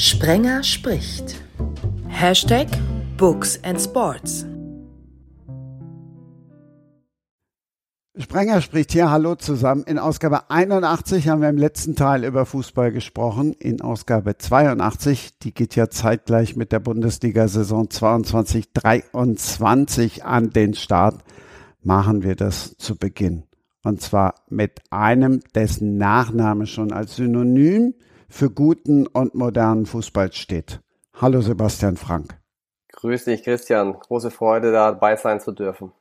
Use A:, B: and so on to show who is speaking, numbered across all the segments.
A: Sprenger spricht. Hashtag Books and Sports.
B: Sprenger spricht hier. Hallo zusammen. In Ausgabe 81 haben wir im letzten Teil über Fußball gesprochen. In Ausgabe 82, die geht ja zeitgleich mit der Bundesliga-Saison 22-23 an den Start, machen wir das zu Beginn. Und zwar mit einem, dessen Nachname schon als Synonym für guten und modernen Fußball steht. Hallo Sebastian Frank.
C: Grüß dich, Christian. Große Freude, dabei sein zu dürfen.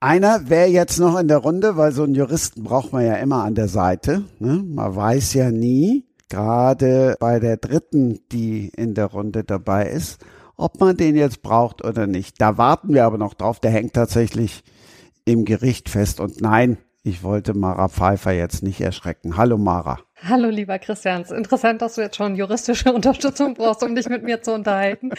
B: Einer wäre jetzt noch in der Runde, weil so einen Juristen braucht man ja immer an der Seite. Ne? Man weiß ja nie, gerade bei der dritten, die in der Runde dabei ist, ob man den jetzt braucht oder nicht. Da warten wir aber noch drauf. Der hängt tatsächlich im Gericht fest. Und nein, ich wollte Mara Pfeiffer jetzt nicht erschrecken. Hallo Mara.
D: Hallo lieber Christian. Es ist interessant, dass du jetzt schon juristische Unterstützung brauchst, um dich mit mir zu unterhalten.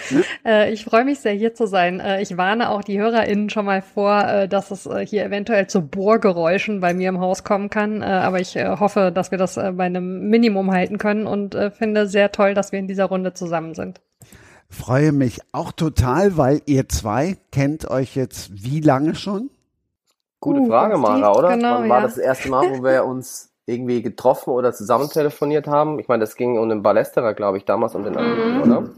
D: Äh, ich freue mich sehr, hier zu sein. Äh, ich warne auch die HörerInnen schon mal vor, äh, dass es äh, hier eventuell zu Bohrgeräuschen bei mir im Haus kommen kann. Äh, aber ich äh, hoffe, dass wir das bei einem Minimum halten können und finde sehr toll, dass wir in dieser Runde zusammen sind.
B: Freue mich auch total, weil ihr zwei kennt euch jetzt wie lange schon?
C: Gute uh, Frage, Mara, oder? Genau, Wann war ja. das erste Mal, wo wir uns irgendwie getroffen oder zusammen telefoniert haben? Ich meine, das ging um den Ballesterer, glaube ich, damals um den anderen, mhm. oder?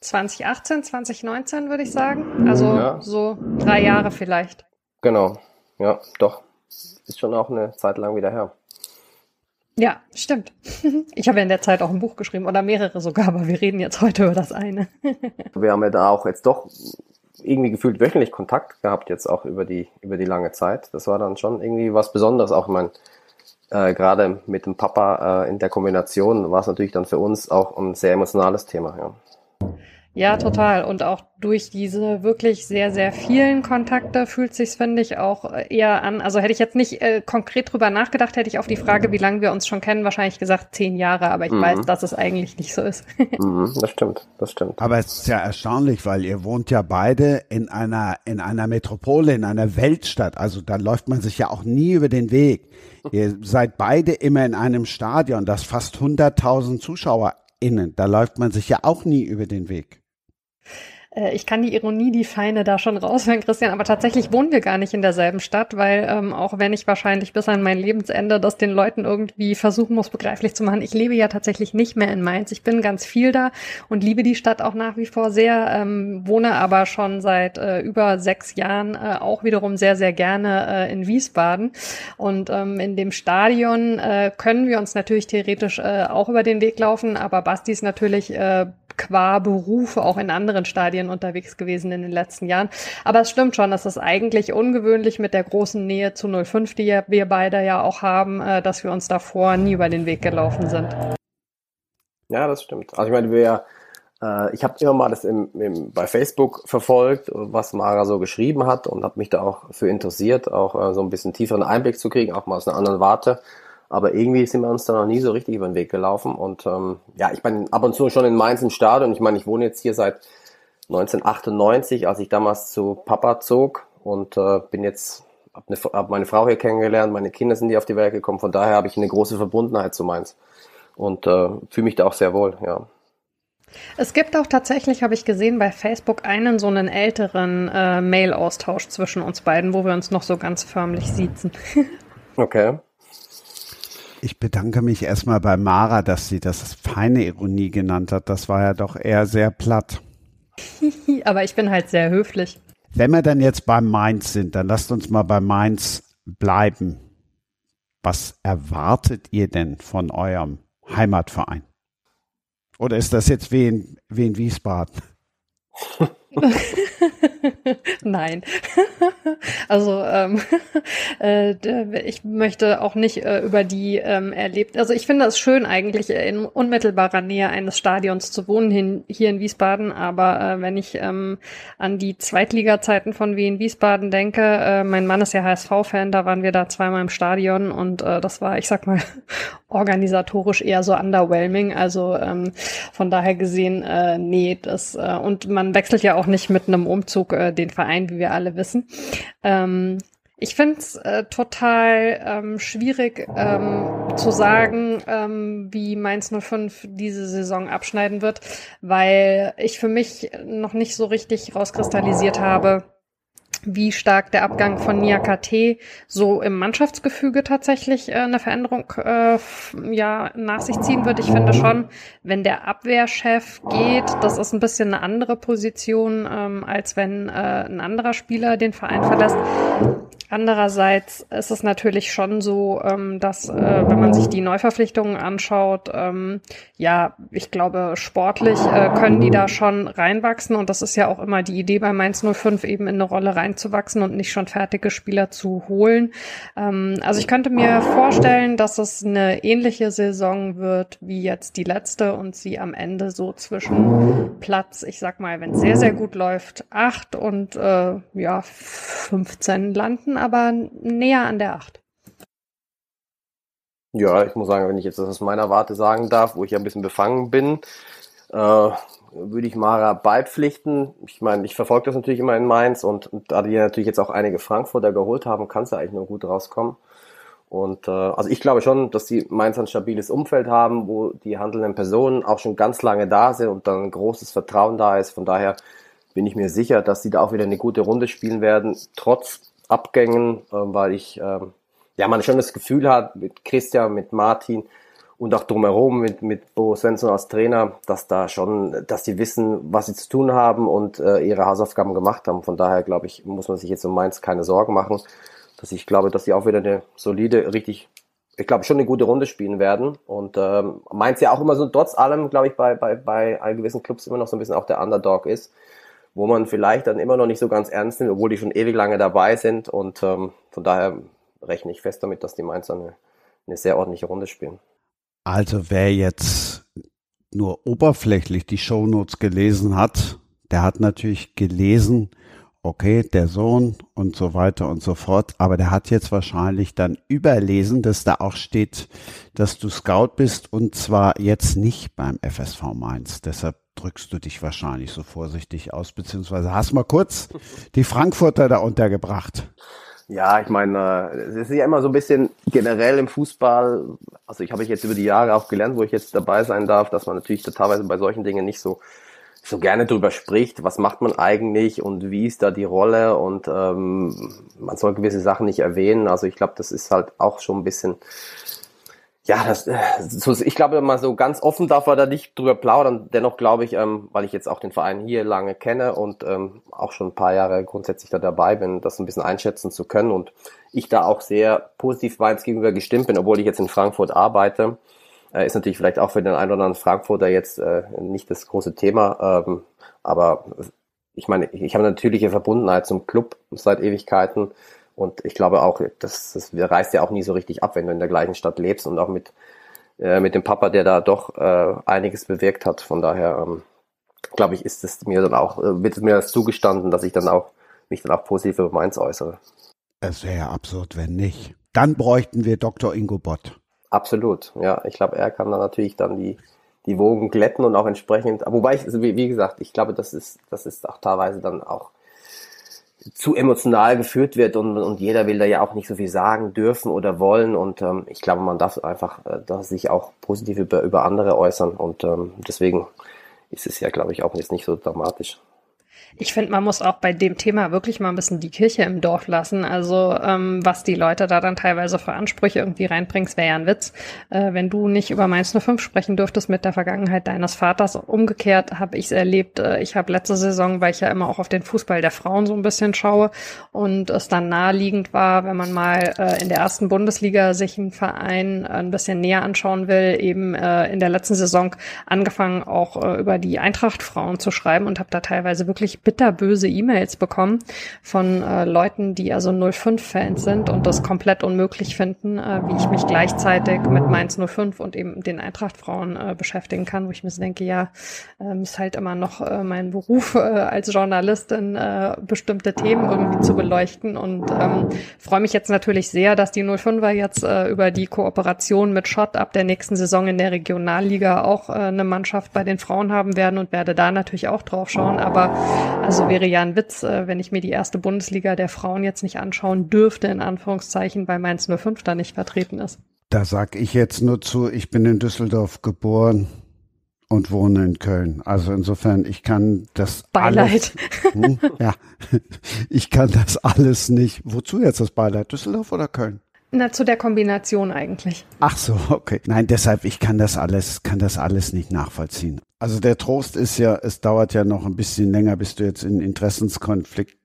D: 2018, 2019 würde ich sagen. Also ja. so drei Jahre vielleicht.
C: Genau, ja, doch. Ist schon auch eine Zeit lang wieder her.
D: Ja, stimmt. Ich habe ja in der Zeit auch ein Buch geschrieben oder mehrere sogar, aber wir reden jetzt heute über das eine.
C: Wir haben ja da auch jetzt doch irgendwie gefühlt wöchentlich Kontakt gehabt, jetzt auch über die, über die lange Zeit. Das war dann schon irgendwie was Besonderes. Auch mein, äh, gerade mit dem Papa äh, in der Kombination war es natürlich dann für uns auch ein sehr emotionales Thema, ja.
D: Ja, total. Und auch durch diese wirklich sehr, sehr vielen Kontakte fühlt sich's, finde ich, auch eher an. Also hätte ich jetzt nicht äh, konkret drüber nachgedacht, hätte ich auf die Frage, wie lange wir uns schon kennen, wahrscheinlich gesagt zehn Jahre, aber ich mhm. weiß, dass es eigentlich nicht so ist.
C: mhm, das stimmt, das stimmt.
B: Aber es ist ja erstaunlich, weil ihr wohnt ja beide in einer, in einer Metropole, in einer Weltstadt. Also da läuft man sich ja auch nie über den Weg. Ihr seid beide immer in einem Stadion, das fast 100.000 ZuschauerInnen. Da läuft man sich ja auch nie über den Weg.
D: Äh, ich kann die Ironie, die Feine da schon raushören, Christian, aber tatsächlich wohnen wir gar nicht in derselben Stadt, weil ähm, auch wenn ich wahrscheinlich bis an mein Lebensende das den Leuten irgendwie versuchen muss, begreiflich zu machen, ich lebe ja tatsächlich nicht mehr in Mainz. Ich bin ganz viel da und liebe die Stadt auch nach wie vor sehr, ähm, wohne aber schon seit äh, über sechs Jahren äh, auch wiederum sehr, sehr gerne äh, in Wiesbaden. Und ähm, in dem Stadion äh, können wir uns natürlich theoretisch äh, auch über den Weg laufen, aber Basti ist natürlich äh, qua Beruf auch in anderen Stadien unterwegs gewesen in den letzten Jahren. Aber es stimmt schon, es ist eigentlich ungewöhnlich mit der großen Nähe zu 05, die wir beide ja auch haben, äh, dass wir uns davor nie über den Weg gelaufen sind.
C: Ja, das stimmt. Also ich meine, wir äh, ich habe immer mal das im, im, bei Facebook verfolgt, was Mara so geschrieben hat und habe mich da auch für interessiert, auch äh, so ein bisschen tieferen Einblick zu kriegen, auch mal aus einer anderen Warte. Aber irgendwie sind wir uns da noch nie so richtig über den Weg gelaufen. Und ähm, ja, ich bin ab und zu schon in Mainz im Stadion. Ich meine, ich wohne jetzt hier seit 1998, als ich damals zu Papa zog und äh, bin jetzt, habe ne, hab meine Frau hier kennengelernt, meine Kinder sind hier auf die Welt gekommen. Von daher habe ich eine große Verbundenheit zu Mainz und äh, fühle mich da auch sehr wohl, ja.
D: Es gibt auch tatsächlich, habe ich gesehen, bei Facebook einen so einen älteren äh, Mail-Austausch zwischen uns beiden, wo wir uns noch so ganz förmlich siezen.
C: okay.
B: Ich bedanke mich erstmal bei Mara, dass sie das feine Ironie genannt hat. Das war ja doch eher sehr platt.
D: Aber ich bin halt sehr höflich.
B: Wenn wir dann jetzt beim Mainz sind, dann lasst uns mal bei Mainz bleiben. Was erwartet ihr denn von eurem Heimatverein? Oder ist das jetzt wie in, wie in Wiesbaden?
D: Nein. also ähm, äh, ich möchte auch nicht äh, über die ähm, erlebt. Also ich finde es schön eigentlich in unmittelbarer Nähe eines Stadions zu wohnen hin, hier in Wiesbaden. Aber äh, wenn ich ähm, an die Zweitliga-Zeiten von Wien Wiesbaden denke, äh, mein Mann ist ja HSV-Fan, da waren wir da zweimal im Stadion und äh, das war, ich sag mal, organisatorisch eher so underwhelming. Also ähm, von daher gesehen, äh, nee, das äh, und man wechselt ja auch nicht mit einem Umzug äh, den Verein, wie wir alle wissen. Ähm, Ich finde es äh, total ähm, schwierig ähm, zu sagen, ähm, wie Mainz 05 diese Saison abschneiden wird, weil ich für mich noch nicht so richtig rauskristallisiert habe, wie stark der Abgang von Nia KT so im Mannschaftsgefüge tatsächlich äh, eine Veränderung äh, ja nach sich ziehen wird. Ich finde schon, wenn der Abwehrchef geht, das ist ein bisschen eine andere Position, ähm, als wenn äh, ein anderer Spieler den Verein verlässt. Andererseits ist es natürlich schon so, ähm, dass, äh, wenn man sich die Neuverpflichtungen anschaut, ähm, ja, ich glaube, sportlich äh, können die da schon reinwachsen und das ist ja auch immer die Idee bei Mainz 05 eben in eine Rolle reinzuwachsen und nicht schon fertige Spieler zu holen. Ähm, also ich könnte mir vorstellen, dass es eine ähnliche Saison wird wie jetzt die letzte und sie am Ende so zwischen Platz, ich sag mal, wenn es sehr, sehr gut läuft, acht und äh, ja, 15 landen aber näher an der 8.
C: Ja, ich muss sagen, wenn ich jetzt das aus meiner Warte sagen darf, wo ich ja ein bisschen befangen bin, äh, würde ich Mara beipflichten. Ich meine, ich verfolge das natürlich immer in Mainz und, und da die natürlich jetzt auch einige Frankfurter geholt haben, kann es ja eigentlich nur gut rauskommen. Und äh, also ich glaube schon, dass die Mainz ein stabiles Umfeld haben, wo die handelnden Personen auch schon ganz lange da sind und dann großes Vertrauen da ist. Von daher bin ich mir sicher, dass sie da auch wieder eine gute Runde spielen werden, trotz Abgängen, äh, weil ich äh, ja man schon das Gefühl hat mit Christian, mit Martin und auch drumherum mit mit Bo Svensson als Trainer, dass da schon, dass die wissen, was sie zu tun haben und äh, ihre Hausaufgaben gemacht haben. Von daher glaube ich, muss man sich jetzt um Mainz keine Sorgen machen, dass ich glaube, dass sie auch wieder eine solide, richtig ich glaube schon eine gute Runde spielen werden und ähm, Mainz ja auch immer so trotz allem, glaube ich, bei, bei, bei gewissen Clubs immer noch so ein bisschen auch der Underdog ist wo man vielleicht dann immer noch nicht so ganz ernst nimmt, obwohl die schon ewig lange dabei sind. Und ähm, von daher rechne ich fest damit, dass die Mainzer eine, eine sehr ordentliche Runde spielen.
B: Also wer jetzt nur oberflächlich die Shownotes gelesen hat, der hat natürlich gelesen, okay, der Sohn und so weiter und so fort, aber der hat jetzt wahrscheinlich dann überlesen, dass da auch steht, dass du Scout bist und zwar jetzt nicht beim FSV Mainz. Deshalb drückst du dich wahrscheinlich so vorsichtig aus, beziehungsweise hast mal kurz die Frankfurter da untergebracht.
C: Ja, ich meine, es ist ja immer so ein bisschen generell im Fußball, also ich habe ich jetzt über die Jahre auch gelernt, wo ich jetzt dabei sein darf, dass man natürlich totalweise bei solchen Dingen nicht so so gerne drüber spricht, was macht man eigentlich und wie ist da die Rolle und ähm, man soll gewisse Sachen nicht erwähnen. Also ich glaube, das ist halt auch schon ein bisschen ja, das, äh, so, ich glaube mal so ganz offen darf er da nicht drüber plaudern. Dennoch glaube ich, ähm, weil ich jetzt auch den Verein hier lange kenne und ähm, auch schon ein paar Jahre grundsätzlich da dabei bin, das ein bisschen einschätzen zu können und ich da auch sehr positiv Mainz gegenüber gestimmt bin, obwohl ich jetzt in Frankfurt arbeite, äh, ist natürlich vielleicht auch für den einen oder anderen Frankfurter jetzt äh, nicht das große Thema, ähm, aber ich meine, ich habe eine natürliche Verbundenheit zum Club seit Ewigkeiten und ich glaube auch, das, das reißt ja auch nie so richtig ab, wenn du in der gleichen Stadt lebst und auch mit, äh, mit dem Papa, der da doch äh, einiges bewirkt hat. Von daher, ähm, glaube ich, ist es mir dann auch, äh, wird mir das zugestanden, dass ich dann auch mich dann auch positiv über Mainz äußere.
B: Es wäre ja absurd, wenn nicht. Dann bräuchten wir Dr. Ingo Bott.
C: Absolut, ja. Ich glaube, er kann dann natürlich dann die, die Wogen glätten und auch entsprechend, wobei ich, wie, wie gesagt, ich glaube, das ist, das ist auch teilweise dann auch zu emotional geführt wird und, und jeder will da ja auch nicht so viel sagen dürfen oder wollen und ähm, ich glaube, man darf einfach äh, sich auch positiv über, über andere äußern und ähm, deswegen ist es ja, glaube ich, auch jetzt nicht so dramatisch.
D: Ich finde, man muss auch bei dem Thema wirklich mal ein bisschen die Kirche im Dorf lassen. Also ähm, was die Leute da dann teilweise für Ansprüche irgendwie reinbringst, wäre ja ein Witz. Äh, wenn du nicht über Mainz 05 sprechen dürftest mit der Vergangenheit deines Vaters. Umgekehrt habe ich es erlebt. Äh, ich habe letzte Saison, weil ich ja immer auch auf den Fußball der Frauen so ein bisschen schaue und es dann naheliegend war, wenn man mal äh, in der ersten Bundesliga sich einen Verein ein bisschen näher anschauen will, eben äh, in der letzten Saison angefangen auch äh, über die Eintracht Frauen zu schreiben und habe da teilweise wirklich bitterböse E-Mails bekommen von äh, Leuten, die also 05-Fans sind und das komplett unmöglich finden, äh, wie ich mich gleichzeitig mit Mainz 05 und eben den Eintracht-Frauen äh, beschäftigen kann, wo ich mir so denke, ja, ähm, ist halt immer noch äh, mein Beruf äh, als Journalistin, äh, bestimmte Themen irgendwie zu beleuchten und ähm, freue mich jetzt natürlich sehr, dass die 05er jetzt äh, über die Kooperation mit Schott ab der nächsten Saison in der Regionalliga auch äh, eine Mannschaft bei den Frauen haben werden und werde da natürlich auch drauf schauen, aber Also wäre ja ein Witz, äh, wenn ich mir die erste Bundesliga der Frauen jetzt nicht anschauen dürfte, in Anführungszeichen, weil Mainz 05 da nicht vertreten ist.
B: Da sag ich jetzt nur zu, ich bin in Düsseldorf geboren und wohne in Köln. Also insofern, ich kann das
D: Beileid.
B: Alles, hm, ja, ich kann das alles nicht. Wozu jetzt das Beileid? Düsseldorf oder Köln?
D: Na, zu der Kombination eigentlich.
B: Ach so, okay. Nein, deshalb, ich kann das alles, kann das alles nicht nachvollziehen. Also der Trost ist ja, es dauert ja noch ein bisschen länger, bis du jetzt in Interessenskonflikt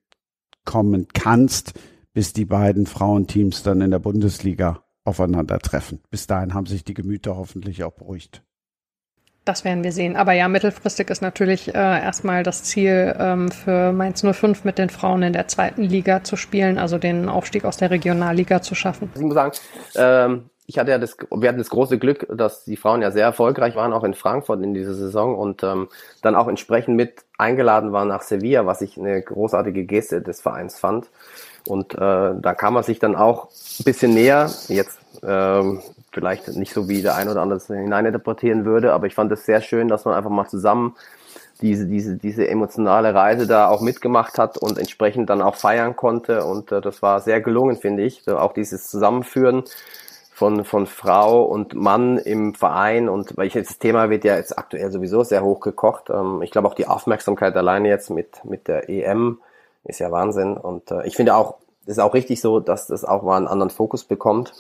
B: kommen kannst, bis die beiden Frauenteams dann in der Bundesliga aufeinandertreffen. Bis dahin haben sich die Gemüter hoffentlich auch beruhigt.
D: Das werden wir sehen. Aber ja, mittelfristig ist natürlich äh, erstmal das Ziel ähm, für Mainz 05 mit den Frauen in der zweiten Liga zu spielen, also den Aufstieg aus der Regionalliga zu schaffen.
C: Ich muss sagen, ähm, ich hatte ja das, wir hatten das große Glück, dass die Frauen ja sehr erfolgreich waren, auch in Frankfurt in dieser Saison und ähm, dann auch entsprechend mit eingeladen waren nach Sevilla, was ich eine großartige Geste des Vereins fand. Und äh, da kam man sich dann auch ein bisschen näher. Jetzt ähm, vielleicht nicht so wie der ein oder andere hineininterpretieren würde, aber ich fand es sehr schön, dass man einfach mal zusammen diese, diese, diese emotionale Reise da auch mitgemacht hat und entsprechend dann auch feiern konnte. Und äh, das war sehr gelungen, finde ich. Auch dieses Zusammenführen von, von Frau und Mann im Verein und weil ich jetzt das Thema wird ja jetzt aktuell sowieso sehr hoch gekocht. Ähm, ich glaube auch die Aufmerksamkeit alleine jetzt mit, mit der EM ist ja Wahnsinn. Und äh, ich finde auch, ist auch richtig so, dass das auch mal einen anderen Fokus bekommt.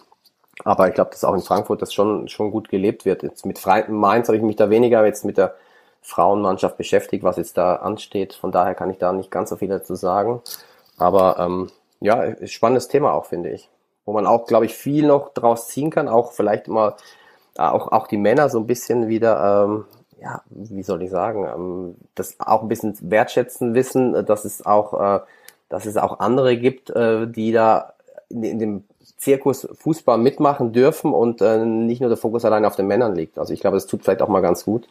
C: Aber ich glaube, dass auch in Frankfurt das schon, schon gut gelebt wird. Jetzt mit Mainz habe ich mich da weniger jetzt mit der Frauenmannschaft beschäftigt, was jetzt da ansteht. Von daher kann ich da nicht ganz so viel dazu sagen. Aber ähm, ja, spannendes Thema auch, finde ich. Wo man auch, glaube ich, viel noch draus ziehen kann. Auch vielleicht mal auch, auch die Männer so ein bisschen wieder, ähm, ja, wie soll ich sagen, ähm, das auch ein bisschen wertschätzen wissen, dass es auch, äh, dass es auch andere gibt, äh, die da in, in dem Zirkus Fußball mitmachen dürfen und äh, nicht nur der Fokus allein auf den Männern liegt. Also ich glaube, das tut vielleicht auch mal ganz gut.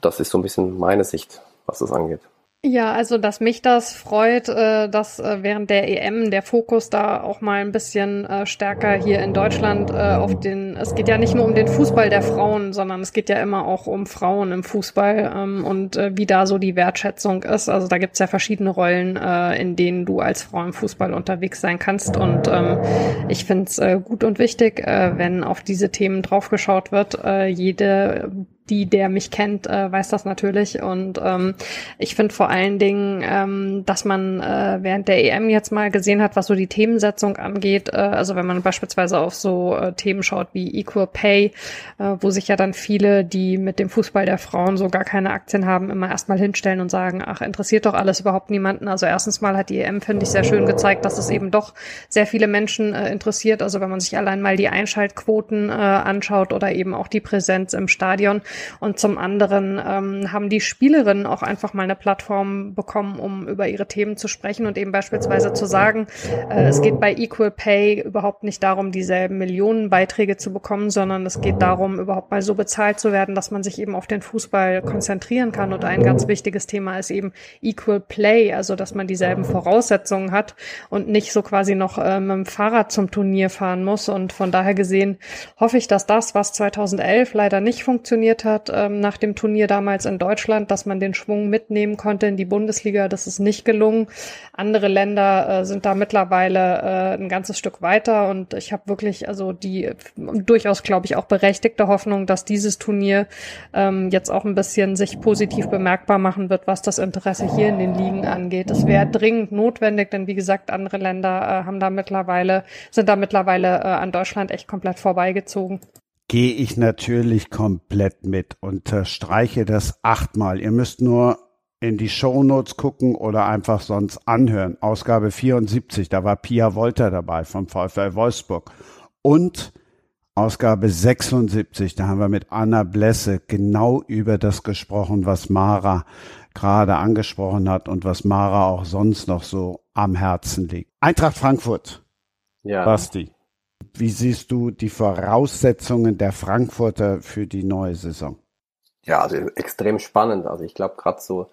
C: Das ist so ein bisschen meine Sicht, was das angeht.
D: Ja, also dass mich das freut, äh, dass äh, während der EM der Fokus da auch mal ein bisschen äh, stärker hier in Deutschland auf den, es geht ja nicht nur um den Fußball der Frauen, sondern es geht ja immer auch um Frauen im Fußball ähm, und wie da so die Wertschätzung ist. Also da gibt's ja verschiedene Rollen, in denen du als Frau im Fußball unterwegs sein kannst und ähm, ich äh, gut und wichtig, wenn auf diese Themen draufgeschaut wird. Jede die, der mich kennt, äh, weiß das natürlich. Und ähm, ich finde vor allen Dingen, ähm, dass man äh, während der EM jetzt mal gesehen hat, was so die Themensetzung angeht. Äh, also wenn man beispielsweise auf so äh, Themen schaut wie Equal Pay, äh, wo sich ja dann viele, die mit dem Fußball der Frauen so gar keine Aktien haben, immer erstmal hinstellen und sagen, ach, interessiert doch alles überhaupt niemanden. Also erstens mal hat die EM, finde ich, sehr schön gezeigt, dass es eben doch sehr viele Menschen äh, interessiert. Also wenn man sich allein mal die Einschaltquoten äh, anschaut oder eben auch die Präsenz im Stadion, und zum anderen ähm, haben die Spielerinnen auch einfach mal eine Plattform bekommen, um über ihre Themen zu sprechen und eben beispielsweise zu sagen, äh, es geht bei Equal Pay überhaupt nicht darum, dieselben Millionenbeiträge zu bekommen, sondern es geht darum, überhaupt mal so bezahlt zu werden, dass man sich eben auf den Fußball konzentrieren kann. Und ein ganz wichtiges Thema ist eben Equal Play, also dass man dieselben Voraussetzungen hat und nicht so quasi noch äh, mit dem Fahrrad zum Turnier fahren muss. Und von daher gesehen hoffe ich, dass das, was 2011 leider nicht funktioniert hat, ähm, nach dem Turnier damals in Deutschland, dass man den Schwung mitnehmen konnte in die Bundesliga. Das ist nicht gelungen. Andere Länder äh, sind da mittlerweile äh, ein ganzes Stück weiter und ich habe wirklich also die durchaus, glaube ich, auch berechtigte Hoffnung, dass dieses Turnier ähm, jetzt auch ein bisschen sich positiv bemerkbar machen wird, was das Interesse hier in den Ligen angeht. Es wäre dringend notwendig, denn wie gesagt, andere Länder äh, haben da mittlerweile, sind da mittlerweile äh, an Deutschland echt komplett vorbeigezogen
B: gehe ich natürlich komplett mit, unterstreiche das achtmal. Ihr müsst nur in die Shownotes gucken oder einfach sonst anhören. Ausgabe 74, da war Pia Wolter dabei vom VfL Wolfsburg. Und Ausgabe 76, da haben wir mit Anna Blesse genau über das gesprochen, was Mara gerade angesprochen hat und was Mara auch sonst noch so am Herzen liegt. Eintracht Frankfurt. Ja. Basti. Wie siehst du die Voraussetzungen der Frankfurter für die neue Saison?
C: Ja, also extrem spannend. Also ich glaube gerade so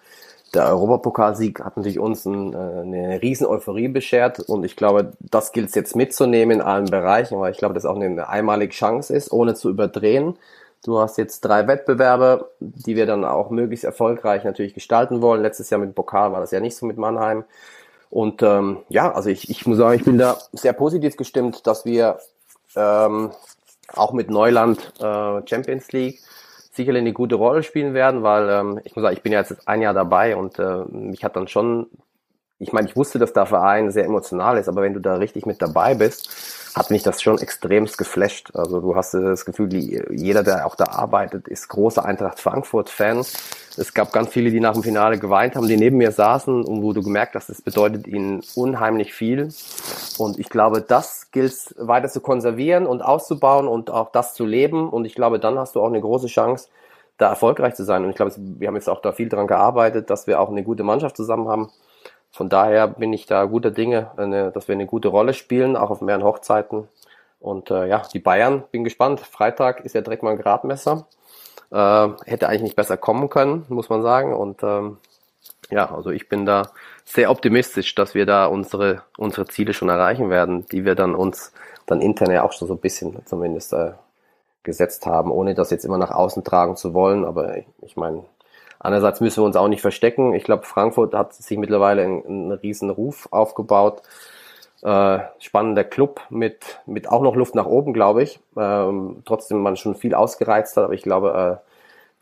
C: der Europapokalsieg hat natürlich uns ein, äh, eine riesen Euphorie beschert und ich glaube, das gilt es jetzt mitzunehmen in allen Bereichen, weil ich glaube, das auch eine einmalige Chance ist, ohne zu überdrehen, Du hast jetzt drei Wettbewerbe, die wir dann auch möglichst erfolgreich natürlich gestalten wollen. Letztes Jahr mit Pokal war das ja nicht so mit Mannheim. Und ähm, ja, also ich, ich muss sagen, ich bin da sehr positiv gestimmt, dass wir ähm, auch mit Neuland äh, Champions League sicherlich eine gute Rolle spielen werden, weil ähm, ich muss sagen, ich bin ja jetzt ein Jahr dabei und äh, mich hat dann schon, ich meine, ich wusste, dass der Verein sehr emotional ist, aber wenn du da richtig mit dabei bist, hat mich das schon extremst geflasht. Also du hast das Gefühl, jeder, der auch da arbeitet, ist großer Eintracht Frankfurt-Fan. Es gab ganz viele, die nach dem Finale geweint haben, die neben mir saßen und wo du gemerkt hast, das bedeutet ihnen unheimlich viel. Und ich glaube, das gilt weiter zu konservieren und auszubauen und auch das zu leben. Und ich glaube, dann hast du auch eine große Chance, da erfolgreich zu sein. Und ich glaube, wir haben jetzt auch da viel dran gearbeitet, dass wir auch eine gute Mannschaft zusammen haben. Von daher bin ich da guter Dinge, eine, dass wir eine gute Rolle spielen, auch auf mehreren Hochzeiten. Und äh, ja, die Bayern, bin gespannt. Freitag ist ja direkt mal ein Gradmesser. Äh, hätte eigentlich nicht besser kommen können, muss man sagen. Und ähm, ja, also ich bin da sehr optimistisch, dass wir da unsere, unsere Ziele schon erreichen werden, die wir dann uns dann intern ja auch schon so ein bisschen zumindest äh, gesetzt haben, ohne das jetzt immer nach außen tragen zu wollen. Aber ich, ich meine, Andererseits müssen wir uns auch nicht verstecken. Ich glaube, Frankfurt hat sich mittlerweile einen, riesen Ruf aufgebaut. Äh, spannender Club mit, mit auch noch Luft nach oben, glaube ich. Ähm, trotzdem man schon viel ausgereizt hat, aber ich glaube, äh,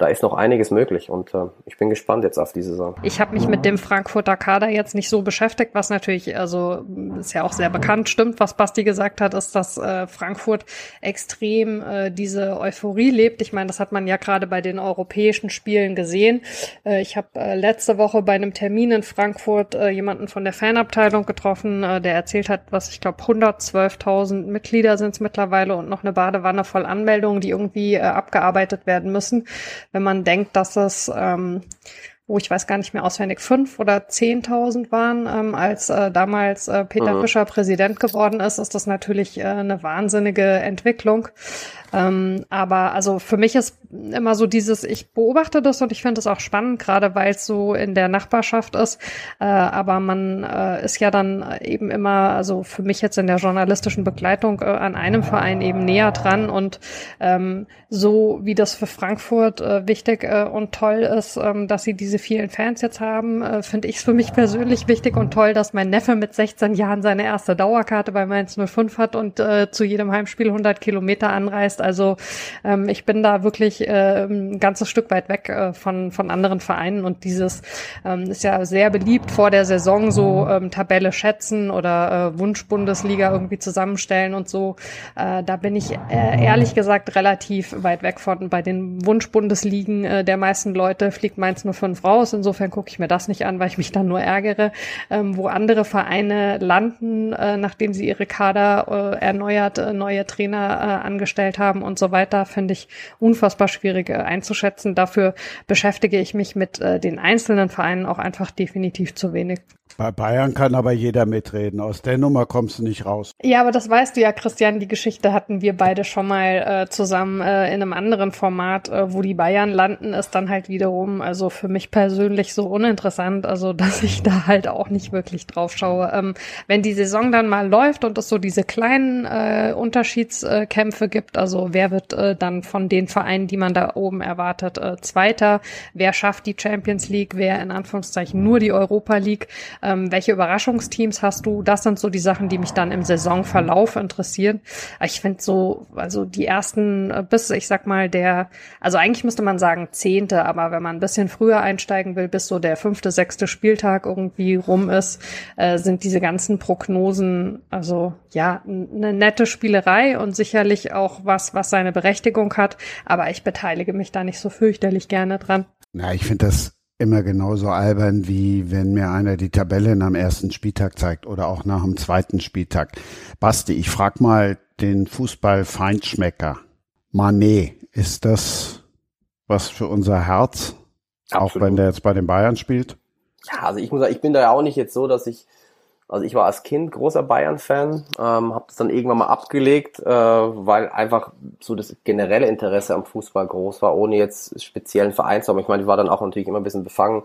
C: da ist noch einiges möglich und äh, ich bin gespannt jetzt auf die Saison.
D: Ich habe mich mit dem Frankfurter Kader jetzt nicht so beschäftigt, was natürlich, also ist ja auch sehr bekannt, stimmt, was Basti gesagt hat, ist, dass äh, Frankfurt extrem äh, diese Euphorie lebt. Ich meine, das hat man ja gerade bei den europäischen Spielen gesehen. Äh, ich habe äh, letzte Woche bei einem Termin in Frankfurt äh, jemanden von der Fanabteilung getroffen, äh, der erzählt hat, was ich glaube 112.000 Mitglieder sind es mittlerweile und noch eine Badewanne voll Anmeldungen, die irgendwie äh, abgearbeitet werden müssen wenn man denkt, dass es ähm, wo ich weiß gar nicht mehr auswendig, fünf oder zehntausend waren, ähm, als äh, damals äh, Peter mhm. Fischer Präsident geworden ist, ist das natürlich äh, eine wahnsinnige Entwicklung. Ähm, aber also für mich ist immer so dieses, ich beobachte das und ich finde es auch spannend, gerade weil es so in der Nachbarschaft ist. Äh, aber man äh, ist ja dann eben immer, also für mich jetzt in der journalistischen Begleitung äh, an einem Verein eben näher dran und ähm, so wie das für Frankfurt äh, wichtig äh, und toll ist, ähm, dass sie diese vielen Fans jetzt haben, äh, finde ich es für mich persönlich wichtig und toll, dass mein Neffe mit 16 Jahren seine erste Dauerkarte bei Mainz 05 hat und äh, zu jedem Heimspiel 100 Kilometer anreist. Also ähm, ich bin da wirklich äh, ein ganzes Stück weit weg äh, von, von anderen Vereinen und dieses ähm, ist ja sehr beliebt vor der Saison so ähm, Tabelle schätzen oder äh, Wunsch-Bundesliga irgendwie zusammenstellen und so. Äh, da bin ich äh, ehrlich gesagt relativ weit weg von. Bei den Wunsch-Bundesligen äh, der meisten Leute fliegt Mainz 05 raus. Insofern gucke ich mir das nicht an, weil ich mich dann nur ärgere, ähm, wo andere Vereine landen, äh, nachdem sie ihre Kader äh, erneuert, äh, neue Trainer äh, angestellt haben und so weiter, finde ich unfassbar schwierig äh, einzuschätzen. Dafür beschäftige ich mich mit äh, den einzelnen Vereinen auch einfach definitiv zu wenig.
B: Bei Bayern kann aber jeder mitreden. Aus der Nummer kommst du nicht raus.
D: Ja, aber das weißt du ja, Christian. Die Geschichte hatten wir beide schon mal äh, zusammen äh, in einem anderen Format, äh, wo die Bayern landen, ist dann halt wiederum, also für mich persönlich so uninteressant, also dass ich da halt auch nicht wirklich drauf schaue. Ähm, wenn die Saison dann mal läuft und es so diese kleinen äh, Unterschiedskämpfe gibt, also wer wird äh, dann von den Vereinen, die man da oben erwartet, äh, Zweiter, wer schafft die Champions League, wer in Anführungszeichen nur die Europa League, ähm, welche Überraschungsteams hast du? Das sind so die Sachen, die mich dann im Saisonverlauf interessieren. Ich finde so, also die ersten äh, bis, ich sag mal, der, also eigentlich müsste man sagen zehnte, aber wenn man ein bisschen früher einsteigen will, bis so der fünfte, sechste Spieltag irgendwie rum ist, äh, sind diese ganzen Prognosen, also ja, eine nette Spielerei und sicherlich auch was, was seine Berechtigung hat, aber ich beteilige mich da nicht so fürchterlich gerne dran.
B: Na, ich finde das immer genauso albern, wie wenn mir einer die Tabellen am ersten Spieltag zeigt oder auch nach dem zweiten Spieltag. Basti, ich frag mal den Fußball-Feinschmecker. Manet, ist das was für unser Herz? Absolut. Auch wenn der jetzt bei den Bayern spielt?
C: Ja, also ich muss sagen, ich bin da ja auch nicht jetzt so, dass ich also ich war als Kind großer Bayern-Fan, ähm, habe das dann irgendwann mal abgelegt, äh, weil einfach so das generelle Interesse am Fußball groß war, ohne jetzt speziellen Verein zu haben. Ich meine, ich war dann auch natürlich immer ein bisschen befangen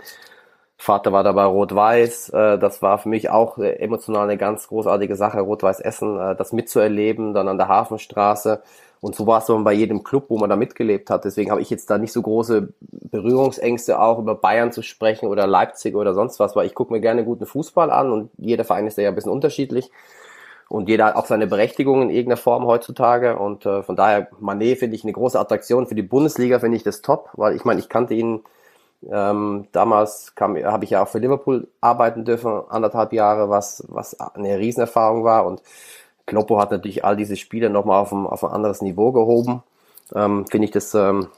C: Vater war dabei Rot-Weiß. Äh, das war für mich auch äh, emotional eine ganz großartige Sache, Rot-Weiß Essen, äh, das mitzuerleben, dann an der Hafenstraße. Und so war es dann bei jedem Club, wo man da mitgelebt hat. Deswegen habe ich jetzt da nicht so große Berührungsängste, auch über Bayern zu sprechen oder Leipzig oder sonst was, weil ich gucke mir gerne guten Fußball an und jeder Verein ist ja ein bisschen unterschiedlich. Und jeder hat auch seine Berechtigung in irgendeiner Form heutzutage. Und äh, von daher, Manet finde ich eine große Attraktion. Für die Bundesliga finde ich das top, weil ich meine, ich kannte ihn ähm, damals habe ich ja auch für Liverpool arbeiten dürfen, anderthalb Jahre, was, was eine Riesenerfahrung war. Und Kloppo hat natürlich all diese Spiele nochmal auf ein, auf ein anderes Niveau gehoben. Ähm, finde ich das, ähm,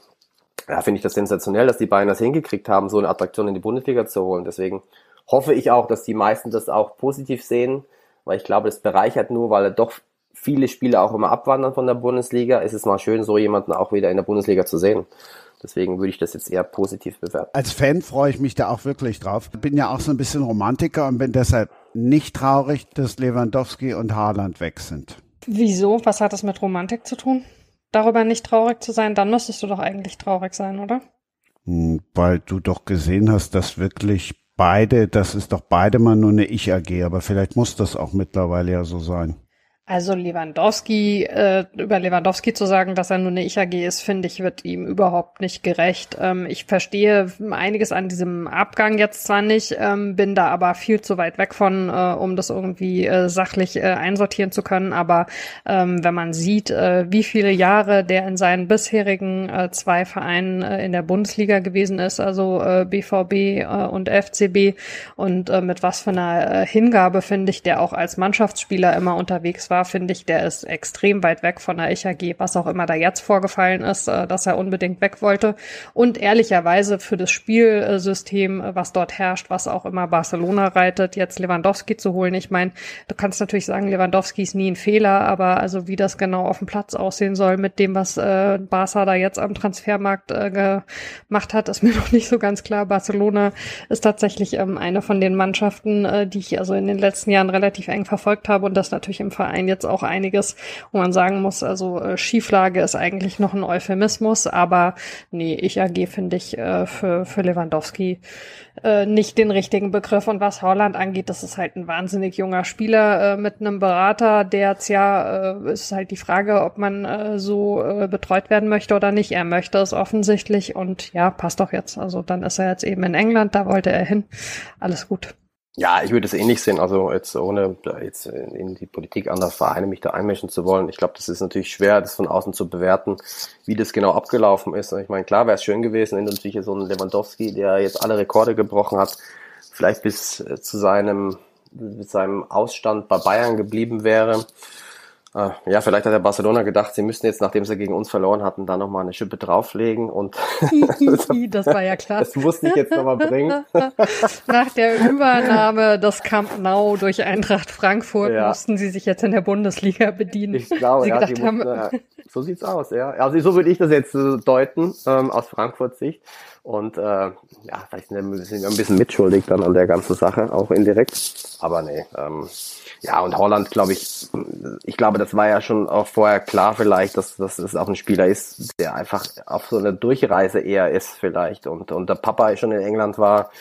C: ja, finde ich das sensationell, dass die Bayern das hingekriegt haben, so eine Attraktion in die Bundesliga zu holen. Deswegen hoffe ich auch, dass die meisten das auch positiv sehen, weil ich glaube, das bereichert nur, weil doch viele Spiele auch immer abwandern von der Bundesliga. Es ist mal schön, so jemanden auch wieder in der Bundesliga zu sehen. Deswegen würde ich das jetzt eher positiv bewerten.
B: Als Fan freue ich mich da auch wirklich drauf. Bin ja auch so ein bisschen Romantiker und bin deshalb nicht traurig, dass Lewandowski und Haaland weg sind.
D: Wieso? Was hat das mit Romantik zu tun? Darüber nicht traurig zu sein, dann müsstest du doch eigentlich traurig sein, oder?
B: Hm, weil du doch gesehen hast, dass wirklich beide, das ist doch beide mal nur eine Ich-AG, aber vielleicht muss das auch mittlerweile ja so sein.
D: Also Lewandowski, äh, über Lewandowski zu sagen, dass er nur eine Ich-AG ist, finde ich, wird ihm überhaupt nicht gerecht. Ähm, ich verstehe einiges an diesem Abgang jetzt zwar nicht, ähm, bin da aber viel zu weit weg von, äh, um das irgendwie äh, sachlich äh, einsortieren zu können. Aber ähm, wenn man sieht, äh, wie viele Jahre der in seinen bisherigen äh, zwei Vereinen in der Bundesliga gewesen ist, also BVB und FCB und mit was für einer Hingabe, finde ich, der auch als Mannschaftsspieler immer unterwegs war, war, finde ich, der ist extrem weit weg von der IHG, was auch immer da jetzt vorgefallen ist, äh, dass er unbedingt weg wollte. Und ehrlicherweise für das Spielsystem, äh, was dort herrscht, was auch immer Barcelona reitet, jetzt Lewandowski zu holen. Ich meine, du kannst natürlich sagen, Lewandowski ist nie ein Fehler, aber also wie das genau auf dem Platz aussehen soll mit dem, was äh, Barca da jetzt am Transfermarkt äh, gemacht hat, ist mir noch nicht so ganz klar. Barcelona ist tatsächlich ähm, eine von den Mannschaften, äh, die ich also in den letzten Jahren relativ eng verfolgt habe und das natürlich im Verein jetzt auch einiges, wo man sagen muss, also äh, Schieflage ist eigentlich noch ein Euphemismus, aber nee, ich AG finde ich äh, für, für Lewandowski äh, nicht den richtigen Begriff. Und was Holland angeht, das ist halt ein wahnsinnig junger Spieler äh, mit einem Berater, der jetzt ja, äh, ist halt die Frage, ob man äh, so äh, betreut werden möchte oder nicht. Er möchte es offensichtlich und ja, passt doch jetzt. Also dann ist er jetzt eben in England, da wollte er hin. Alles gut.
C: Ja, ich würde es ähnlich sehen. Also jetzt ohne jetzt in die Politik anderer Vereine mich da einmischen zu wollen. Ich glaube, das ist natürlich schwer, das von außen zu bewerten, wie das genau abgelaufen ist. Ich meine, klar wäre es schön gewesen, wenn natürlich so ein Lewandowski, der jetzt alle Rekorde gebrochen hat, vielleicht bis zu seinem, mit seinem Ausstand bei Bayern geblieben wäre. Ah, ja, vielleicht hat der Barcelona gedacht, sie müssten jetzt, nachdem sie gegen uns verloren hatten, da nochmal eine Schippe drauflegen und
D: das war ja klar.
C: Das musste ich jetzt nochmal bringen.
D: Nach der Übernahme des Camp Nou durch Eintracht Frankfurt ja. mussten sie sich jetzt in der Bundesliga bedienen.
C: Ich glaube, ja, mussten, haben, ja, so sieht's aus, ja. Also so würde ich das jetzt äh, deuten, ähm, aus Frankfurts Sicht. Und äh, ja, vielleicht sind wir ein bisschen mitschuldig dann an der ganzen Sache, auch indirekt. Aber nee, ähm, ja, und Holland, glaube ich, ich glaube, das war ja schon auch vorher klar vielleicht, dass, dass es auch ein Spieler ist, der einfach auf so eine Durchreise eher ist vielleicht. Und, und der Papa schon in England war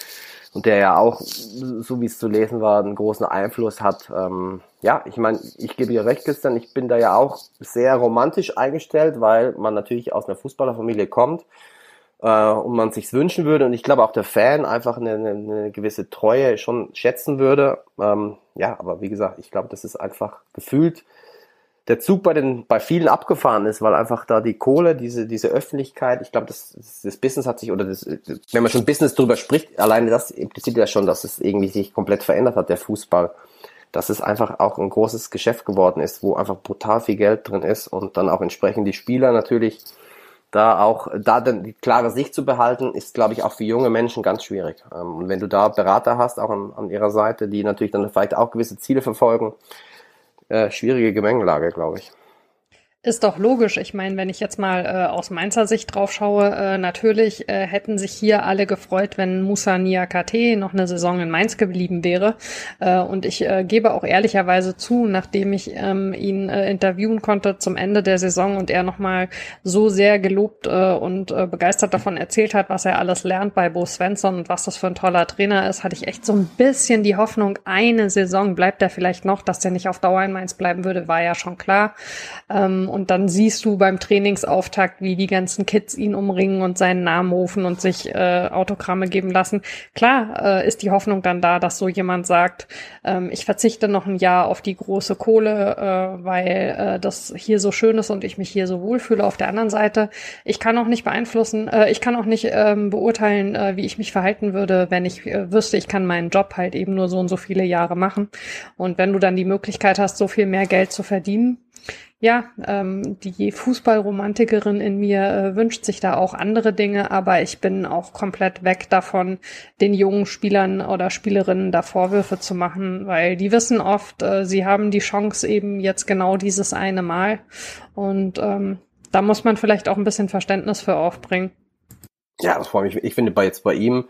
C: und der ja auch, so wie es zu lesen war, einen großen Einfluss hat. Ähm, ja, ich meine, ich gebe dir recht, Christian, ich bin da ja auch sehr romantisch eingestellt, weil man natürlich aus einer Fußballerfamilie kommt äh, und man sich's wünschen würde und ich glaube auch der Fan einfach eine, eine, gewisse Treue schon schätzen würde. Ähm, ja, aber wie gesagt, ich glaube, das ist einfach gefühlt der Zug bei den bei vielen abgefahren ist, weil einfach da die Kohle, diese diese Öffentlichkeit, ich glaube, das, das Business hat sich oder das, wenn man schon Business drüber spricht, alleine das impliziert ja schon, dass es irgendwie sich komplett verändert hat, der Fußball, dass es einfach auch ein großes Geschäft geworden ist, wo einfach brutal viel Geld drin ist und dann auch entsprechend die Spieler natürlich da auch, da dann die klare Sicht zu behalten, ist, glaube ich, auch für junge Menschen ganz schwierig. Ähm, und wenn du da Berater hast, auch an, an ihrer Seite, die natürlich dann vielleicht auch gewisse Ziele verfolgen, äh, schwierige Gemengelage, glaube ich.
D: Ist doch logisch. Ich meine, wenn ich jetzt mal äh, aus Mainzer Sicht drauf schaue, äh, natürlich äh, hätten sich hier alle gefreut, wenn Musa Niakate noch eine Saison in Mainz geblieben wäre. Äh, und ich äh, gebe auch ehrlicherweise zu, nachdem ich ähm, ihn äh, interviewen konnte zum Ende der Saison und er nochmal so sehr gelobt äh, und äh, begeistert davon erzählt hat, was er alles lernt bei Bo Svensson und was das für ein toller Trainer ist, hatte ich echt so ein bisschen die Hoffnung, eine Saison bleibt er vielleicht noch, dass der nicht auf Dauer in Mainz bleiben würde, war ja schon klar. Ähm, und dann siehst du beim Trainingsauftakt, wie die ganzen Kids ihn umringen und seinen Namen rufen und sich äh, Autogramme geben lassen. Klar äh, ist die Hoffnung dann da, dass so jemand sagt, ähm, ich verzichte noch ein Jahr auf die große Kohle, äh, weil äh, das hier so schön ist und ich mich hier so wohlfühle. Auf der anderen Seite, ich kann auch nicht beeinflussen, äh, ich kann auch nicht ähm, beurteilen, äh, wie ich mich verhalten würde, wenn ich äh, wüsste, ich kann meinen Job halt eben nur so und so viele Jahre machen. Und wenn du dann die Möglichkeit hast, so viel mehr Geld zu verdienen, ja, ähm, die Fußballromantikerin in mir äh, wünscht sich da auch andere Dinge, aber ich bin auch komplett weg davon, den jungen Spielern oder Spielerinnen da Vorwürfe zu machen, weil die wissen oft, äh, sie haben die Chance eben jetzt genau dieses eine Mal und ähm, da muss man vielleicht auch ein bisschen Verständnis für aufbringen.
C: Ja, das freut mich. Ich finde bei jetzt bei ihm,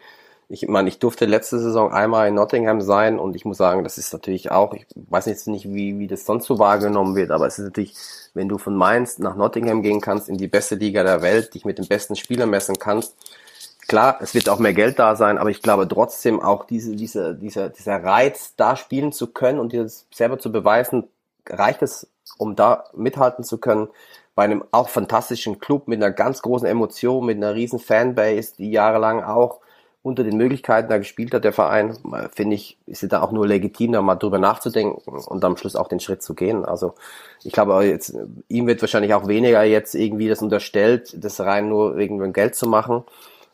C: ich meine, ich durfte letzte Saison einmal in Nottingham sein und ich muss sagen, das ist natürlich auch, ich weiß jetzt nicht, wie, wie das sonst so wahrgenommen wird, aber es ist natürlich, wenn du von Mainz nach Nottingham gehen kannst, in die beste Liga der Welt, dich mit den besten Spielern messen kannst, klar, es wird auch mehr Geld da sein, aber ich glaube trotzdem auch diese, diese, dieser, dieser Reiz, da spielen zu können und dir selber zu beweisen, reicht es, um da mithalten zu können bei einem auch fantastischen Club mit einer ganz großen Emotion, mit einer riesen Fanbase, die jahrelang auch unter den Möglichkeiten da gespielt hat, der Verein, finde ich, ist es da auch nur legitim, da mal drüber nachzudenken und am Schluss auch den Schritt zu gehen. Also ich glaube, jetzt, ihm wird wahrscheinlich auch weniger jetzt irgendwie das unterstellt, das rein nur wegen Geld zu machen.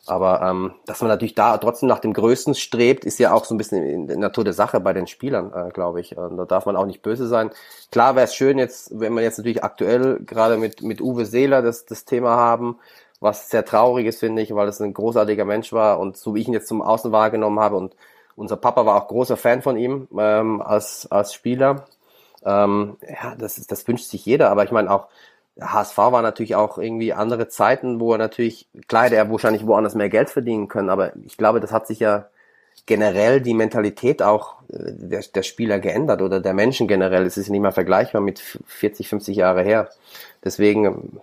C: Aber ähm, dass man natürlich da trotzdem nach dem Größten strebt, ist ja auch so ein bisschen in der Natur der Sache bei den Spielern, äh, glaube ich. Und da darf man auch nicht böse sein. Klar wäre es schön jetzt, wenn wir jetzt natürlich aktuell gerade mit, mit Uwe Seeler das, das Thema haben, was sehr traurig ist, finde ich, weil es ein großartiger Mensch war und so wie ich ihn jetzt zum Außen wahrgenommen habe und unser Papa war auch großer Fan von ihm ähm, als, als Spieler. Ähm, ja, das, das wünscht sich jeder, aber ich meine auch, HSV war natürlich auch irgendwie andere Zeiten, wo er natürlich, klar, der wahrscheinlich woanders mehr Geld verdienen können, aber ich glaube, das hat sich ja generell die Mentalität auch äh, der, der Spieler geändert oder der Menschen generell. Es ist nicht mehr vergleichbar mit 40, 50 Jahre her. Deswegen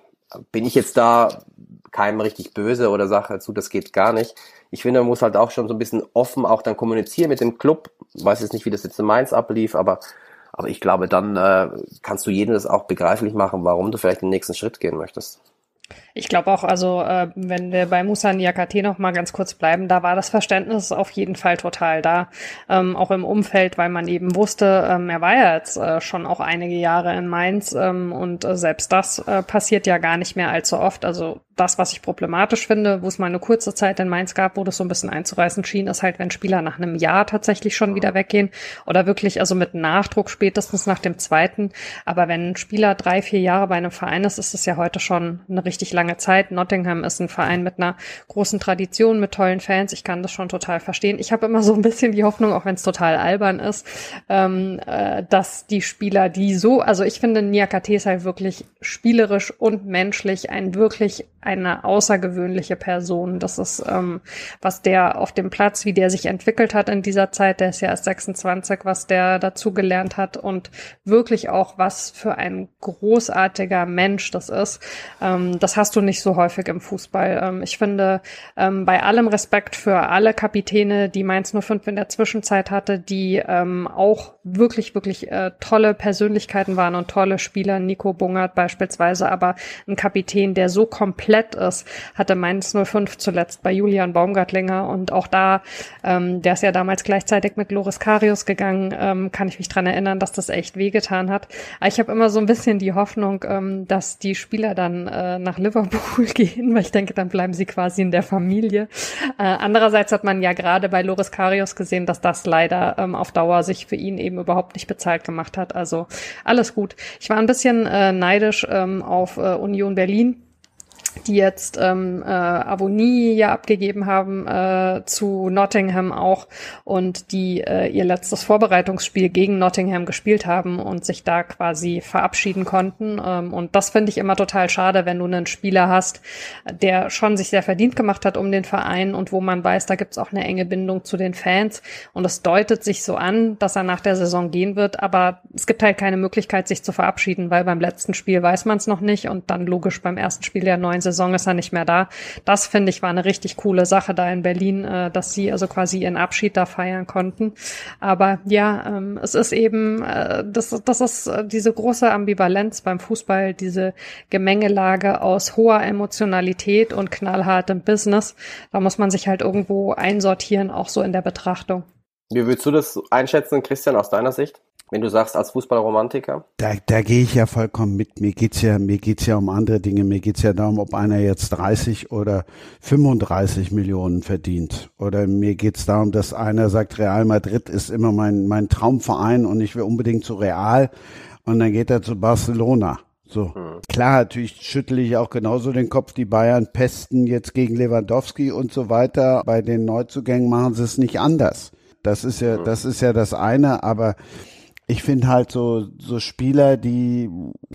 C: bin ich jetzt da keinem richtig böse oder sage dazu, das geht gar nicht. Ich finde, man muss halt auch schon so ein bisschen offen auch dann kommunizieren mit dem Club. Weiß jetzt nicht, wie das jetzt in Mainz ablief, aber, aber ich glaube, dann äh, kannst du jedem das auch begreiflich machen, warum du vielleicht den nächsten Schritt gehen möchtest.
D: Ich glaube auch, also äh, wenn wir bei Musa Niakate noch mal ganz kurz bleiben, da war das Verständnis auf jeden Fall total da, ähm, auch im Umfeld, weil man eben wusste, ähm, er war ja jetzt äh, schon auch einige Jahre in Mainz ähm, und äh, selbst das äh, passiert ja gar nicht mehr allzu oft. Also das, was ich problematisch finde, wo es mal eine kurze Zeit in Mainz gab, wo das so ein bisschen einzureißen schien, ist halt, wenn Spieler nach einem Jahr tatsächlich schon wieder weggehen oder wirklich also mit Nachdruck spätestens nach dem zweiten. Aber wenn ein Spieler drei, vier Jahre bei einem Verein ist, ist es ja heute schon eine richtig lange Zeit. Nottingham ist ein Verein mit einer großen Tradition, mit tollen Fans. Ich kann das schon total verstehen. Ich habe immer so ein bisschen die Hoffnung, auch wenn es total albern ist, ähm, äh, dass die Spieler, die so, also ich finde, Niakate ist halt wirklich spielerisch und menschlich ein wirklich eine außergewöhnliche Person. Das ist, ähm, was der auf dem Platz, wie der sich entwickelt hat in dieser Zeit, der ist ja erst 26, was der dazu gelernt hat und wirklich auch, was für ein großartiger Mensch das ist. Ähm, das hast du nicht so häufig im Fußball. Ähm, ich finde, ähm, bei allem Respekt für alle Kapitäne, die Mainz 05 in der Zwischenzeit hatte, die ähm, auch wirklich, wirklich äh, tolle Persönlichkeiten waren und tolle Spieler, Nico Bungert beispielsweise, aber ein Kapitän, der so komplett ist, hatte Mainz 05 zuletzt bei Julian Baumgartlinger und auch da, ähm, der ist ja damals gleichzeitig mit Loris Karius gegangen, ähm, kann ich mich dran erinnern, dass das echt wehgetan hat. Ich habe immer so ein bisschen die Hoffnung, ähm, dass die Spieler dann äh, nach Liverpool gehen, weil ich denke, dann bleiben sie quasi in der Familie. Äh, andererseits hat man ja gerade bei Loris Karius gesehen, dass das leider ähm, auf Dauer sich für ihn eben überhaupt nicht bezahlt gemacht hat. Also alles gut. Ich war ein bisschen äh, neidisch ähm, auf äh, Union Berlin die jetzt ähm, äh, Avonie ja abgegeben haben äh, zu Nottingham auch und die äh, ihr letztes Vorbereitungsspiel gegen Nottingham gespielt haben und sich da quasi verabschieden konnten. Ähm, und das finde ich immer total schade, wenn du einen Spieler hast, der schon sich sehr verdient gemacht hat um den Verein und wo man weiß, da gibt's auch eine enge Bindung zu den Fans. Und es deutet sich so an, dass er nach der Saison gehen wird, aber es gibt halt keine Möglichkeit, sich zu verabschieden, weil beim letzten Spiel weiß man es noch nicht und dann logisch beim ersten Spiel der neuen Saison ist er nicht mehr da. Das finde ich war eine richtig coole Sache da in Berlin, äh, dass sie also quasi ihren Abschied da feiern konnten. Aber ja, ähm, es ist eben, äh, das, das ist äh, diese große Ambivalenz beim Fußball, diese Gemengelage aus hoher Emotionalität und knallhartem Business. Da muss man sich halt irgendwo einsortieren, auch so in der Betrachtung.
C: Wie würdest du das einschätzen, Christian, aus deiner Sicht? Wenn du sagst, als Fußballromantiker?
B: Da, da gehe ich ja vollkommen mit. Mir geht's ja, mir geht's ja um andere Dinge. Mir geht's ja darum, ob einer jetzt 30 oder 35 Millionen verdient. Oder mir geht's darum, dass einer sagt, Real Madrid ist immer mein, mein Traumverein und ich will unbedingt zu Real. Und dann geht er zu Barcelona. So. Hm. Klar, natürlich schüttle ich auch genauso den Kopf. Die Bayern pesten jetzt gegen Lewandowski und so weiter. Bei den Neuzugängen machen sie es nicht anders. Das ist ja, das ist ja das eine, aber ich finde halt so, so Spieler, die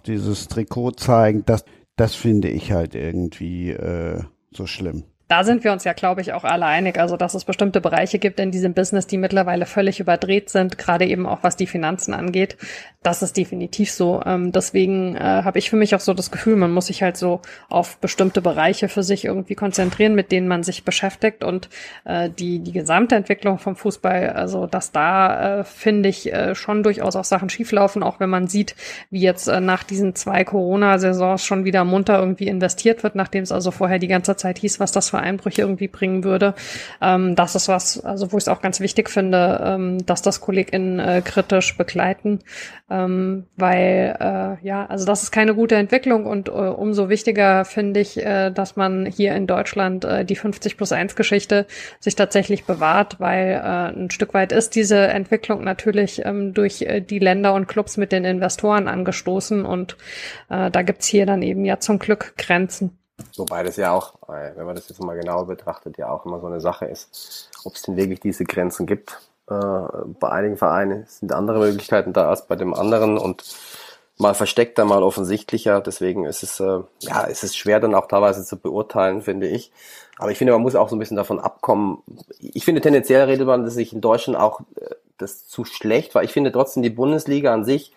B: dieses Trikot zeigen, das, das finde ich halt irgendwie äh, so schlimm
D: da sind wir uns ja, glaube ich, auch alle einig. Also, dass es bestimmte Bereiche gibt in diesem Business, die mittlerweile völlig überdreht sind, gerade eben auch was die Finanzen angeht. Das ist definitiv so. Ähm, deswegen äh, habe ich für mich auch so das Gefühl, man muss sich halt so auf bestimmte Bereiche für sich irgendwie konzentrieren, mit denen man sich beschäftigt und äh, die die gesamte Entwicklung vom Fußball, also dass da äh, finde ich äh, schon durchaus auch Sachen schieflaufen, auch wenn man sieht, wie jetzt äh, nach diesen zwei Corona-Saisons schon wieder munter irgendwie investiert wird, nachdem es also vorher die ganze Zeit hieß, was das für Einbrüche irgendwie bringen würde. Ähm, das ist was, also wo ich es auch ganz wichtig finde, ähm, dass das KollegInnen äh, kritisch begleiten, ähm, weil äh, ja, also das ist keine gute Entwicklung und äh, umso wichtiger finde ich, äh, dass man hier in Deutschland äh, die 50 plus 1 Geschichte sich tatsächlich bewahrt, weil äh, ein Stück weit ist diese Entwicklung natürlich ähm, durch äh, die Länder und Clubs mit den Investoren angestoßen und äh, da gibt's hier dann eben ja zum Glück Grenzen.
C: Wobei das ja auch, äh, wenn man das jetzt mal genauer betrachtet, ja auch immer so eine Sache ist, ob es denn wirklich diese Grenzen gibt. Äh, bei einigen Vereinen sind andere Möglichkeiten da als bei dem anderen und mal versteckter, mal offensichtlicher. Deswegen ist es, äh, ja, es ist schwer dann auch teilweise zu beurteilen, finde ich. Aber ich finde, man muss auch so ein bisschen davon abkommen. Ich finde tendenziell redet man, dass sich in Deutschland auch das zu schlecht war. Ich finde trotzdem die Bundesliga an sich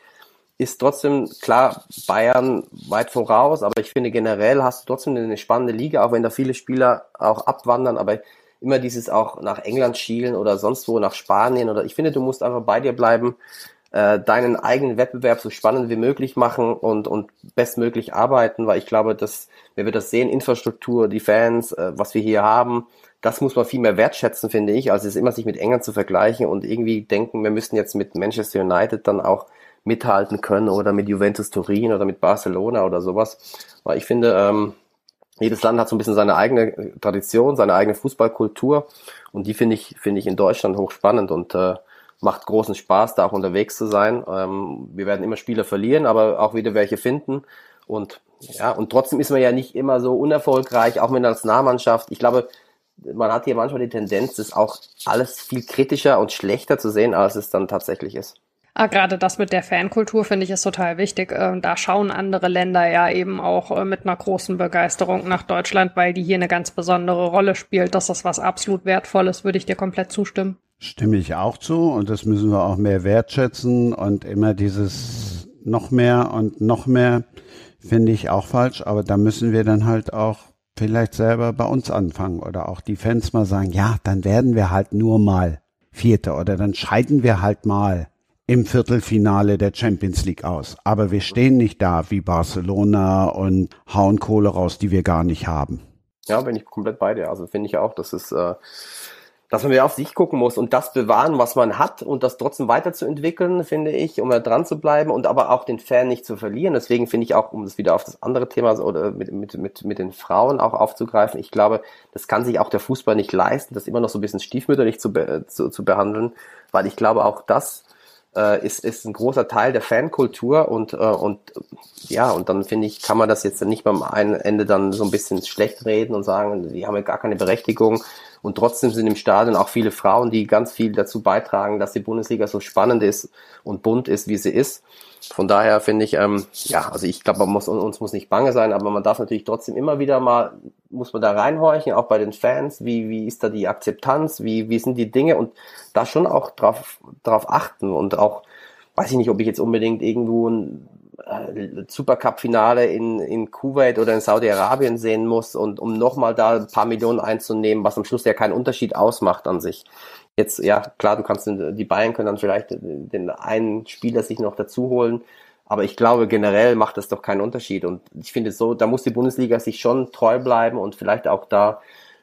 C: ist trotzdem klar Bayern weit voraus, aber ich finde generell hast du trotzdem eine spannende Liga, auch wenn da viele Spieler auch abwandern, aber immer dieses auch nach England schielen oder sonst wo nach Spanien oder ich finde, du musst einfach bei dir bleiben, äh, deinen eigenen Wettbewerb so spannend wie möglich machen und, und bestmöglich arbeiten, weil ich glaube, dass, wenn wir das sehen, Infrastruktur, die Fans, äh, was wir hier haben, das muss man viel mehr wertschätzen, finde ich, als es immer sich mit England zu vergleichen und irgendwie denken, wir müssen jetzt mit Manchester United dann auch mithalten können oder mit Juventus Turin oder mit Barcelona oder sowas. Weil ich finde, ähm, jedes Land hat so ein bisschen seine eigene Tradition, seine eigene Fußballkultur und die finde ich, finde ich in Deutschland hochspannend und äh, macht großen Spaß, da auch unterwegs zu sein. Ähm, wir werden immer Spieler verlieren, aber auch wieder welche finden und ja, und trotzdem ist man ja nicht immer so unerfolgreich, auch mit der Nationalmannschaft. Ich glaube, man hat hier manchmal die Tendenz, das auch alles viel kritischer und schlechter zu sehen, als es dann tatsächlich ist.
D: Ah, gerade das mit der Fankultur finde ich ist total wichtig. Ähm, da schauen andere Länder ja eben auch äh, mit einer großen Begeisterung nach Deutschland, weil die hier eine ganz besondere Rolle spielt. Das ist was absolut Wertvolles, würde ich dir komplett zustimmen.
B: Stimme ich auch zu und das müssen wir auch mehr wertschätzen und immer dieses noch mehr und noch mehr finde ich auch falsch, aber da müssen wir dann halt auch vielleicht selber bei uns anfangen oder auch die Fans mal sagen, ja, dann werden wir halt nur mal Vierter oder dann scheiden wir halt mal im Viertelfinale der Champions League aus. Aber wir stehen nicht da wie Barcelona und hauen Kohle raus, die wir gar nicht haben.
C: Ja, bin ich komplett bei dir. Also finde ich auch, dass es, äh, dass man wieder auf sich gucken muss und das bewahren, was man hat und das trotzdem weiterzuentwickeln, finde ich, um da dran zu bleiben und aber auch den Fan nicht zu verlieren. Deswegen finde ich auch, um das wieder auf das andere Thema oder mit, mit, mit, mit den Frauen auch aufzugreifen, ich glaube, das kann sich auch der Fußball nicht leisten, das immer noch so ein bisschen stiefmütterlich zu, be zu, zu behandeln, weil ich glaube auch das äh, ist, ist ein großer Teil der Fankultur und, äh, und ja, und dann finde ich, kann man das jetzt nicht beim einen Ende dann so ein bisschen schlecht reden und sagen, die haben ja gar keine Berechtigung. Und trotzdem sind im Stadion auch viele Frauen, die ganz viel dazu beitragen, dass die Bundesliga so spannend ist und bunt ist, wie sie ist. Von daher finde ich, ähm, ja, also ich glaube, man muss, uns muss nicht bange sein, aber man darf natürlich trotzdem immer wieder mal, muss man da reinhorchen, auch bei den Fans, wie, wie ist da die Akzeptanz, wie, wie sind die Dinge? Und da schon auch drauf, drauf achten und auch, weiß ich nicht, ob ich jetzt unbedingt irgendwo ein äh, Supercup-Finale in, in Kuwait oder in Saudi-Arabien sehen muss und um nochmal da ein paar Millionen einzunehmen, was am Schluss ja keinen Unterschied ausmacht an sich. Jetzt, ja, klar, du kannst, die Bayern können dann vielleicht den einen Spieler sich noch dazu holen, aber ich glaube, generell macht das doch keinen Unterschied. Und ich finde so, da muss die Bundesliga sich schon treu bleiben und vielleicht auch da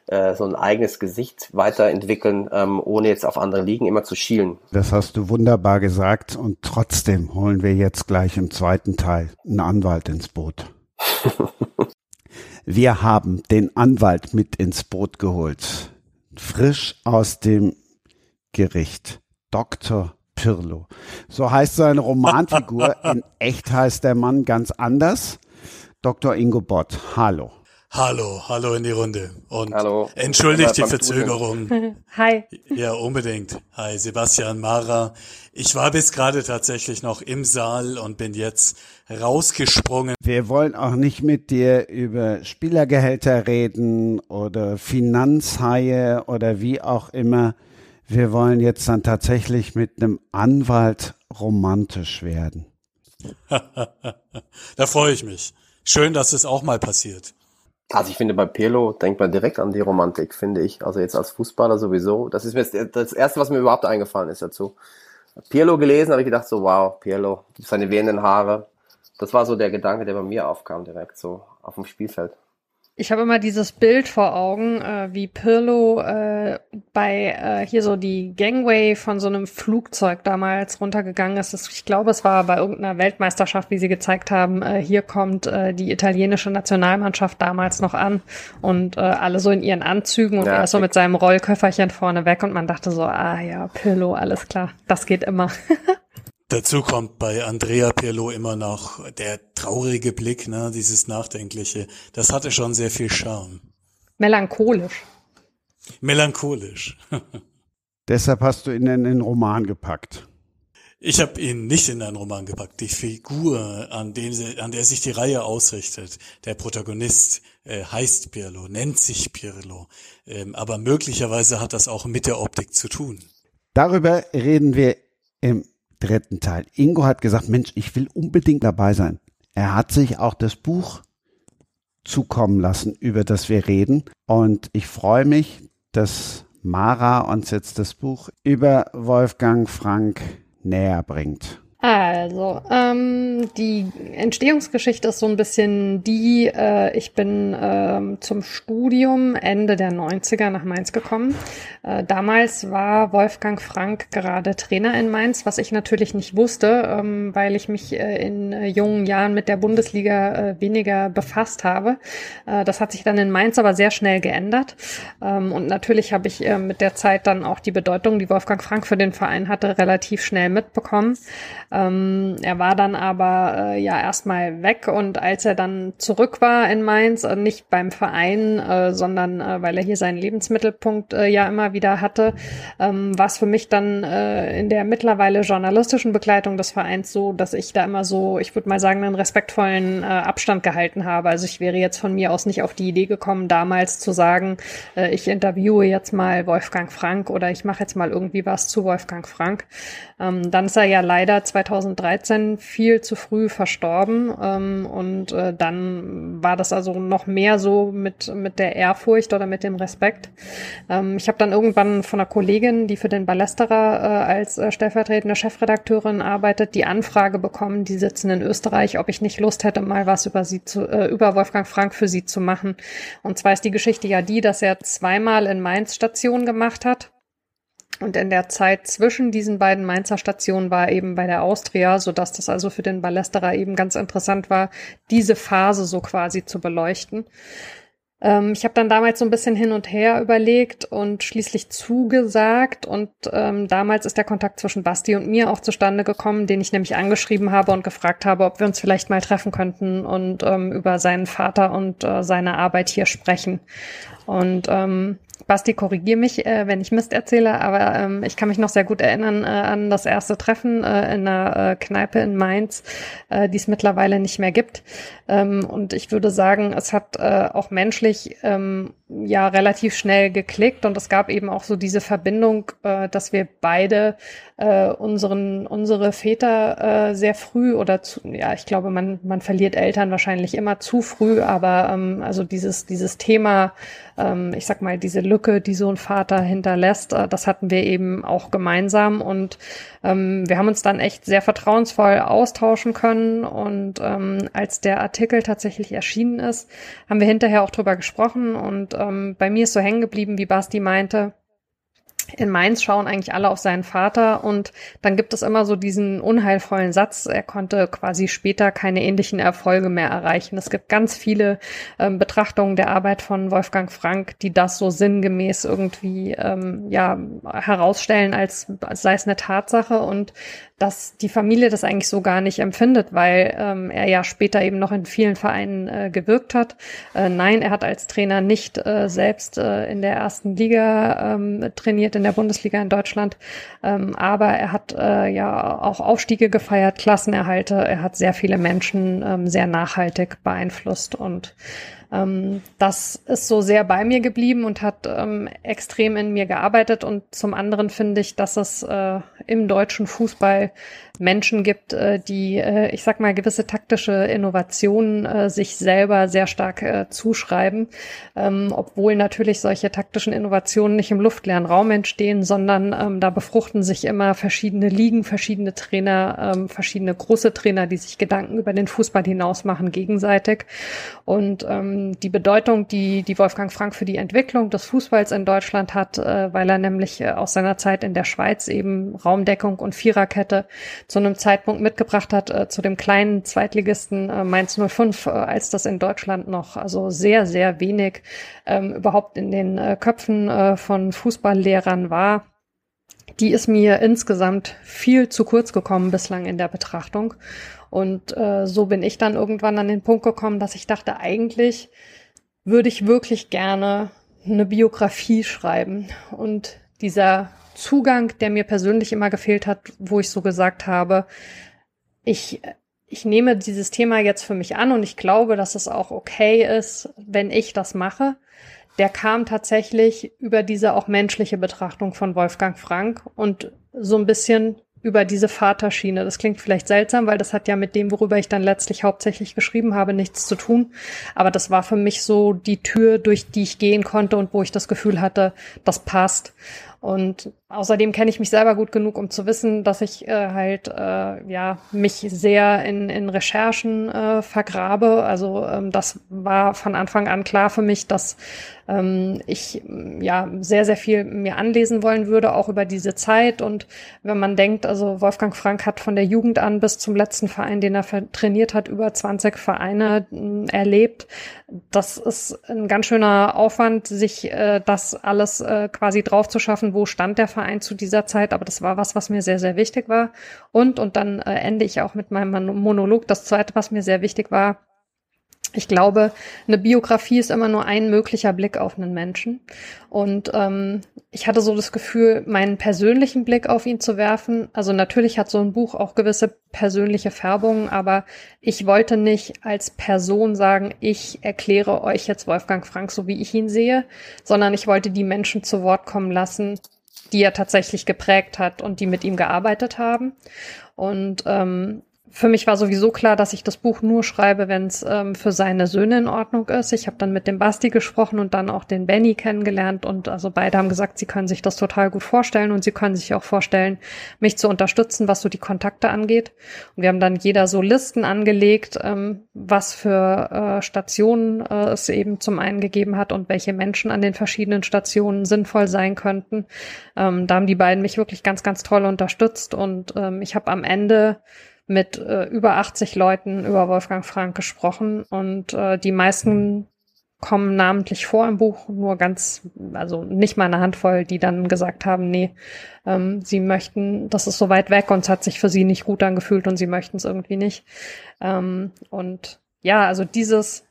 C: äh, so ein eigenes Gesicht weiterentwickeln, ähm, ohne jetzt auf andere Ligen immer zu schielen.
B: Das hast du wunderbar gesagt und trotzdem holen wir jetzt gleich im zweiten Teil einen Anwalt ins Boot. wir haben den Anwalt mit ins Boot geholt. Frisch aus dem Gericht. Dr. Pirlo. So heißt seine Romanfigur. In echt heißt der Mann ganz anders. Dr. Ingo Bott. Hallo.
E: Hallo, hallo in die Runde. Und
C: hallo.
E: entschuldigt die Verzögerung.
D: Hi.
E: Ja, unbedingt. Hi, Sebastian Mara. Ich war bis gerade tatsächlich noch im Saal und bin jetzt rausgesprungen.
B: Wir wollen auch nicht mit dir über Spielergehälter reden oder Finanzhaie oder wie auch immer. Wir wollen jetzt dann tatsächlich mit einem Anwalt romantisch werden.
E: da freue ich mich. Schön, dass es auch mal passiert.
C: Also ich finde bei Pirlo denkt man direkt an die Romantik, finde ich. Also jetzt als Fußballer sowieso. Das ist mir das erste, was mir überhaupt eingefallen ist dazu. Pirlo gelesen, habe ich gedacht so, wow, Pirlo, seine wehenden Haare. Das war so der Gedanke, der bei mir aufkam direkt so auf dem Spielfeld.
D: Ich habe immer dieses Bild vor Augen, äh, wie Pirlo äh, bei äh, hier so die Gangway von so einem Flugzeug damals runtergegangen ist. Ich glaube, es war bei irgendeiner Weltmeisterschaft, wie sie gezeigt haben. Äh, hier kommt äh, die italienische Nationalmannschaft damals noch an und äh, alle so in ihren Anzügen und ja, er ist so mit seinem Rollköfferchen vorne weg und man dachte so, ah ja, Pirlo, alles klar, das geht immer.
E: Dazu kommt bei Andrea Pirlo immer noch der traurige Blick, ne, dieses Nachdenkliche. Das hatte schon sehr viel Charme.
D: Melancholisch.
E: Melancholisch.
B: Deshalb hast du ihn in den Roman gepackt.
E: Ich habe ihn nicht in einen Roman gepackt. Die Figur, an, dem, an der sich die Reihe ausrichtet, der Protagonist äh, heißt Pirlo, nennt sich Pirlo. Ähm, aber möglicherweise hat das auch mit der Optik zu tun.
B: Darüber reden wir im dritten Teil. Ingo hat gesagt, Mensch, ich will unbedingt dabei sein. Er hat sich auch das Buch zukommen lassen, über das wir reden. Und ich freue mich, dass Mara uns jetzt das Buch über Wolfgang Frank näher bringt.
D: Also, ähm, die Entstehungsgeschichte ist so ein bisschen die, äh, ich bin ähm, zum Studium Ende der 90er nach Mainz gekommen. Äh, damals war Wolfgang Frank gerade Trainer in Mainz, was ich natürlich nicht wusste, ähm, weil ich mich äh, in äh, jungen Jahren mit der Bundesliga äh, weniger befasst habe. Äh, das hat sich dann in Mainz aber sehr schnell geändert. Ähm, und natürlich habe ich äh, mit der Zeit dann auch die Bedeutung, die Wolfgang Frank für den Verein hatte, relativ schnell mitbekommen. Ähm, er war dann aber äh, ja erstmal weg und als er dann zurück war in Mainz, äh, nicht beim Verein, äh, sondern äh, weil er hier seinen Lebensmittelpunkt äh, ja immer wieder hatte, ähm, war es für mich dann äh, in der mittlerweile journalistischen Begleitung des Vereins so, dass ich da immer so, ich würde mal sagen, einen respektvollen Abstand gehalten habe. Also ich wäre jetzt von mir aus nicht auf die Idee gekommen, damals zu sagen, ich interviewe jetzt mal Wolfgang Frank oder ich mache jetzt mal irgendwie was zu Wolfgang Frank. Ähm, dann ist er ja leider 2013 viel zu früh verstorben ähm, und äh, dann war das also noch mehr so mit, mit der Ehrfurcht oder mit dem Respekt. Ähm, ich habe dann irgendwann von einer Kollegin, die für den Ballesterer äh, als äh, stellvertretende Chefredakteurin arbeitet, die Anfrage bekommen, die sitzen in Österreich, ob ich nicht Lust hätte, mal was über sie zu, äh, über Wolfgang Frank für sie zu machen. Und zwar ist die Geschichte ja die, dass er zweimal in Mainz Station gemacht hat und in der Zeit zwischen diesen beiden Mainzer Stationen war eben bei der Austria, so dass das also für den Ballesterer eben ganz interessant war, diese Phase so quasi zu beleuchten. Ähm, ich habe dann damals so ein bisschen hin und her überlegt und schließlich zugesagt. Und ähm, damals ist der Kontakt zwischen Basti und mir auch zustande gekommen, den ich nämlich angeschrieben habe und gefragt habe, ob wir uns vielleicht mal treffen könnten und ähm, über seinen Vater und äh, seine Arbeit hier sprechen. Und ähm, Basti, korrigier mich, äh, wenn ich Mist erzähle, aber ähm, ich kann mich noch sehr gut erinnern äh, an das erste Treffen äh, in einer äh, Kneipe in Mainz, äh, die es mittlerweile nicht mehr gibt. Ähm, und ich würde sagen, es hat äh, auch menschlich ähm, ja relativ schnell geklickt und es gab eben auch so diese Verbindung, äh, dass wir beide äh, unseren unsere Väter äh, sehr früh oder zu, ja ich glaube man man verliert Eltern wahrscheinlich immer zu früh, aber ähm, also dieses dieses Thema ähm, ich sag mal diese Lücke, die so ein Vater hinterlässt, äh, das hatten wir eben auch gemeinsam. Und ähm, wir haben uns dann echt sehr vertrauensvoll austauschen können. Und ähm, als der Artikel tatsächlich erschienen ist, haben wir hinterher auch drüber gesprochen. Und ähm, bei mir ist so hängen geblieben, wie Basti meinte, in Mainz schauen eigentlich alle auf seinen Vater und dann gibt es immer so diesen unheilvollen Satz, er konnte quasi später keine ähnlichen Erfolge mehr erreichen. Es gibt ganz viele ähm, Betrachtungen der Arbeit von Wolfgang Frank, die das so sinngemäß irgendwie ähm, ja herausstellen, als, als sei es eine Tatsache und dass die Familie das eigentlich so gar nicht empfindet, weil ähm, er ja später eben noch in vielen Vereinen äh, gewirkt hat. Äh, nein, er hat als Trainer nicht äh, selbst äh, in der ersten Liga ähm, trainiert, in der Bundesliga in Deutschland, ähm, aber er hat äh, ja auch Aufstiege gefeiert, Klassenerhalte. Er hat sehr viele Menschen ähm, sehr nachhaltig beeinflusst und ähm, das ist so sehr bei mir geblieben und hat ähm, extrem in mir gearbeitet. Und zum anderen finde ich, dass es äh, im deutschen Fußball Menschen gibt, äh, die, äh, ich sag mal, gewisse taktische Innovationen äh, sich selber sehr stark äh, zuschreiben, ähm, obwohl natürlich solche taktischen Innovationen nicht im luftleeren Raum entstehen, sondern ähm, da befruchten sich immer verschiedene Ligen, verschiedene Trainer, ähm, verschiedene große Trainer, die sich Gedanken über den Fußball hinaus machen, gegenseitig. Und ähm, die Bedeutung, die, die Wolfgang Frank für die Entwicklung des Fußballs in Deutschland hat, äh, weil er nämlich äh, aus seiner Zeit in der Schweiz eben Raumdeckung und Viererkette zu einem Zeitpunkt mitgebracht hat, äh, zu dem kleinen Zweitligisten äh, Mainz 05, äh, als das in Deutschland noch also sehr, sehr wenig ähm, überhaupt in den äh, Köpfen äh, von Fußballlehrern war. Die ist mir insgesamt viel zu kurz gekommen bislang in der Betrachtung. Und äh, so bin ich dann irgendwann an den Punkt gekommen, dass ich dachte, eigentlich würde ich wirklich gerne eine Biografie schreiben. Und dieser Zugang, der mir persönlich immer gefehlt hat, wo ich so gesagt habe, ich, ich nehme dieses Thema jetzt für mich an und ich glaube, dass es auch okay ist, wenn ich das mache. Der kam tatsächlich über diese auch menschliche Betrachtung von Wolfgang Frank und so ein bisschen über diese Vaterschiene. Das klingt vielleicht seltsam, weil das hat ja mit dem, worüber ich dann letztlich hauptsächlich geschrieben habe, nichts zu tun. Aber das war für mich so die Tür, durch die ich gehen konnte und wo ich das Gefühl hatte, das passt. Und außerdem kenne ich mich selber gut genug, um zu wissen, dass ich äh, halt äh, ja mich sehr in, in Recherchen äh, vergrabe. Also ähm, das war von Anfang an klar für mich, dass ähm, ich ja sehr, sehr viel mir anlesen wollen würde, auch über diese Zeit. Und wenn man denkt, also Wolfgang Frank hat von der Jugend an bis zum letzten Verein, den er trainiert hat, über 20 Vereine äh, erlebt. Das ist ein ganz schöner Aufwand, sich äh, das alles äh, quasi drauf zu schaffen, wo stand der Verein zu dieser Zeit. Aber das war was, was mir sehr, sehr wichtig war. Und, und dann äh, ende ich auch mit meinem Monolog. Das zweite, was mir sehr wichtig war, ich glaube, eine Biografie ist immer nur ein möglicher Blick auf einen Menschen. Und ähm, ich hatte so das Gefühl, meinen persönlichen Blick auf ihn zu werfen. Also natürlich hat so ein Buch auch gewisse persönliche Färbungen, aber ich wollte nicht als Person sagen, ich erkläre euch jetzt Wolfgang Frank so, wie ich ihn sehe, sondern ich wollte die Menschen zu Wort kommen lassen, die er tatsächlich geprägt hat und die mit ihm gearbeitet haben. Und ähm, für mich war sowieso klar, dass ich das Buch nur schreibe, wenn es ähm, für seine Söhne in Ordnung ist. Ich habe dann mit dem Basti gesprochen und dann auch den Benny kennengelernt und also beide haben gesagt, sie können sich das total gut vorstellen und sie können sich auch vorstellen, mich zu unterstützen, was so die Kontakte angeht. Und wir haben dann jeder so Listen angelegt, ähm, was für äh, Stationen äh, es eben zum einen gegeben hat und welche Menschen an den verschiedenen Stationen sinnvoll sein könnten. Ähm, da haben die beiden mich wirklich ganz, ganz toll unterstützt und ähm, ich habe am Ende mit äh, über 80 Leuten über Wolfgang Frank gesprochen und äh, die meisten kommen namentlich vor im Buch, nur ganz, also nicht mal eine Handvoll, die dann gesagt haben, nee, ähm, sie möchten, das ist so weit weg und es hat sich für sie nicht gut angefühlt und sie möchten es irgendwie nicht. Ähm, und ja, also dieses,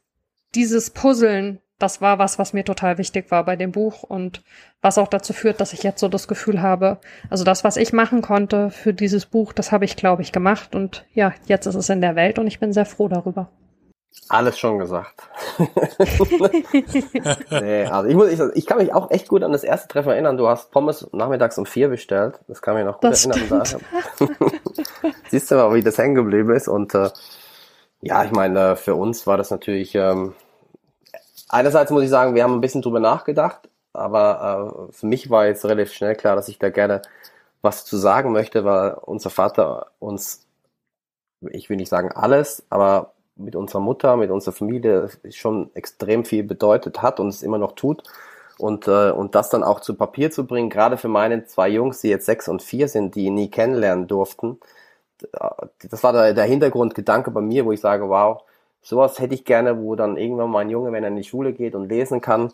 D: dieses Puzzeln, das war was, was mir total wichtig war bei dem Buch und was auch dazu führt, dass ich jetzt so das Gefühl habe, also das, was ich machen konnte für dieses Buch, das habe ich, glaube ich, gemacht und ja, jetzt ist es in der Welt und ich bin sehr froh darüber.
C: Alles schon gesagt. nee, also ich, muss, ich, ich kann mich auch echt gut an das erste Treffen erinnern. Du hast Pommes nachmittags um vier bestellt. Das kann mich noch gut
D: Das
C: erinnern. Siehst du mal, wie das hängen geblieben ist. Und äh, ja, ich meine, für uns war das natürlich, ähm, einerseits muss ich sagen, wir haben ein bisschen drüber nachgedacht, aber äh, für mich war jetzt relativ schnell klar, dass ich da gerne was zu sagen möchte, weil unser Vater uns, ich will nicht sagen alles, aber mit unserer Mutter, mit unserer Familie schon extrem viel bedeutet hat und es immer noch tut. Und, äh, und das dann auch zu Papier zu bringen, gerade für meine zwei Jungs, die jetzt sechs und vier sind, die ihn nie kennenlernen durften, das war der, der Hintergrundgedanke bei mir, wo ich sage, wow, sowas hätte ich gerne, wo dann irgendwann mal ein Junge, wenn er in die Schule geht und lesen kann,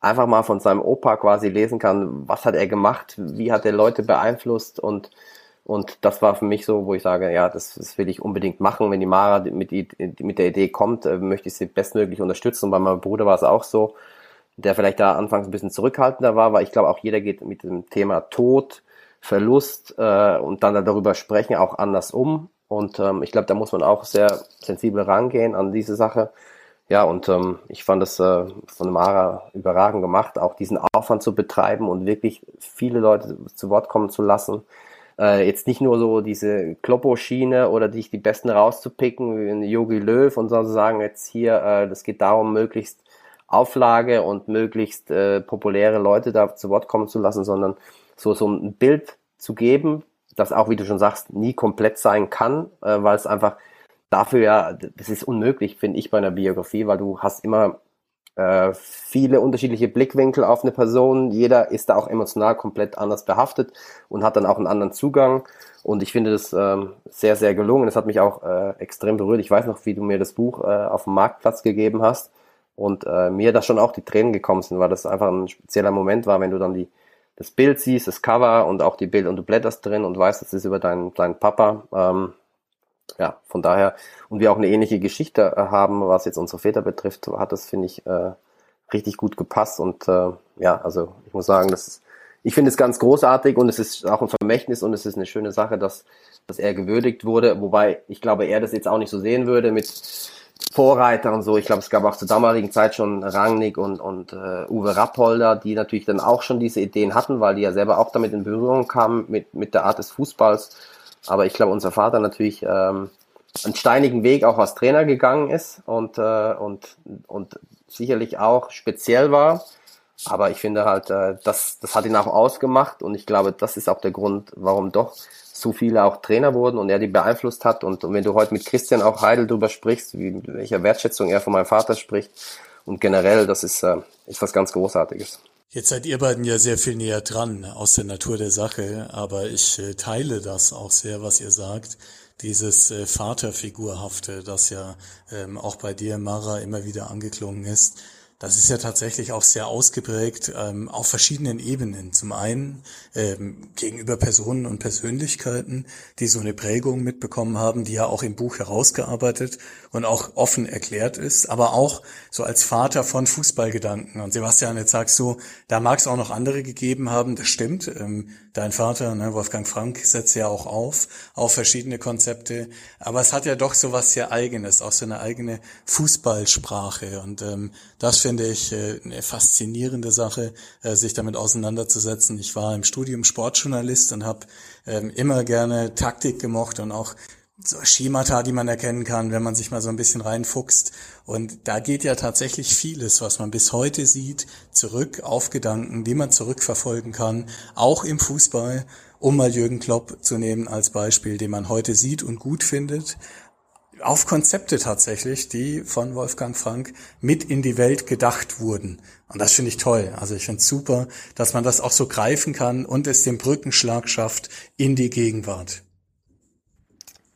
C: einfach mal von seinem Opa quasi lesen kann, was hat er gemacht, wie hat er Leute beeinflusst und und das war für mich so, wo ich sage, ja, das, das will ich unbedingt machen. Wenn die Mara mit, mit der Idee kommt, äh, möchte ich sie bestmöglich unterstützen. Und bei meinem Bruder war es auch so, der vielleicht da anfangs ein bisschen zurückhaltender war, weil ich glaube, auch jeder geht mit dem Thema Tod, Verlust äh, und dann darüber sprechen auch anders um. Und ähm, ich glaube, da muss man auch sehr sensibel rangehen an diese Sache. Ja, und ähm, ich fand es äh, von Mara überragend gemacht, auch diesen Aufwand zu betreiben und wirklich viele Leute zu Wort kommen zu lassen äh, jetzt nicht nur so diese Kloppo-Schiene oder dich die Besten rauszupicken, wie ein Yogi Löw und so sagen jetzt hier, äh, das geht darum, möglichst Auflage und möglichst äh, populäre Leute da zu Wort kommen zu lassen, sondern so, so ein Bild zu geben, das auch, wie du schon sagst, nie komplett sein kann, äh, weil es einfach dafür ja, das ist unmöglich, finde ich, bei einer Biografie, weil du hast immer äh, viele unterschiedliche Blickwinkel auf eine Person. Jeder ist da auch emotional komplett anders behaftet und hat dann auch einen anderen Zugang. Und ich finde das ähm, sehr, sehr gelungen. Es hat mich auch äh, extrem berührt. Ich weiß noch, wie du mir das Buch äh, auf dem Marktplatz gegeben hast und äh, mir da schon auch die Tränen gekommen sind, weil das einfach ein spezieller Moment war, wenn du dann die, das Bild siehst, das Cover und auch die Bild und du blätterst drin und weißt, das ist über deinen, deinen Papa. Ähm, ja, von daher, und wir auch eine ähnliche Geschichte äh, haben, was jetzt unsere Väter betrifft, hat das, finde ich, äh, richtig gut gepasst. Und äh, ja, also ich muss sagen, das ist, ich finde es ganz großartig und es ist auch ein Vermächtnis und es ist eine schöne Sache, dass, dass er gewürdigt wurde, wobei ich glaube, er das jetzt auch nicht so sehen würde mit Vorreiter und so. Ich glaube, es gab auch zur damaligen Zeit schon Rangnick und, und äh, Uwe Rappolder, die natürlich dann auch schon diese Ideen hatten, weil die ja selber auch damit in Berührung kamen mit, mit der Art des Fußballs. Aber ich glaube, unser Vater natürlich ähm, einen steinigen Weg auch als Trainer gegangen ist und, äh, und, und sicherlich auch speziell war. Aber ich finde halt, äh, das, das hat ihn auch ausgemacht und ich glaube, das ist auch der Grund, warum doch so viele auch Trainer wurden und er die beeinflusst hat. Und, und wenn du heute mit Christian auch Heidel darüber sprichst, wie, welcher Wertschätzung er von meinem Vater spricht und generell, das ist, äh, ist was ganz Großartiges.
E: Jetzt seid ihr beiden ja sehr viel näher dran aus der Natur der Sache, aber ich äh, teile das auch sehr, was ihr sagt. Dieses äh, Vaterfigurhafte, das ja ähm, auch bei dir, Mara, immer wieder angeklungen ist. Das ist ja tatsächlich auch sehr ausgeprägt ähm, auf verschiedenen Ebenen. Zum einen ähm, gegenüber Personen und Persönlichkeiten, die so eine Prägung mitbekommen haben, die ja auch im Buch herausgearbeitet und auch offen erklärt ist, aber auch so als Vater von Fußballgedanken. Und Sebastian, jetzt sagst du, da mag es auch noch andere gegeben haben. Das stimmt. Ähm, dein Vater, ne, Wolfgang Frank, setzt ja auch auf, auf verschiedene Konzepte. Aber es hat ja doch so was sehr Eigenes, auch so eine eigene Fußballsprache. Und ähm, das finde ich äh, eine faszinierende Sache, äh, sich damit auseinanderzusetzen. Ich war im Studium Sportjournalist und habe ähm, immer gerne Taktik gemocht und auch so Schemata, die man erkennen kann, wenn man sich mal so ein bisschen reinfuchst. Und da geht ja tatsächlich vieles, was man bis heute sieht, zurück auf Gedanken, die man zurückverfolgen kann, auch im Fußball, um mal Jürgen Klopp zu nehmen als Beispiel, den man heute sieht und gut findet, auf Konzepte tatsächlich, die von Wolfgang Frank mit in die Welt gedacht wurden. Und das finde ich toll. Also ich finde es super, dass man das auch so greifen kann und es den Brückenschlag schafft in die Gegenwart.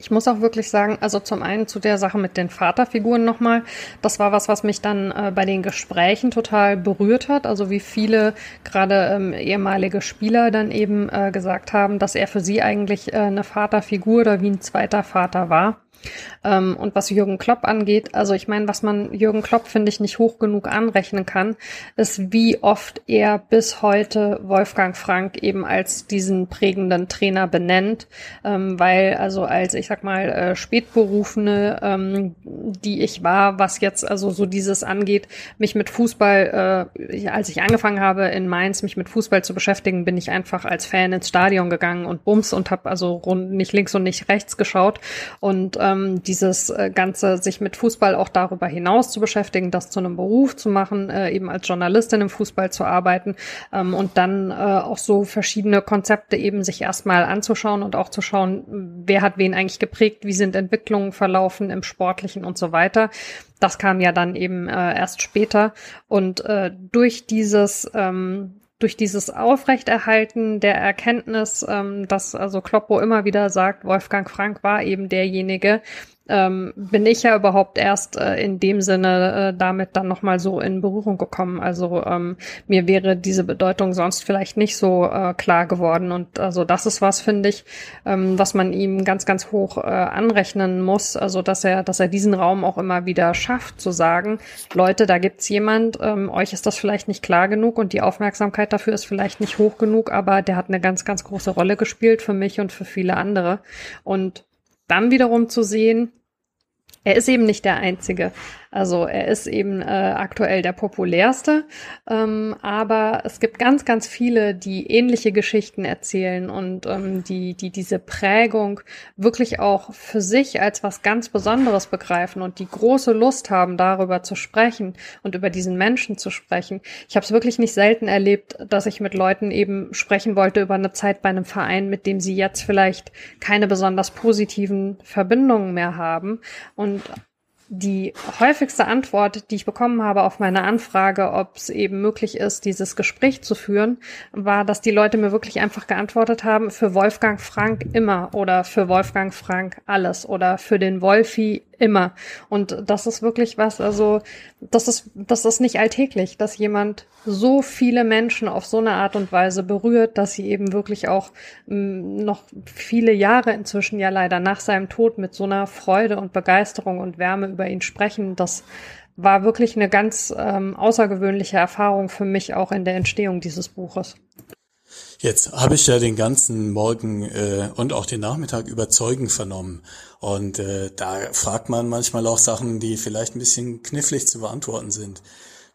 D: Ich muss auch wirklich sagen, also zum einen zu der Sache mit den Vaterfiguren nochmal, das war was, was mich dann äh, bei den Gesprächen total berührt hat. Also wie viele gerade ähm, ehemalige Spieler dann eben äh, gesagt haben, dass er für sie eigentlich äh, eine Vaterfigur oder wie ein zweiter Vater war. Ähm, und was Jürgen Klopp angeht, also ich meine, was man Jürgen Klopp, finde ich, nicht hoch genug anrechnen kann, ist, wie oft er bis heute Wolfgang Frank eben als diesen prägenden Trainer benennt, ähm, weil also als, ich sag mal, äh, Spätberufene, ähm, die ich war, was jetzt also so dieses angeht, mich mit Fußball, äh, als ich angefangen habe in Mainz, mich mit Fußball zu beschäftigen, bin ich einfach als Fan ins Stadion gegangen und bums und habe also rund nicht links und nicht rechts geschaut. Und ähm, dieses äh, Ganze, sich mit Fußball auch darüber hinaus zu beschäftigen, das zu einem Beruf zu machen, äh, eben als Journalistin im Fußball zu arbeiten ähm, und dann äh, auch so verschiedene Konzepte eben sich erstmal anzuschauen und auch zu schauen, wer hat wen eigentlich geprägt, wie sind Entwicklungen verlaufen im Sportlichen und so weiter. Das kam ja dann eben äh, erst später und äh, durch dieses ähm, durch dieses Aufrechterhalten der Erkenntnis, ähm, dass also Kloppo immer wieder sagt, Wolfgang Frank war eben derjenige, ähm, bin ich ja überhaupt erst äh, in dem Sinne äh, damit dann nochmal so in Berührung gekommen. Also ähm, mir wäre diese Bedeutung sonst vielleicht nicht so äh, klar geworden. Und also das ist was, finde ich, ähm, was man ihm ganz, ganz hoch äh, anrechnen muss. Also dass er, dass er diesen Raum auch immer wieder schafft, zu sagen, Leute, da gibt's jemand, ähm, euch ist das vielleicht nicht klar genug und die Aufmerksamkeit dafür ist vielleicht nicht hoch genug, aber der hat eine ganz, ganz große Rolle gespielt für mich und für viele andere. Und dann wiederum zu sehen, er ist eben nicht der Einzige. Also er ist eben äh, aktuell der populärste, ähm, aber es gibt ganz, ganz viele, die ähnliche Geschichten erzählen und ähm, die, die diese Prägung wirklich auch für sich als was ganz Besonderes begreifen und die große Lust haben, darüber zu sprechen und über diesen Menschen zu sprechen. Ich habe es wirklich nicht selten erlebt, dass ich mit Leuten eben sprechen wollte über eine Zeit bei einem Verein, mit dem sie jetzt vielleicht keine besonders positiven Verbindungen mehr haben und die häufigste Antwort, die ich bekommen habe auf meine Anfrage, ob es eben möglich ist, dieses Gespräch zu führen, war, dass die Leute mir wirklich einfach geantwortet haben, für Wolfgang Frank immer oder für Wolfgang Frank alles oder für den Wolfi immer. Und das ist wirklich was, also das ist, das ist nicht alltäglich, dass jemand so viele Menschen auf so eine Art und Weise berührt, dass sie eben wirklich auch m, mm, noch viele Jahre inzwischen ja leider nach seinem Tod mit so einer Freude und Begeisterung und Wärme über ihn sprechen. Das war wirklich eine ganz ähm, außergewöhnliche Erfahrung für mich auch in der Entstehung dieses Buches.
E: Jetzt habe ich ja den ganzen Morgen äh, und auch den Nachmittag über Zeugen vernommen. Und äh, da fragt man manchmal auch Sachen, die vielleicht ein bisschen knifflig zu beantworten sind.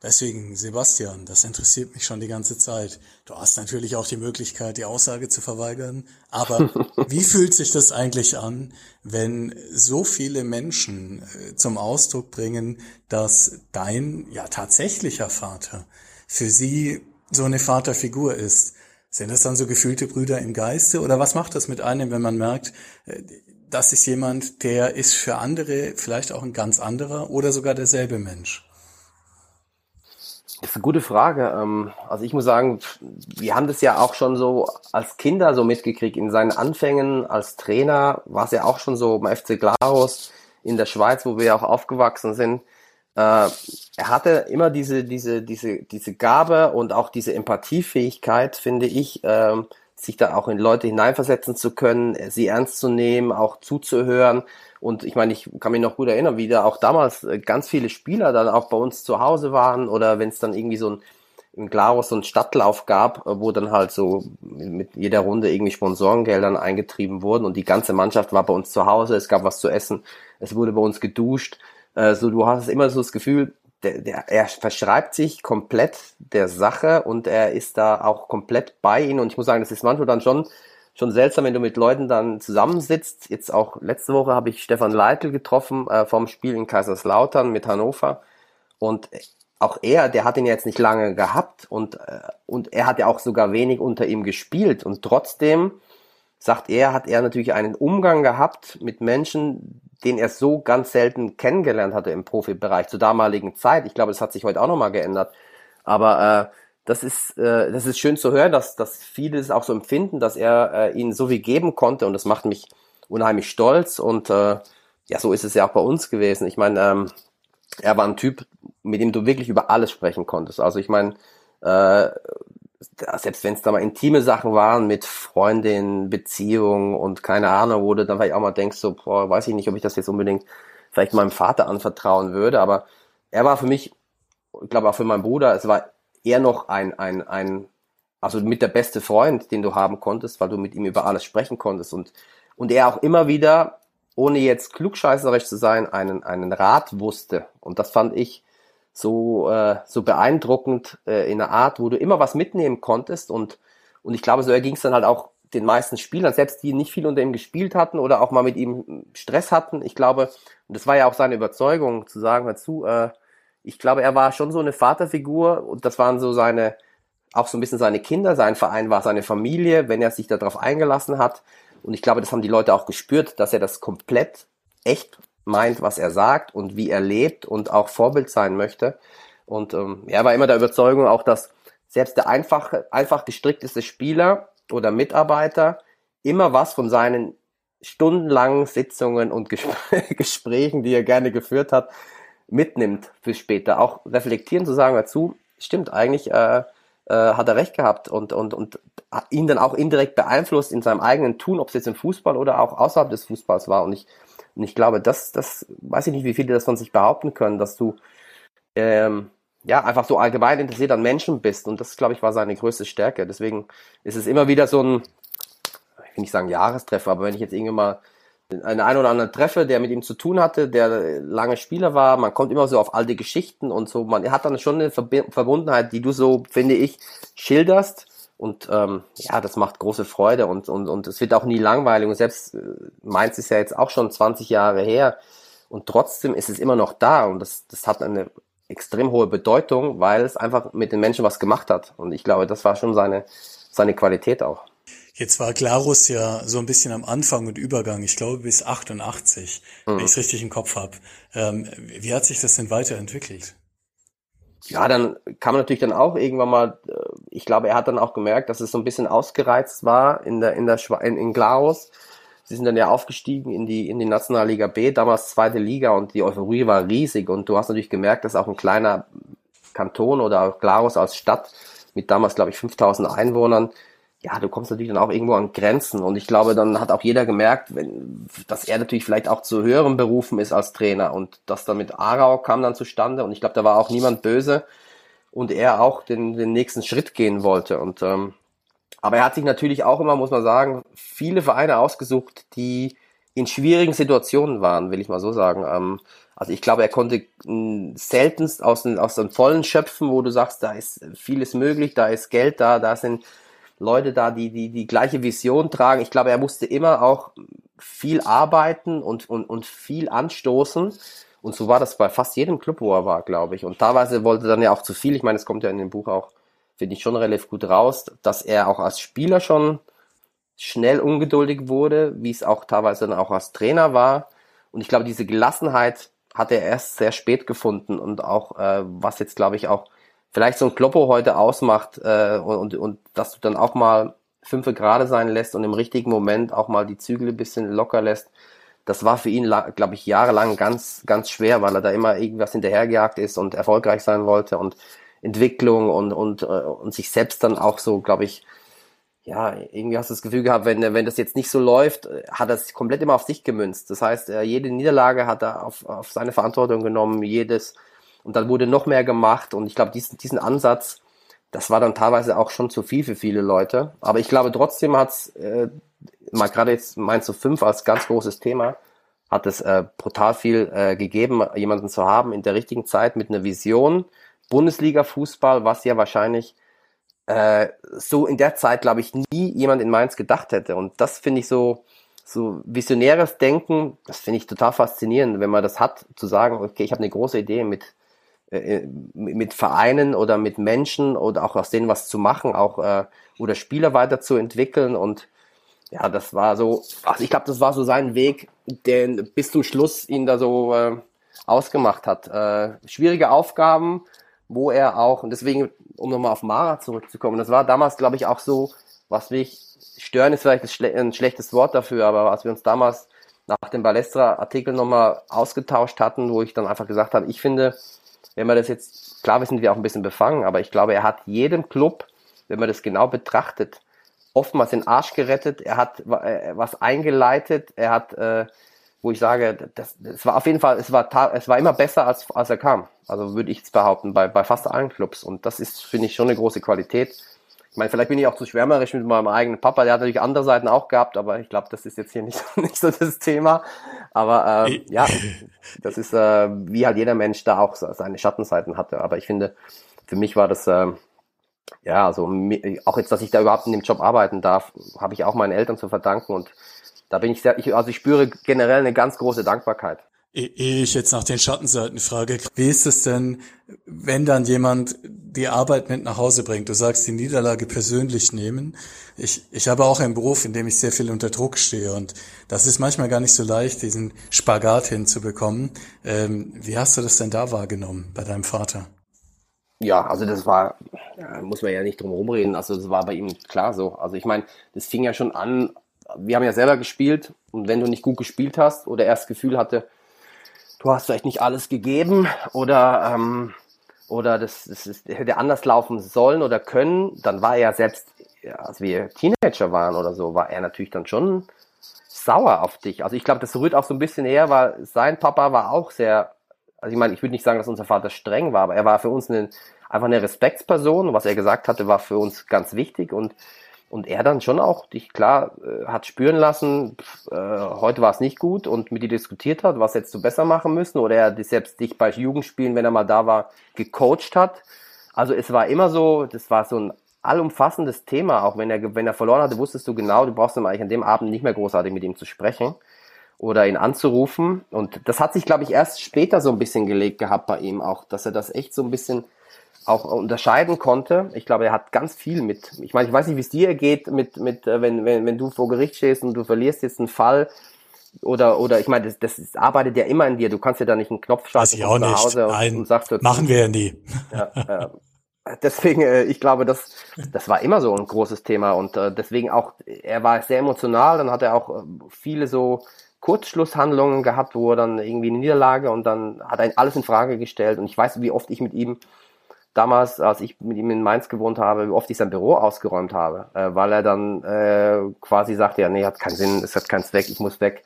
E: Deswegen, Sebastian, das interessiert mich schon die ganze Zeit. Du hast natürlich auch die Möglichkeit, die Aussage zu verweigern. Aber wie fühlt sich das eigentlich an, wenn so viele Menschen äh, zum Ausdruck bringen, dass dein ja tatsächlicher Vater für sie so eine Vaterfigur ist? Sind das dann so gefühlte Brüder im Geiste oder was macht das mit einem, wenn man merkt, äh, das ist jemand, der ist für andere vielleicht auch ein ganz anderer oder sogar derselbe Mensch?
C: Das ist eine gute Frage. Ähm, also ich muss sagen, wir haben das ja auch schon so als Kinder so mitgekriegt. In seinen Anfängen als Trainer war es ja auch schon so beim FC Glarus in der Schweiz, wo wir auch aufgewachsen sind er hatte immer diese, diese, diese, diese Gabe und auch diese Empathiefähigkeit, finde ich, ähm, sich da auch in Leute hineinversetzen zu können, sie ernst zu nehmen, auch zuzuhören. Und ich meine, ich kann mich noch gut erinnern, wie da auch damals äh, ganz viele Spieler dann auch bei uns zu Hause waren oder wenn es dann irgendwie so ein im Glarus so einen Stadtlauf gab, äh, wo dann halt so mit jeder Runde irgendwie Sponsorengeldern eingetrieben wurden und die ganze Mannschaft war bei uns zu Hause, es gab was zu essen, es wurde bei uns geduscht äh, so, du hast immer so das Gefühl, der, der, er verschreibt sich komplett der Sache und er ist da auch komplett bei ihnen. Und ich muss sagen, das ist manchmal dann schon, schon seltsam, wenn du mit Leuten dann zusammensitzt. Jetzt auch letzte Woche habe ich Stefan Leitl getroffen äh, vom Spiel in Kaiserslautern mit Hannover. Und auch er, der hat ihn jetzt nicht lange gehabt und, äh, und er hat ja auch sogar wenig unter ihm gespielt. Und trotzdem, sagt er, hat er natürlich einen Umgang gehabt mit Menschen, den er so ganz selten kennengelernt hatte im Profibereich zur damaligen Zeit. Ich glaube, das hat sich heute auch nochmal geändert. Aber äh, das ist äh, das ist schön zu hören, dass dass viele es auch so empfinden, dass er äh, ihnen so viel geben konnte und das macht mich unheimlich stolz und äh, ja, so ist es ja auch bei uns gewesen. Ich meine, ähm, er war ein Typ, mit dem du wirklich über alles sprechen konntest. Also ich meine, äh, selbst wenn es da mal intime Sachen waren mit Freundin, Beziehung und keine Ahnung, wo du dann vielleicht auch mal denkst, so, boah, weiß ich nicht, ob ich das jetzt unbedingt vielleicht meinem Vater anvertrauen würde, aber er war für mich, ich glaube auch für meinen Bruder, es war eher noch ein, ein, ein, also mit der beste Freund, den du haben konntest, weil du mit ihm über alles sprechen konntest und, und er auch immer wieder, ohne jetzt klugscheißerisch zu sein, einen, einen Rat wusste. Und das fand ich so, äh, so beeindruckend äh, in einer Art, wo du immer was mitnehmen konntest und, und ich glaube, so erging es dann halt auch den meisten Spielern, selbst die nicht viel unter ihm gespielt hatten oder auch mal mit ihm Stress hatten. Ich glaube, und das war ja auch seine Überzeugung, zu sagen dazu, äh, ich glaube, er war schon so eine Vaterfigur und das waren so seine, auch so ein bisschen seine Kinder, sein Verein war seine Familie, wenn er sich darauf eingelassen hat. Und ich glaube, das haben die Leute auch gespürt, dass er das komplett echt meint, was er sagt und wie er lebt und auch Vorbild sein möchte. Und ähm, er war immer der Überzeugung auch, dass selbst der einfach, einfach gestrickteste Spieler oder Mitarbeiter immer was von seinen stundenlangen Sitzungen und Gesprächen, die er gerne geführt hat, mitnimmt für später. Auch reflektieren zu sagen dazu, stimmt, eigentlich äh, äh, hat er recht gehabt und, und, und ihn dann auch indirekt beeinflusst in seinem eigenen Tun, ob es jetzt im Fußball oder auch außerhalb des Fußballs war. Und ich, und ich glaube, das, das weiß ich nicht, wie viele das von sich behaupten können, dass du ähm, ja einfach so allgemein interessiert an Menschen bist. Und das, glaube ich, war seine größte Stärke. Deswegen ist es immer wieder so ein, ich will nicht sagen Jahrestreffer, aber wenn ich jetzt irgendwie mal einen ein oder anderen treffe, der mit ihm zu tun hatte, der lange Spieler war, man kommt immer so auf alte Geschichten und so, man hat dann schon eine Verbundenheit, die du so, finde ich, schilderst und ähm, ja, das macht große Freude und, und, und es wird auch nie langweilig. Und selbst äh, Mainz ist ja jetzt auch schon 20 Jahre her. Und trotzdem ist es immer noch da. Und das, das hat eine extrem hohe Bedeutung, weil es einfach mit den Menschen was gemacht hat. Und ich glaube, das war schon seine, seine Qualität auch.
E: Jetzt war Glarus ja so ein bisschen am Anfang und Übergang, ich glaube bis 88, mhm. wenn ich es richtig im Kopf habe. Ähm, wie hat sich das denn weiterentwickelt?
C: Ja, dann kam natürlich dann auch irgendwann mal, äh, ich glaube, er hat dann auch gemerkt, dass es so ein bisschen ausgereizt war in der, in der, in, in Glarus. Sie sind dann ja aufgestiegen in die, in die Nationalliga B, damals zweite Liga und die Euphorie war riesig und du hast natürlich gemerkt, dass auch ein kleiner Kanton oder auch Glarus als Stadt mit damals, glaube ich, 5000 Einwohnern ja, du kommst natürlich dann auch irgendwo an Grenzen. Und ich glaube, dann hat auch jeder gemerkt, wenn, dass er natürlich vielleicht auch zu höheren Berufen ist als Trainer. Und das dann mit Arau kam dann zustande. Und ich glaube, da war auch niemand böse. Und er auch den, den nächsten Schritt gehen wollte. Und ähm, aber er hat sich natürlich auch immer, muss man sagen, viele Vereine ausgesucht, die in schwierigen Situationen waren, will ich mal so sagen. Ähm, also ich glaube, er konnte seltenst aus, den, aus dem Vollen schöpfen, wo du sagst, da ist vieles möglich, da ist Geld da, da sind Leute da, die, die die gleiche Vision tragen. Ich glaube, er musste immer auch viel arbeiten und, und, und viel anstoßen. Und so war das bei fast jedem Club, wo er war, glaube ich. Und teilweise wollte er dann ja auch zu viel. Ich meine, es kommt ja in dem Buch auch, finde ich, schon relativ gut raus, dass er auch als Spieler schon schnell ungeduldig wurde, wie es auch teilweise dann auch als Trainer war. Und ich glaube, diese Gelassenheit hat er erst sehr spät gefunden und auch, äh, was jetzt, glaube ich, auch vielleicht so ein Kloppo heute ausmacht äh, und, und, und dass du dann auch mal fünfe gerade sein lässt und im richtigen Moment auch mal die Zügel ein bisschen locker lässt, das war für ihn, glaube ich, jahrelang ganz, ganz schwer, weil er da immer irgendwas hinterhergejagt ist und erfolgreich sein wollte und Entwicklung und, und, äh, und sich selbst dann auch so, glaube ich, ja, irgendwie hast du das Gefühl gehabt, wenn, wenn das jetzt nicht so läuft, hat er sich komplett immer auf sich gemünzt. Das heißt, äh, jede Niederlage hat er auf, auf seine Verantwortung genommen, jedes, und dann wurde noch mehr gemacht und ich glaube, diesen, diesen Ansatz, das war dann teilweise auch schon zu viel für viele Leute. Aber ich glaube, trotzdem hat's äh, mal gerade jetzt meinst du fünf als ganz großes Thema, hat es äh, brutal viel äh, gegeben, jemanden zu haben in der richtigen Zeit mit einer Vision. Bundesliga-Fußball, was ja wahrscheinlich äh, so in der Zeit, glaube ich, nie jemand in Mainz gedacht hätte. Und das finde ich so, so visionäres Denken, das finde ich total faszinierend, wenn man das hat, zu sagen, okay, ich habe eine große Idee mit mit Vereinen oder mit Menschen oder auch aus denen was zu machen, auch äh, oder Spieler weiterzuentwickeln und ja, das war so, also ich glaube, das war so sein Weg, der bis zum Schluss ihn da so äh, ausgemacht hat. Äh, schwierige Aufgaben, wo er auch, und deswegen, um nochmal auf Mara zurückzukommen, das war damals, glaube ich, auch so, was mich stören ist vielleicht ein schlechtes Wort dafür, aber was wir uns damals nach dem Balestra-Artikel nochmal ausgetauscht hatten, wo ich dann einfach gesagt habe, ich finde, wenn man das jetzt, klar, wir sind wir auch ein bisschen befangen, aber ich glaube, er hat jedem Club, wenn man das genau betrachtet, oftmals den Arsch gerettet, er hat äh, was eingeleitet, er hat, äh, wo ich sage, das, das war auf jeden Fall, es war, es war immer besser, als, als er kam. Also würde ich es behaupten, bei, bei fast allen Clubs. Und das ist, finde ich, schon eine große Qualität. Ich meine, vielleicht bin ich auch zu schwärmerisch mit meinem eigenen Papa, der hat natürlich andere Seiten auch gehabt, aber ich glaube, das ist jetzt hier nicht, nicht so das Thema. Aber äh, ja, das ist, äh, wie halt jeder Mensch da auch seine Schattenseiten hatte. Aber ich finde, für mich war das, äh, ja, also auch jetzt, dass ich da überhaupt in dem Job arbeiten darf, habe ich auch meinen Eltern zu verdanken und da bin ich sehr, ich, also ich spüre generell eine ganz große Dankbarkeit.
E: Ehe ich jetzt nach den Schattenseiten frage, wie ist es denn, wenn dann jemand die Arbeit mit nach Hause bringt? Du sagst, die Niederlage persönlich nehmen. Ich, ich habe auch einen Beruf, in dem ich sehr viel unter Druck stehe und das ist manchmal gar nicht so leicht, diesen Spagat hinzubekommen. Ähm, wie hast du das denn da wahrgenommen bei deinem Vater?
C: Ja, also das war, muss man ja nicht drum rumreden, also das war bei ihm klar so. Also ich meine, das fing ja schon an, wir haben ja selber gespielt und wenn du nicht gut gespielt hast oder erst Gefühl hatte, du hast vielleicht nicht alles gegeben oder, ähm, oder das, das ist, hätte anders laufen sollen oder können, dann war er selbst, als wir Teenager waren oder so, war er natürlich dann schon sauer auf dich. Also ich glaube, das rührt auch so ein bisschen her, weil sein Papa war auch sehr, also ich meine, ich würde nicht sagen, dass unser Vater streng war, aber er war für uns eine, einfach eine Respektsperson. Was er gesagt hatte, war für uns ganz wichtig und und er dann schon auch dich klar äh, hat spüren lassen, äh, heute war es nicht gut und mit dir diskutiert hat, was hättest du besser machen müssen oder er selbst dich bei Jugendspielen, wenn er mal da war, gecoacht hat. Also es war immer so, das war so ein allumfassendes Thema, auch wenn er, wenn er verloren hatte, wusstest du genau, du brauchst dann eigentlich an dem Abend nicht mehr großartig mit ihm zu sprechen oder ihn anzurufen. Und das hat sich, glaube ich, erst später so ein bisschen gelegt gehabt bei ihm auch, dass er das echt so ein bisschen auch unterscheiden konnte. Ich glaube, er hat ganz viel mit. Ich meine, ich weiß nicht, wie es dir geht, mit, mit, äh, wenn, wenn, wenn du vor Gericht stehst und du verlierst jetzt einen Fall. Oder, oder ich meine, das, das arbeitet ja immer in dir. Du kannst ja da nicht einen Knopf schalten
E: ich auch nach Hause
C: und, und sagst
E: Machen wir ja nie.
C: Ja, äh, deswegen, äh, ich glaube, das, das war immer so ein großes Thema. Und äh, deswegen auch, er war sehr emotional, dann hat er auch äh, viele so Kurzschlusshandlungen gehabt, wo er dann irgendwie eine Niederlage und dann hat er alles in Frage gestellt. Und ich weiß, wie oft ich mit ihm damals, als ich mit ihm in Mainz gewohnt habe, wie oft ich sein Büro ausgeräumt habe, äh, weil er dann äh, quasi sagte, ja, nee, hat keinen Sinn, es hat keinen Zweck, ich muss weg,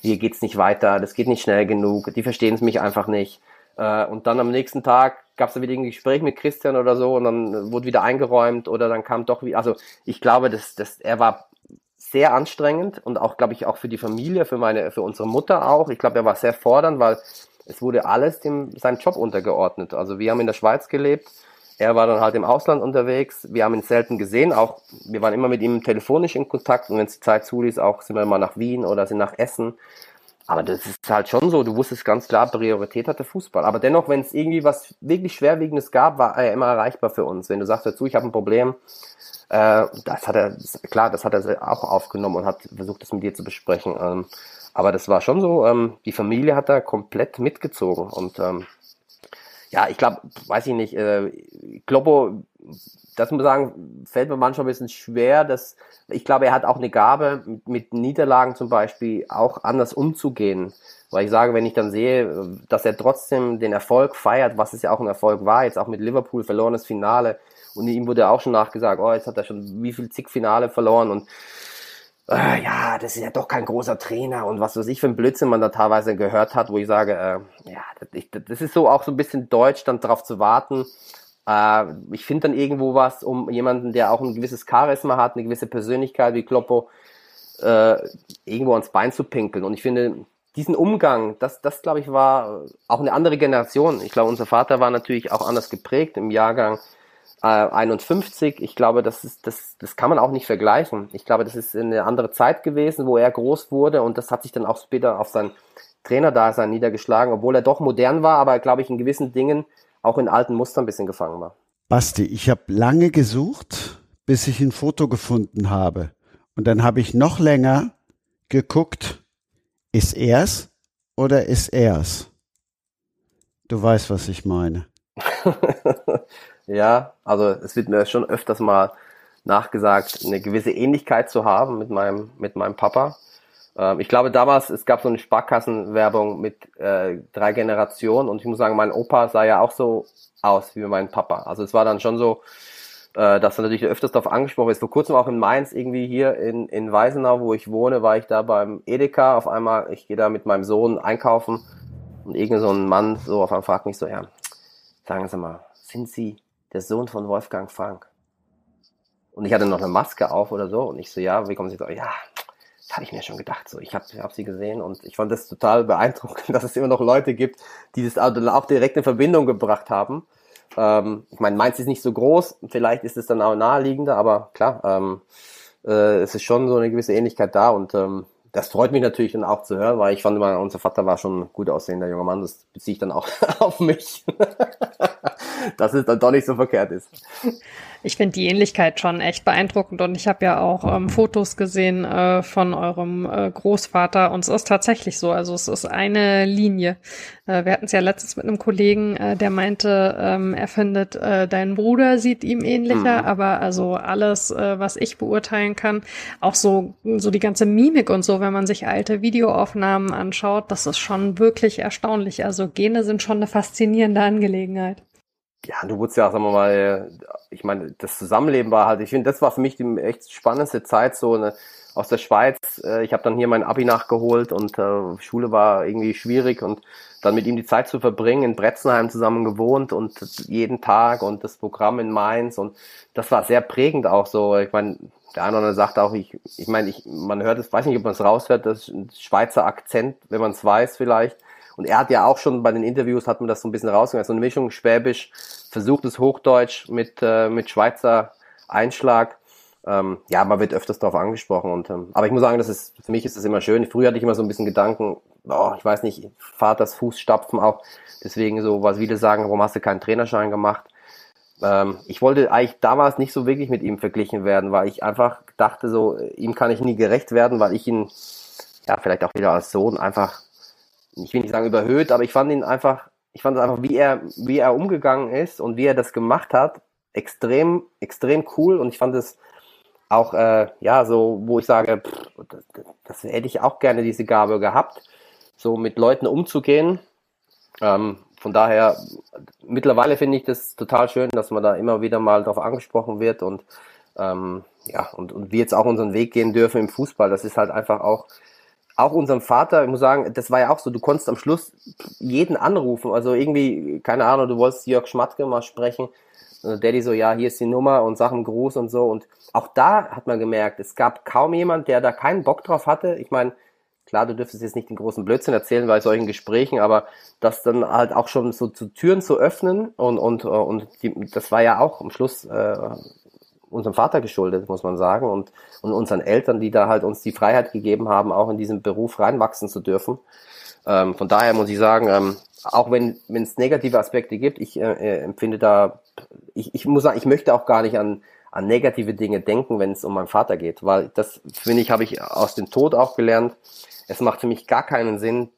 C: hier geht's nicht weiter, das geht nicht schnell genug, die verstehen es mich einfach nicht. Äh, und dann am nächsten Tag gab es wieder ein Gespräch mit Christian oder so und dann wurde wieder eingeräumt oder dann kam doch wieder, also ich glaube, dass, dass er war sehr anstrengend und auch, glaube ich, auch für die Familie, für meine, für unsere Mutter auch. Ich glaube, er war sehr fordernd, weil es wurde alles dem, seinem Job untergeordnet. Also wir haben in der Schweiz gelebt, er war dann halt im Ausland unterwegs, wir haben ihn selten gesehen, auch wir waren immer mit ihm telefonisch in Kontakt und wenn es die Zeit zuließ, auch sind wir mal nach Wien oder sind nach Essen. Aber das ist halt schon so, du wusstest ganz klar, Priorität hatte Fußball. Aber dennoch, wenn es irgendwie was wirklich Schwerwiegendes gab, war er immer erreichbar für uns. Wenn du sagst dazu, ich habe ein Problem, äh, das hat er, klar, das hat er auch aufgenommen und hat versucht, das mit dir zu besprechen. Ähm, aber das war schon so, ähm, die Familie hat da komplett mitgezogen. Und ähm, ja, ich glaube, weiß ich nicht, äh, Kloppo, das muss ich sagen, fällt mir manchmal ein bisschen schwer. Dass, ich glaube, er hat auch eine Gabe, mit, mit Niederlagen zum Beispiel auch anders umzugehen. Weil ich sage, wenn ich dann sehe, dass er trotzdem den Erfolg feiert, was es ja auch ein Erfolg war, jetzt auch mit Liverpool verlorenes Finale, und ihm wurde auch schon nachgesagt, oh, jetzt hat er schon wie viel zig Finale verloren und äh, ja, das ist ja doch kein großer Trainer und was weiß ich für ein Blödsinn man da teilweise gehört hat, wo ich sage, äh, ja, das, ich, das ist so auch so ein bisschen deutsch, dann darauf zu warten. Äh, ich finde dann irgendwo was, um jemanden, der auch ein gewisses Charisma hat, eine gewisse Persönlichkeit wie Kloppo, äh, irgendwo ans Bein zu pinkeln. Und ich finde, diesen Umgang, das, das glaube ich, war auch eine andere Generation. Ich glaube, unser Vater war natürlich auch anders geprägt im Jahrgang 51. Ich glaube, das, ist, das, das kann man auch nicht vergleichen. Ich glaube, das ist eine andere Zeit gewesen, wo er groß wurde und das hat sich dann auch später auf sein Trainerdasein niedergeschlagen, obwohl er doch modern war, aber glaube ich in gewissen Dingen auch in alten Mustern ein bisschen gefangen war.
B: Basti, ich habe lange gesucht, bis ich ein Foto gefunden habe. Und dann habe ich noch länger geguckt, ist er's oder ist er's? Du weißt, was ich meine.
C: Ja, also es wird mir schon öfters mal nachgesagt, eine gewisse Ähnlichkeit zu haben mit meinem, mit meinem Papa. Ähm, ich glaube damals, es gab so eine Sparkassenwerbung mit äh, drei Generationen und ich muss sagen, mein Opa sah ja auch so aus wie mein Papa. Also es war dann schon so, äh, dass er natürlich öfters darauf angesprochen ist. Vor kurzem auch in Mainz, irgendwie hier in, in Weisenau, wo ich wohne, war ich da beim Edeka. Auf einmal, ich gehe da mit meinem Sohn einkaufen und irgend so ein Mann so auf einmal fragt mich so, ja, sagen Sie mal, sind Sie der Sohn von Wolfgang Frank? Und ich hatte noch eine Maske auf oder so. Und ich so, ja, wie kommen Sie da? Ja, das habe ich mir schon gedacht. So, ich habe hab sie gesehen und ich fand das total beeindruckend, dass es immer noch Leute gibt, die das auch direkt in Verbindung gebracht haben. Ähm, ich meine, Mainz ist nicht so groß, vielleicht ist es dann auch naheliegender, aber klar, ähm, äh, es ist schon so eine gewisse Ähnlichkeit da und ähm, das freut mich natürlich dann auch zu hören, weil ich fand immer, unser Vater war schon ein gut aussehender junger Mann, das beziehe ich dann auch auf mich, dass es dann doch nicht so verkehrt ist.
D: Ich finde die Ähnlichkeit schon echt beeindruckend und ich habe ja auch ähm, Fotos gesehen äh, von eurem äh, Großvater und es ist tatsächlich so. Also es ist eine Linie. Äh, wir hatten es ja letztens mit einem Kollegen, äh, der meinte, ähm, er findet, äh, dein Bruder sieht ihm ähnlicher, mhm. aber also alles, äh, was ich beurteilen kann, auch so, so die ganze Mimik und so, wenn man sich alte Videoaufnahmen anschaut, das ist schon wirklich erstaunlich. Also Gene sind schon eine faszinierende Angelegenheit
C: ja, du wurdest ja, sagen wir mal, ich meine, das Zusammenleben war halt, ich finde, das war für mich die echt spannendste Zeit, so eine, aus der Schweiz. Äh, ich habe dann hier mein Abi nachgeholt und äh, Schule war irgendwie schwierig und dann mit ihm die Zeit zu verbringen, in Bretzenheim zusammen gewohnt und jeden Tag und das Programm in Mainz und das war sehr prägend auch so. Ich meine, der eine oder andere sagt auch, ich, ich meine, ich, man hört es, weiß nicht, ob man es raushört, das Schweizer Akzent, wenn man es weiß vielleicht. Und er hat ja auch schon bei den Interviews, hat man das so ein bisschen rausgegangen, so eine Mischung Schwäbisch, versuchtes Hochdeutsch mit, äh, mit Schweizer Einschlag. Ähm, ja, man wird öfters darauf angesprochen. Und, ähm, aber ich muss sagen, das ist, für mich ist das immer schön. Früher hatte ich immer so ein bisschen Gedanken, oh, ich weiß nicht, Vaters Fußstapfen auch. Deswegen so, was viele sagen, warum hast du keinen Trainerschein gemacht? Ähm, ich wollte eigentlich damals nicht so wirklich mit ihm verglichen werden, weil ich einfach dachte so, ihm kann ich nie gerecht werden, weil ich ihn, ja, vielleicht auch wieder als Sohn einfach ich will nicht sagen überhöht, aber ich fand ihn einfach, ich fand einfach, wie er, wie er umgegangen ist und wie er das gemacht hat, extrem, extrem cool und ich fand es auch, äh, ja, so, wo ich sage, pff, das, das, hätte ich auch gerne diese Gabe gehabt, so mit Leuten umzugehen. Ähm, von daher, mittlerweile finde ich das total schön, dass man da immer wieder mal drauf angesprochen wird und ähm, ja, und, und wir jetzt auch unseren Weg gehen dürfen im Fußball. Das ist halt einfach auch auch unserem Vater, ich muss sagen, das war ja auch so, du konntest am Schluss jeden anrufen. Also irgendwie, keine Ahnung, du wolltest Jörg Schmatke mal sprechen. Und Daddy so, ja, hier ist die Nummer und Sachen Gruß und so. Und auch da hat man gemerkt, es gab kaum jemand, der da keinen Bock drauf hatte. Ich meine, klar, du dürftest jetzt nicht den großen Blödsinn erzählen bei solchen Gesprächen, aber das dann halt auch schon so zu Türen zu öffnen und, und, und die, das war ja auch am Schluss äh, unserem Vater geschuldet, muss man sagen, und, und unseren Eltern, die da halt uns die Freiheit gegeben haben, auch in diesen Beruf reinwachsen zu dürfen. Ähm, von daher muss ich sagen, ähm, auch wenn es negative Aspekte gibt, ich äh, äh, empfinde da, ich, ich muss sagen, ich möchte auch gar nicht an, an negative Dinge denken, wenn es um meinen Vater geht, weil das, finde ich, habe ich aus dem Tod auch gelernt. Es macht für mich gar keinen Sinn,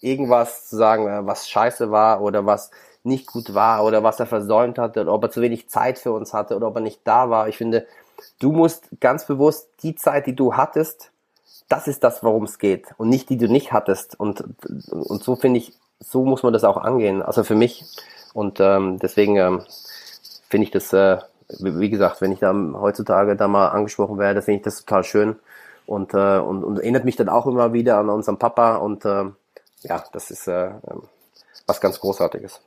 C: irgendwas zu sagen, äh, was scheiße war oder was nicht gut war oder was er versäumt hatte oder ob er zu wenig Zeit für uns hatte oder ob er nicht da war. Ich finde, du musst ganz bewusst die Zeit, die du hattest, das ist das, worum es geht und nicht die du nicht hattest. Und, und so finde ich, so muss man das auch angehen. Also für mich. Und ähm, deswegen ähm, finde ich das, äh, wie gesagt, wenn ich da heutzutage da mal angesprochen werde, finde ich das total schön und, äh, und, und erinnert mich dann auch immer wieder an unseren Papa und äh, ja, das ist äh, ähm, was ganz Großartiges.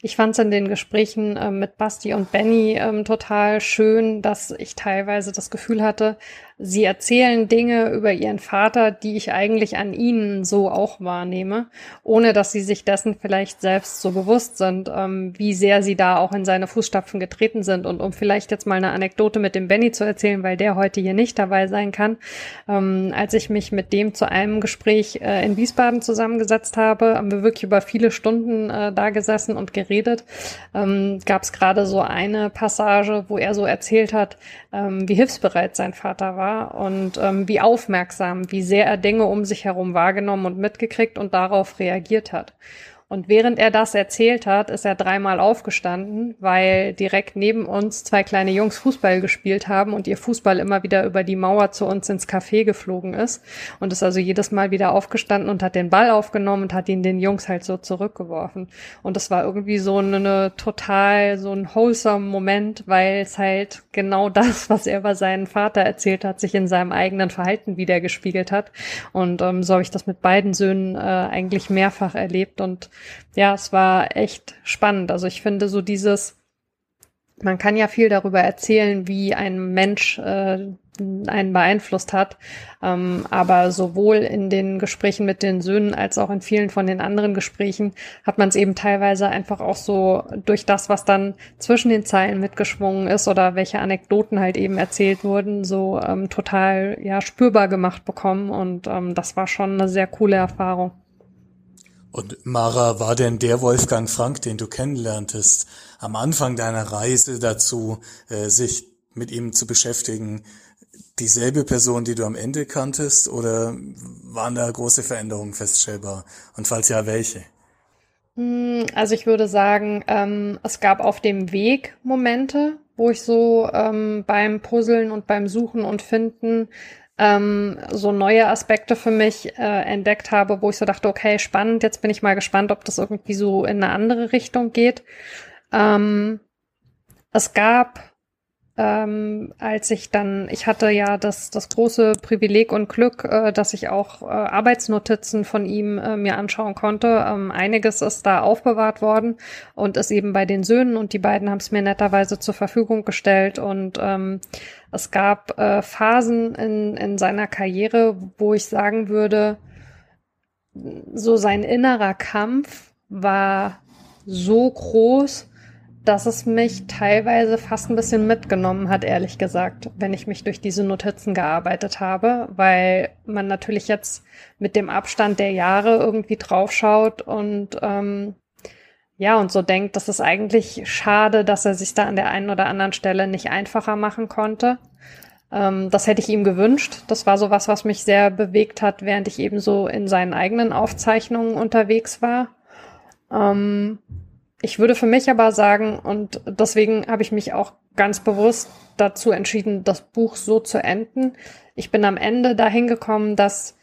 D: Ich fand es in den Gesprächen äh, mit Basti und Benny ähm, total schön, dass ich teilweise das Gefühl hatte, Sie erzählen Dinge über ihren Vater, die ich eigentlich an ihnen so auch wahrnehme, ohne dass sie sich dessen vielleicht selbst so bewusst sind, ähm, wie sehr sie da auch in seine Fußstapfen getreten sind. Und um vielleicht jetzt mal eine Anekdote mit dem Benny zu erzählen, weil der heute hier nicht dabei sein kann, ähm, als ich mich mit dem zu einem Gespräch äh, in Wiesbaden zusammengesetzt habe, haben wir wirklich über viele Stunden äh, da gesessen und geredet. Ähm, Gab es gerade so eine Passage, wo er so erzählt hat, ähm, wie hilfsbereit sein Vater war war und ähm, wie aufmerksam, wie sehr er Dinge um sich herum wahrgenommen und mitgekriegt und darauf reagiert hat. Und während er das erzählt hat, ist er dreimal aufgestanden, weil direkt neben uns zwei kleine Jungs Fußball gespielt haben und ihr Fußball immer wieder über die Mauer zu uns ins Café geflogen ist. Und ist also jedes Mal wieder aufgestanden und hat den Ball aufgenommen und hat ihn den Jungs halt so zurückgeworfen. Und das war irgendwie so eine, total, so ein wholesome Moment, weil es halt genau das, was er über seinen Vater erzählt hat, sich in seinem eigenen Verhalten wiedergespiegelt hat. Und ähm, so habe ich das mit beiden Söhnen äh, eigentlich mehrfach erlebt und ja, es war echt spannend. Also ich finde so dieses, man kann ja viel darüber erzählen, wie ein Mensch äh, einen beeinflusst hat. Ähm, aber sowohl in den Gesprächen mit den Söhnen als auch in vielen von den anderen Gesprächen hat man es eben teilweise einfach auch so durch das, was dann zwischen den Zeilen mitgeschwungen ist oder welche Anekdoten halt eben erzählt wurden, so ähm, total ja spürbar gemacht bekommen. Und ähm, das war schon eine sehr coole Erfahrung.
E: Und Mara, war denn der Wolfgang Frank, den du kennenlerntest, am Anfang deiner Reise dazu, äh, sich mit ihm zu beschäftigen, dieselbe Person, die du am Ende kanntest, oder waren da große Veränderungen feststellbar? Und falls ja, welche?
D: Hm, also ich würde sagen, ähm, es gab auf dem Weg Momente, wo ich so ähm, beim Puzzeln und beim Suchen und Finden ähm, so neue Aspekte für mich äh, entdeckt habe, wo ich so dachte, okay, spannend, jetzt bin ich mal gespannt, ob das irgendwie so in eine andere Richtung geht. Ähm, es gab ähm, als ich dann, ich hatte ja das, das große Privileg und Glück, äh, dass ich auch äh, Arbeitsnotizen von ihm äh, mir anschauen konnte. Ähm, einiges ist da aufbewahrt worden und ist eben bei den Söhnen und die beiden haben es mir netterweise zur Verfügung gestellt und ähm, es gab äh, Phasen in, in seiner Karriere, wo ich sagen würde, so sein innerer Kampf war so groß, dass es mich teilweise fast ein bisschen mitgenommen hat, ehrlich gesagt, wenn ich mich durch diese Notizen gearbeitet habe, weil man natürlich jetzt mit dem Abstand der Jahre irgendwie draufschaut und ähm, ja, und so denkt, das ist eigentlich schade, dass er sich da an der einen oder anderen Stelle nicht einfacher machen konnte. Ähm, das hätte ich ihm gewünscht. Das war so was, was mich sehr bewegt hat, während ich eben so in seinen eigenen Aufzeichnungen unterwegs war. Ähm, ich würde für mich aber sagen, und deswegen habe ich mich auch ganz bewusst dazu entschieden, das Buch so zu enden. Ich bin am Ende dahin gekommen, dass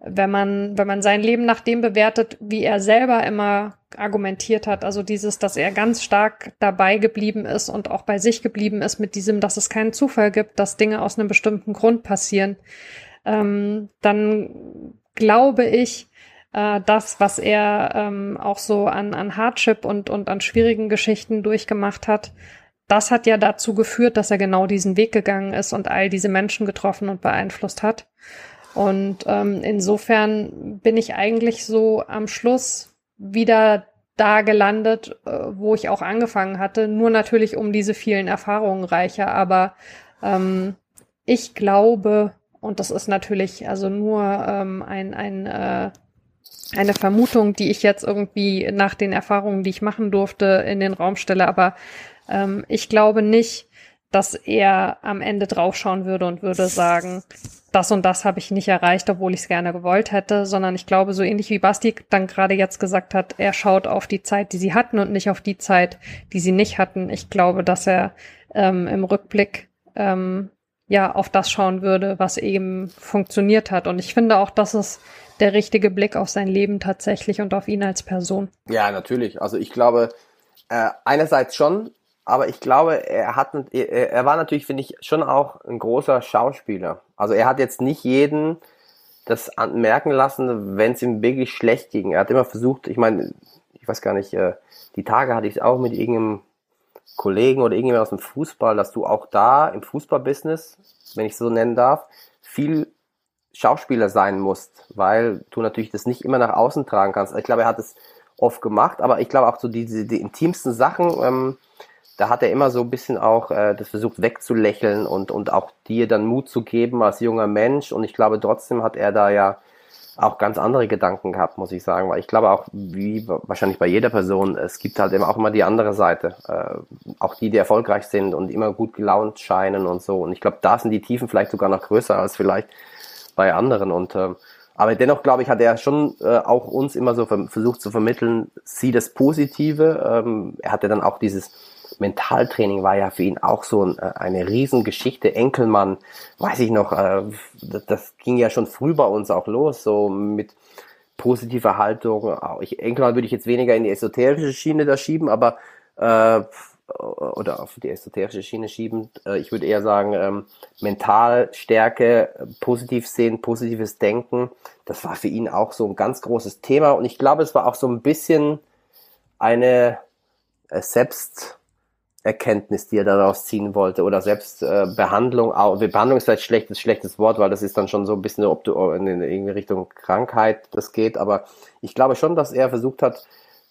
D: wenn man, wenn man sein Leben nach dem bewertet, wie er selber immer argumentiert hat, also dieses, dass er ganz stark dabei geblieben ist und auch bei sich geblieben ist mit diesem, dass es keinen Zufall gibt, dass Dinge aus einem bestimmten Grund passieren, ähm, dann glaube ich, äh, das, was er ähm, auch so an, an Hardship und, und an schwierigen Geschichten durchgemacht hat, das hat ja dazu geführt, dass er genau diesen Weg gegangen ist und all diese Menschen getroffen und beeinflusst hat. Und ähm, insofern bin ich eigentlich so am Schluss wieder da gelandet, äh, wo ich auch angefangen hatte. Nur natürlich um diese vielen Erfahrungen reicher. Aber ähm, ich glaube, und das ist natürlich also nur ähm, ein, ein äh, eine Vermutung, die ich jetzt irgendwie nach den Erfahrungen, die ich machen durfte, in den Raum stelle. Aber ähm, ich glaube nicht, dass er am Ende draufschauen würde und würde sagen, das und das habe ich nicht erreicht, obwohl ich es gerne gewollt hätte, sondern ich glaube, so ähnlich wie Basti dann gerade jetzt gesagt hat, er schaut auf die Zeit, die sie hatten und nicht auf die Zeit, die sie nicht hatten. Ich glaube, dass er ähm, im Rückblick ähm, ja auf das schauen würde, was eben funktioniert hat. Und ich finde auch, dass es der richtige Blick auf sein Leben tatsächlich und auf ihn als Person.
C: Ja, natürlich. Also ich glaube, äh, einerseits schon, aber ich glaube, er hat, er, war natürlich, finde ich, schon auch ein großer Schauspieler. Also er hat jetzt nicht jeden das merken lassen, wenn es ihm wirklich schlecht ging. Er hat immer versucht, ich meine, ich weiß gar nicht, äh, die Tage hatte ich es auch mit irgendeinem Kollegen oder irgendjemand aus dem Fußball, dass du auch da im Fußballbusiness, wenn ich so nennen darf, viel Schauspieler sein musst, weil du natürlich das nicht immer nach außen tragen kannst. Ich glaube, er hat es oft gemacht, aber ich glaube auch so die, die, die intimsten Sachen, ähm, da hat er immer so ein bisschen auch äh, das versucht wegzulächeln und, und auch dir dann Mut zu geben als junger Mensch. Und ich glaube, trotzdem hat er da ja auch ganz andere Gedanken gehabt, muss ich sagen. Weil ich glaube auch, wie wahrscheinlich bei jeder Person, es gibt halt eben auch immer die andere Seite. Äh, auch die, die erfolgreich sind und immer gut gelaunt scheinen und so. Und ich glaube, da sind die Tiefen vielleicht sogar noch größer als vielleicht bei anderen. Und äh, Aber dennoch, glaube ich, hat er schon äh, auch uns immer so versucht zu vermitteln, sieh das Positive. Ähm, er hatte dann auch dieses Mentaltraining war ja für ihn auch so ein, äh, eine Riesengeschichte. Enkelmann, weiß ich noch, äh, das, ging ja schon früh bei uns auch los, so mit positiver Haltung. Ich, Enkelmann würde ich jetzt weniger in die esoterische Schiene da schieben, aber äh, oder auf die esoterische Schiene schieben. Äh, ich würde eher sagen, ähm, Mentalstärke, positiv sehen, positives Denken. Das war für ihn auch so ein ganz großes Thema. Und ich glaube, es war auch so ein bisschen eine äh, Selbsterkenntnis, die er daraus ziehen wollte. Oder Selbstbehandlung. Äh, Behandlung ist vielleicht schlechtes, schlechtes Wort, weil das ist dann schon so ein bisschen, ob du in, in Richtung Krankheit das geht. Aber ich glaube schon, dass er versucht hat,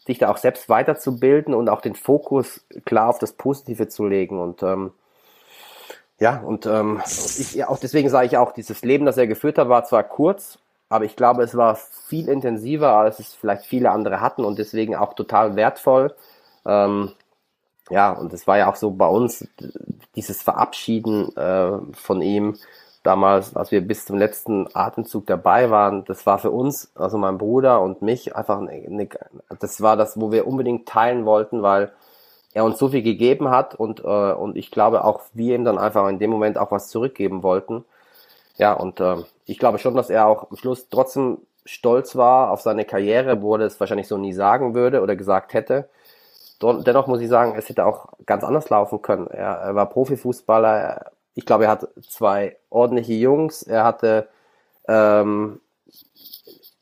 C: sich da auch selbst weiterzubilden und auch den Fokus klar auf das Positive zu legen. Und ähm, ja, und ähm, ich, auch deswegen sage ich auch, dieses Leben, das er geführt hat, war zwar kurz, aber ich glaube, es war viel intensiver, als es vielleicht viele andere hatten und deswegen auch total wertvoll. Ähm, ja, und es war ja auch so bei uns, dieses Verabschieden äh, von ihm, damals, als wir bis zum letzten Atemzug dabei waren, das war für uns, also mein Bruder und mich, einfach eine, eine, das war das, wo wir unbedingt teilen wollten, weil er uns so viel gegeben hat und, äh, und ich glaube auch wir ihm dann einfach in dem Moment auch was zurückgeben wollten. Ja, und äh, ich glaube schon, dass er auch am Schluss trotzdem stolz war auf seine Karriere, wo er es wahrscheinlich so nie sagen würde oder gesagt hätte. Dennoch muss ich sagen, es hätte auch ganz anders laufen können. Er, er war Profifußballer, ich glaube, er hat zwei ordentliche Jungs. Er hatte ähm,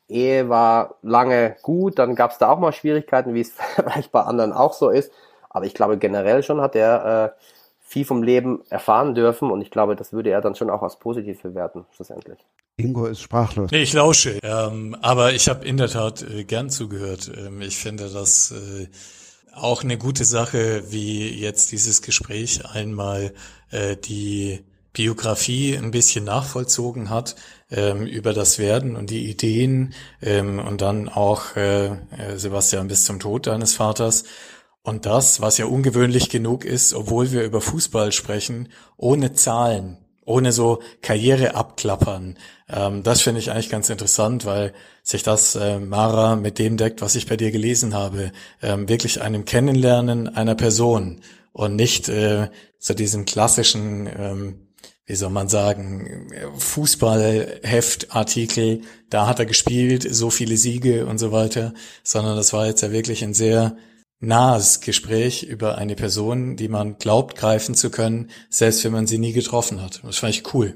C: Ehe war lange gut, dann gab es da auch mal Schwierigkeiten, wie es vielleicht bei anderen auch so ist. Aber ich glaube, generell schon hat er äh, viel vom Leben erfahren dürfen und ich glaube, das würde er dann schon auch als positiv bewerten, schlussendlich.
B: Ingo ist sprachlos.
E: Nee, ich lausche, ähm, aber ich habe in der Tat äh, gern zugehört. Ähm, ich finde das äh, auch eine gute Sache, wie jetzt dieses Gespräch einmal äh, die Biografie ein bisschen nachvollzogen hat ähm, über das Werden und die Ideen ähm, und dann auch äh, äh, Sebastian bis zum Tod deines Vaters. Und das, was ja ungewöhnlich genug ist, obwohl wir über Fußball sprechen, ohne Zahlen, ohne so Karriere abklappern. Ähm, das finde ich eigentlich ganz interessant, weil sich das, äh, Mara, mit dem deckt, was ich bei dir gelesen habe. Ähm, wirklich einem Kennenlernen einer Person und nicht äh, zu diesem klassischen, ähm, wie soll man sagen, Fußballheftartikel, da hat er gespielt, so viele Siege und so weiter, sondern das war jetzt ja wirklich ein sehr nahes Gespräch über eine Person, die man glaubt greifen zu können, selbst wenn man sie nie getroffen hat. Das fand ich cool.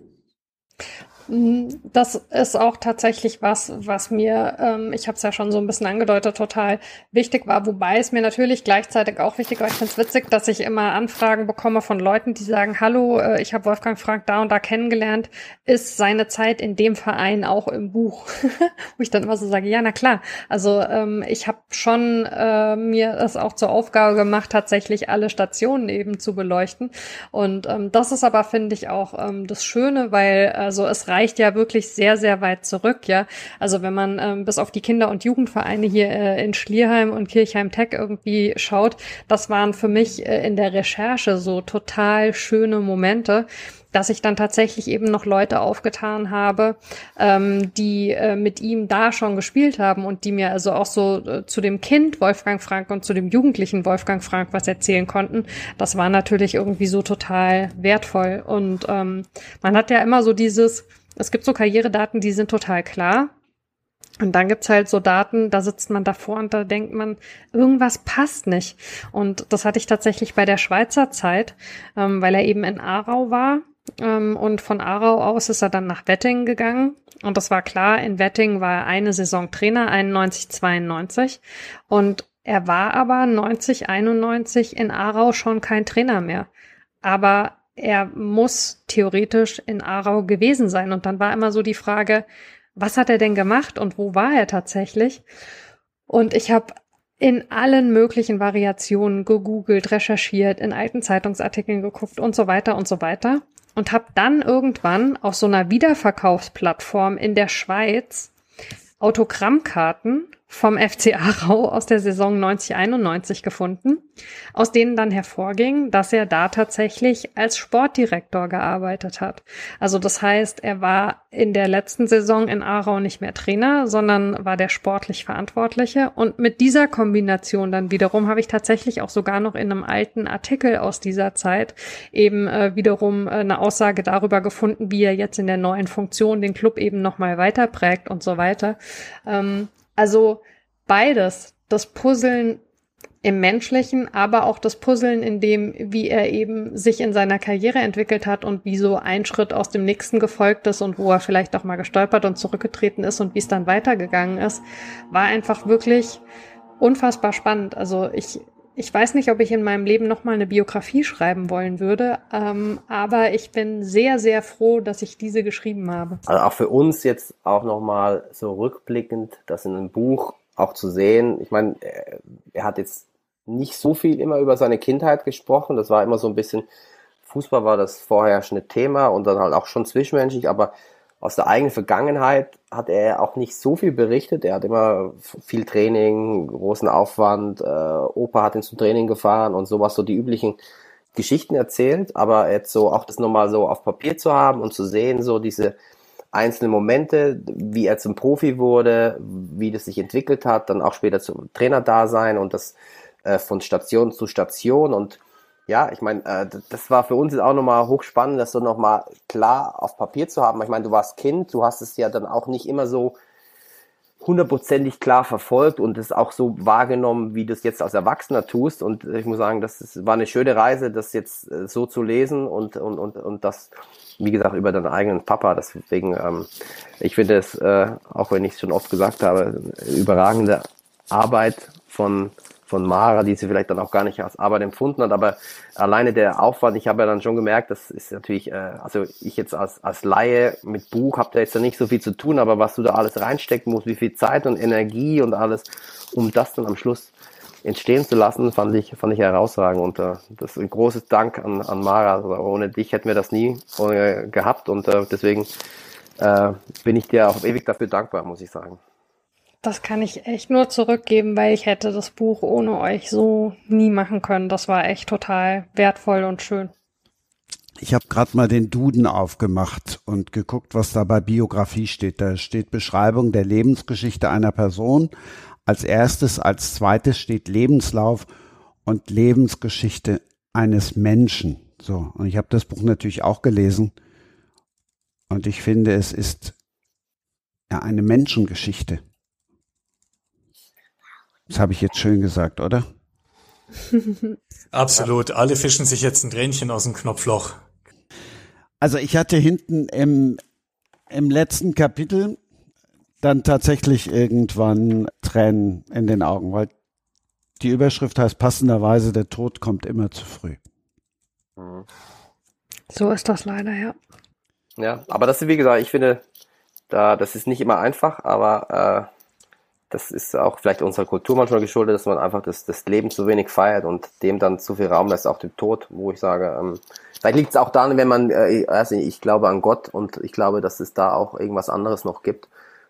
D: Mhm, das ist auch tatsächlich was, was mir, ähm, ich habe es ja schon so ein bisschen angedeutet, total wichtig war, wobei es mir natürlich gleichzeitig auch wichtig war. Ich finde es witzig, dass ich immer Anfragen bekomme von Leuten, die sagen, hallo, äh, ich habe Wolfgang Frank da und da kennengelernt, ist seine Zeit in dem Verein auch im Buch? Wo ich dann immer so sage, ja, na klar. Also ähm, ich habe schon äh, mir das auch zur Aufgabe gemacht, tatsächlich alle Stationen eben zu beleuchten. Und ähm, das ist aber, finde ich, auch ähm, das Schöne, weil also es reicht reicht ja wirklich sehr, sehr weit zurück, ja. Also wenn man ähm, bis auf die Kinder- und Jugendvereine hier äh, in Schlierheim und Kirchheim Tech irgendwie schaut, das waren für mich äh, in der Recherche so total schöne Momente dass ich dann tatsächlich eben noch Leute aufgetan habe, ähm, die äh, mit ihm da schon gespielt haben und die mir also auch so äh, zu dem Kind Wolfgang Frank und zu dem Jugendlichen Wolfgang Frank was erzählen konnten. Das war natürlich irgendwie so total wertvoll. Und ähm, man hat ja immer so dieses, es gibt so Karrieredaten, die sind total klar. Und dann gibt's halt so Daten, da sitzt man davor und da denkt man, irgendwas passt nicht. Und das hatte ich tatsächlich bei der Schweizer Zeit, ähm, weil er eben in Aarau war. Ähm, und von Aarau aus ist er dann nach Wettingen gegangen. Und das war klar, in Wettingen war er eine Saison Trainer, 91, 92. Und er war aber 90, 91 in Aarau schon kein Trainer mehr. Aber er muss theoretisch in Aarau gewesen sein. Und dann war immer so die Frage, was hat er denn gemacht und wo war er tatsächlich? Und ich habe in allen möglichen Variationen gegoogelt, recherchiert, in alten Zeitungsartikeln geguckt und so weiter und so weiter und habe dann irgendwann auf so einer Wiederverkaufsplattform in der Schweiz Autogrammkarten vom FC Aarau aus der Saison 9091 gefunden, aus denen dann hervorging, dass er da tatsächlich als Sportdirektor gearbeitet hat. Also das heißt, er war in der letzten Saison in Aarau nicht mehr Trainer, sondern war der sportlich Verantwortliche. Und mit dieser Kombination dann wiederum habe ich tatsächlich auch sogar noch in einem alten Artikel aus dieser Zeit eben äh, wiederum äh, eine Aussage darüber gefunden, wie er jetzt in der neuen Funktion den Club eben nochmal weiter prägt und so weiter. Ähm, also beides, das Puzzeln im menschlichen, aber auch das Puzzeln in dem, wie er eben sich in seiner Karriere entwickelt hat und wie so ein Schritt aus dem nächsten gefolgt ist und wo er vielleicht auch mal gestolpert und zurückgetreten ist und wie es dann weitergegangen ist, war einfach wirklich unfassbar spannend. Also ich, ich weiß nicht, ob ich in meinem Leben nochmal eine Biografie schreiben wollen würde, ähm, aber ich bin sehr, sehr froh, dass ich diese geschrieben habe.
C: Also auch für uns jetzt auch nochmal so rückblickend, das in einem Buch auch zu sehen. Ich meine, er hat jetzt nicht so viel immer über seine Kindheit gesprochen. Das war immer so ein bisschen, Fußball war das vorherrschende Thema und dann halt auch schon zwischenmenschlich, aber aus der eigenen Vergangenheit hat er auch nicht so viel berichtet. Er hat immer viel Training, großen Aufwand, äh, Opa hat ihn zum Training gefahren und sowas, so die üblichen Geschichten erzählt, aber jetzt so auch das nochmal so auf Papier zu haben und zu sehen, so diese einzelne Momente, wie er zum Profi wurde, wie das sich entwickelt hat, dann auch später zum Trainerdasein und das äh, von Station zu Station. Und ja, ich meine, äh, das war für uns jetzt auch nochmal hochspannend, das so nochmal klar auf Papier zu haben. Ich meine, du warst Kind, du hast es ja dann auch nicht immer so hundertprozentig klar verfolgt und es auch so wahrgenommen, wie du es jetzt als Erwachsener tust. Und ich muss sagen, das ist, war eine schöne Reise, das jetzt äh, so zu lesen und, und, und, und das, wie gesagt, über deinen eigenen Papa. Deswegen, ähm, ich finde es, äh, auch wenn ich es schon oft gesagt habe, überragende Arbeit von von Mara, die sie vielleicht dann auch gar nicht als Arbeit empfunden hat, aber alleine der Aufwand, ich habe ja dann schon gemerkt, das ist natürlich, äh, also ich jetzt als, als Laie mit Buch habe da jetzt ja nicht so viel zu tun, aber was du da alles reinstecken musst, wie viel Zeit und Energie und alles, um das dann am Schluss entstehen zu lassen, fand ich, fand ich herausragend und äh, das ist ein großes Dank an, an Mara. Also ohne dich hätten wir das nie äh, gehabt und äh, deswegen äh, bin ich dir auch ewig dafür dankbar, muss ich sagen.
D: Das kann ich echt nur zurückgeben, weil ich hätte das Buch ohne euch so nie machen können. Das war echt total wertvoll und schön.
B: Ich habe gerade mal den Duden aufgemacht und geguckt, was da bei Biografie steht. Da steht Beschreibung der Lebensgeschichte einer Person. Als erstes, als zweites steht Lebenslauf und Lebensgeschichte eines Menschen. So, und ich habe das Buch natürlich auch gelesen. Und ich finde, es ist ja eine Menschengeschichte. Das habe ich jetzt schön gesagt, oder?
E: Absolut. Alle fischen sich jetzt ein Tränchen aus dem Knopfloch.
B: Also ich hatte hinten im, im letzten Kapitel dann tatsächlich irgendwann Tränen in den Augen, weil die Überschrift heißt passenderweise, der Tod kommt immer zu früh.
D: So ist das leider, ja.
C: Ja, aber das ist, wie gesagt, ich finde, da, das ist nicht immer einfach, aber äh, das ist auch vielleicht unserer Kultur manchmal geschuldet, dass man einfach das, das Leben zu wenig feiert und dem dann zu viel Raum lässt, auch dem Tod, wo ich sage, ähm, vielleicht liegt es auch daran, wenn man, äh, also ich glaube an Gott und ich glaube, dass es da auch irgendwas anderes noch gibt.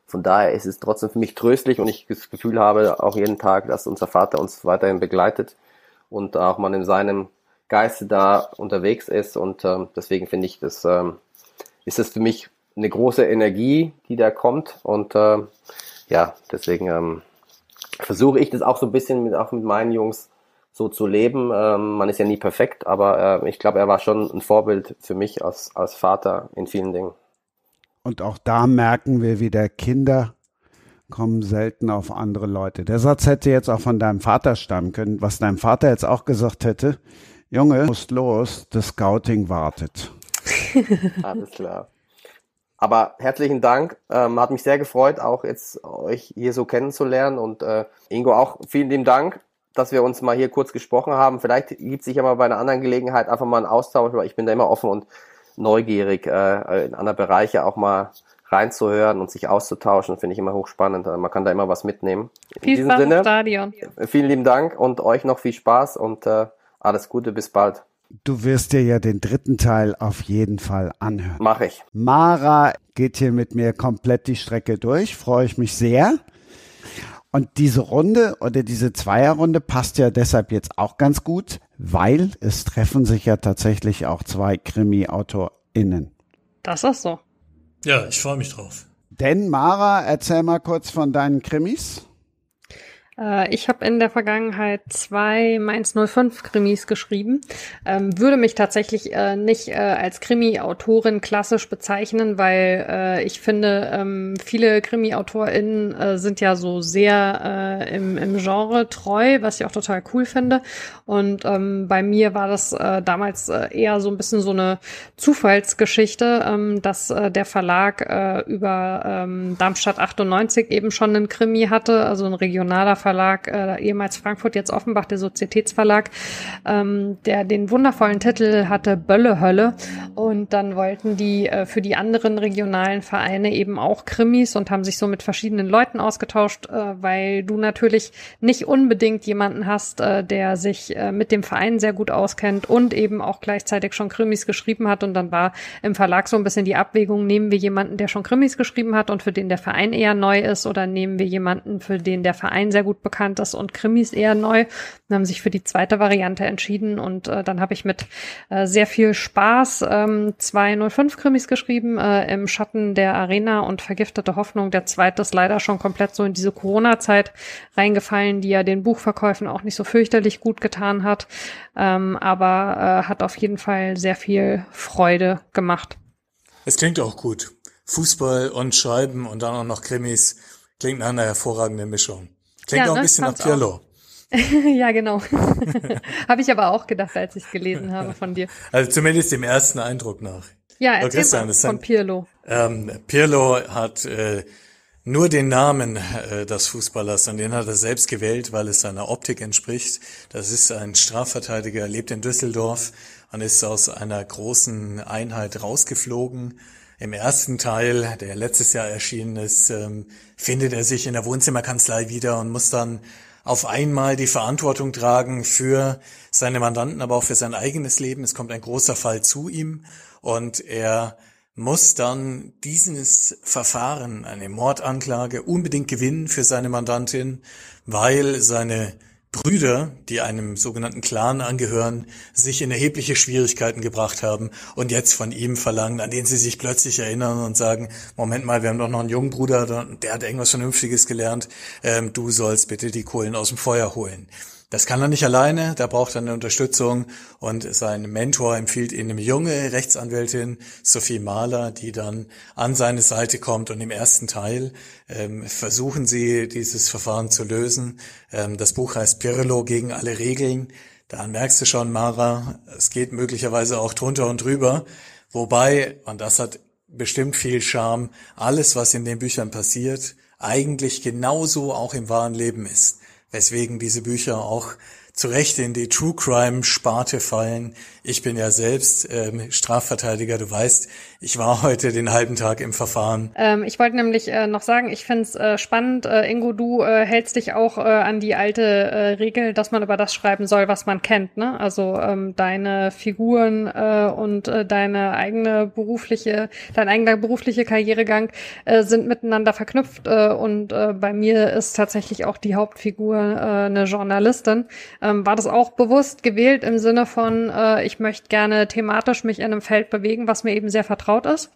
C: Von daher ist es trotzdem für mich tröstlich und ich das Gefühl habe auch jeden Tag, dass unser Vater uns weiterhin begleitet und auch man in seinem Geiste da unterwegs ist und ähm, deswegen finde ich, das ähm, ist es für mich eine große Energie, die da kommt und äh, ja, deswegen ähm, versuche ich das auch so ein bisschen mit, auch mit meinen Jungs so zu leben. Ähm, man ist ja nie perfekt, aber äh, ich glaube, er war schon ein Vorbild für mich als, als Vater in vielen Dingen.
B: Und auch da merken wir wieder, Kinder kommen selten auf andere Leute. Der Satz hätte jetzt auch von deinem Vater stammen können, was dein Vater jetzt auch gesagt hätte. Junge, musst los, das Scouting wartet.
C: Alles klar. Aber herzlichen Dank, ähm, hat mich sehr gefreut, auch jetzt euch hier so kennenzulernen und äh, Ingo auch vielen lieben Dank, dass wir uns mal hier kurz gesprochen haben. Vielleicht gibt sich ja mal bei einer anderen Gelegenheit einfach mal einen Austausch, weil ich bin da immer offen und neugierig, äh, in andere Bereiche auch mal reinzuhören und sich auszutauschen, finde ich immer hochspannend. Äh, man kann da immer was mitnehmen.
D: In viel Spaß Sinne, im Stadion.
C: Vielen lieben Dank und euch noch viel Spaß und äh, alles Gute, bis bald.
B: Du wirst dir ja den dritten Teil auf jeden Fall anhören.
C: Mach ich.
B: Mara geht hier mit mir komplett die Strecke durch, freue ich mich sehr. Und diese Runde oder diese Zweierrunde passt ja deshalb jetzt auch ganz gut, weil es treffen sich ja tatsächlich auch zwei Krimi-AutorInnen.
D: Das ist so.
E: Ja, ich freue mich drauf.
B: Denn Mara, erzähl mal kurz von deinen Krimis.
D: Äh, ich habe in der Vergangenheit zwei Mainz 05 Krimis geschrieben, ähm, würde mich tatsächlich äh, nicht äh, als Krimi-Autorin klassisch bezeichnen, weil ich finde, ähm, viele Krimi-AutorInnen sind ja so sehr im, im Genre treu, was ich auch total cool finde. Und ähm, bei mir war das damals eher so ein bisschen so eine Zufallsgeschichte, dass der Verlag über Darmstadt 98 eben schon einen Krimi hatte, also ein regionaler Verlag Verlag, äh, ehemals Frankfurt, jetzt Offenbach, der Sozietätsverlag, ähm, der den wundervollen Titel hatte Böllehölle. Und dann wollten die äh, für die anderen regionalen Vereine eben auch Krimis und haben sich so mit verschiedenen Leuten ausgetauscht, äh, weil du natürlich nicht unbedingt jemanden hast, äh, der sich äh, mit dem Verein sehr gut auskennt und eben auch gleichzeitig schon Krimis geschrieben hat. Und dann war im Verlag so ein bisschen die Abwägung, nehmen wir jemanden, der schon Krimis geschrieben hat und für den der Verein eher neu ist, oder nehmen wir jemanden, für den der Verein sehr gut bekannt ist und Krimis eher neu und haben sich für die zweite Variante entschieden und äh, dann habe ich mit äh, sehr viel Spaß ähm, zwei 05 Krimis geschrieben äh, im Schatten der Arena und Vergiftete Hoffnung. Der zweite ist leider schon komplett so in diese Corona-Zeit reingefallen, die ja den Buchverkäufen auch nicht so fürchterlich gut getan hat, ähm, aber äh, hat auf jeden Fall sehr viel Freude gemacht.
E: Es klingt auch gut. Fußball und Schreiben und dann auch noch Krimis klingt nach einer hervorragenden Mischung. Klingt ja, auch ein ne, bisschen nach Pirlo.
D: ja, genau. habe ich aber auch gedacht, als ich gelesen habe von dir.
E: Also zumindest dem ersten Eindruck nach.
D: Ja, erzähl Christian, mal von Pirlo.
E: Ähm, Pirlo hat äh, nur den Namen äh, des Fußballers und den hat er selbst gewählt, weil es seiner Optik entspricht. Das ist ein Strafverteidiger, lebt in Düsseldorf und ist aus einer großen Einheit rausgeflogen im ersten Teil, der letztes Jahr erschienen ist, ähm, findet er sich in der Wohnzimmerkanzlei wieder und muss dann auf einmal die Verantwortung tragen für seine Mandanten, aber auch für sein eigenes Leben. Es kommt ein großer Fall zu ihm und er muss dann dieses Verfahren, eine Mordanklage, unbedingt gewinnen für seine Mandantin, weil seine Brüder, die einem sogenannten Clan angehören, sich in erhebliche Schwierigkeiten gebracht haben und jetzt von ihm verlangen, an den sie sich plötzlich erinnern und sagen, Moment mal, wir haben doch noch einen jungen Bruder, der hat irgendwas Vernünftiges gelernt, ähm, du sollst bitte die Kohlen aus dem Feuer holen. Das kann er nicht alleine, da braucht er eine Unterstützung und sein Mentor empfiehlt ihm eine junge Rechtsanwältin, Sophie Mahler, die dann an seine Seite kommt und im ersten Teil ähm, versuchen sie, dieses Verfahren zu lösen. Ähm, das Buch heißt Pirlo gegen alle Regeln. Da merkst du schon, Mara, es geht möglicherweise auch drunter und drüber. Wobei, und das hat bestimmt viel Charme, alles, was in den Büchern passiert, eigentlich genauso auch im wahren Leben ist weswegen diese Bücher auch zu Recht in die True Crime Sparte fallen. Ich bin ja selbst ähm, Strafverteidiger, du weißt, ich war heute den halben Tag im Verfahren.
D: Ähm, ich wollte nämlich äh, noch sagen, ich finde es äh, spannend, äh, Ingo, du äh, hältst dich auch äh, an die alte äh, Regel, dass man über das schreiben soll, was man kennt. Ne? Also ähm, deine Figuren und deine eigene berufliche, dein eigener beruflicher Karrieregang sind miteinander verknüpft und bei mir ist tatsächlich auch die Hauptfigur eine Journalistin. Ähm, war das auch bewusst gewählt im Sinne von, ich möchte gerne thematisch mich in einem Feld bewegen, was mir eben sehr vertraut vertraut ist?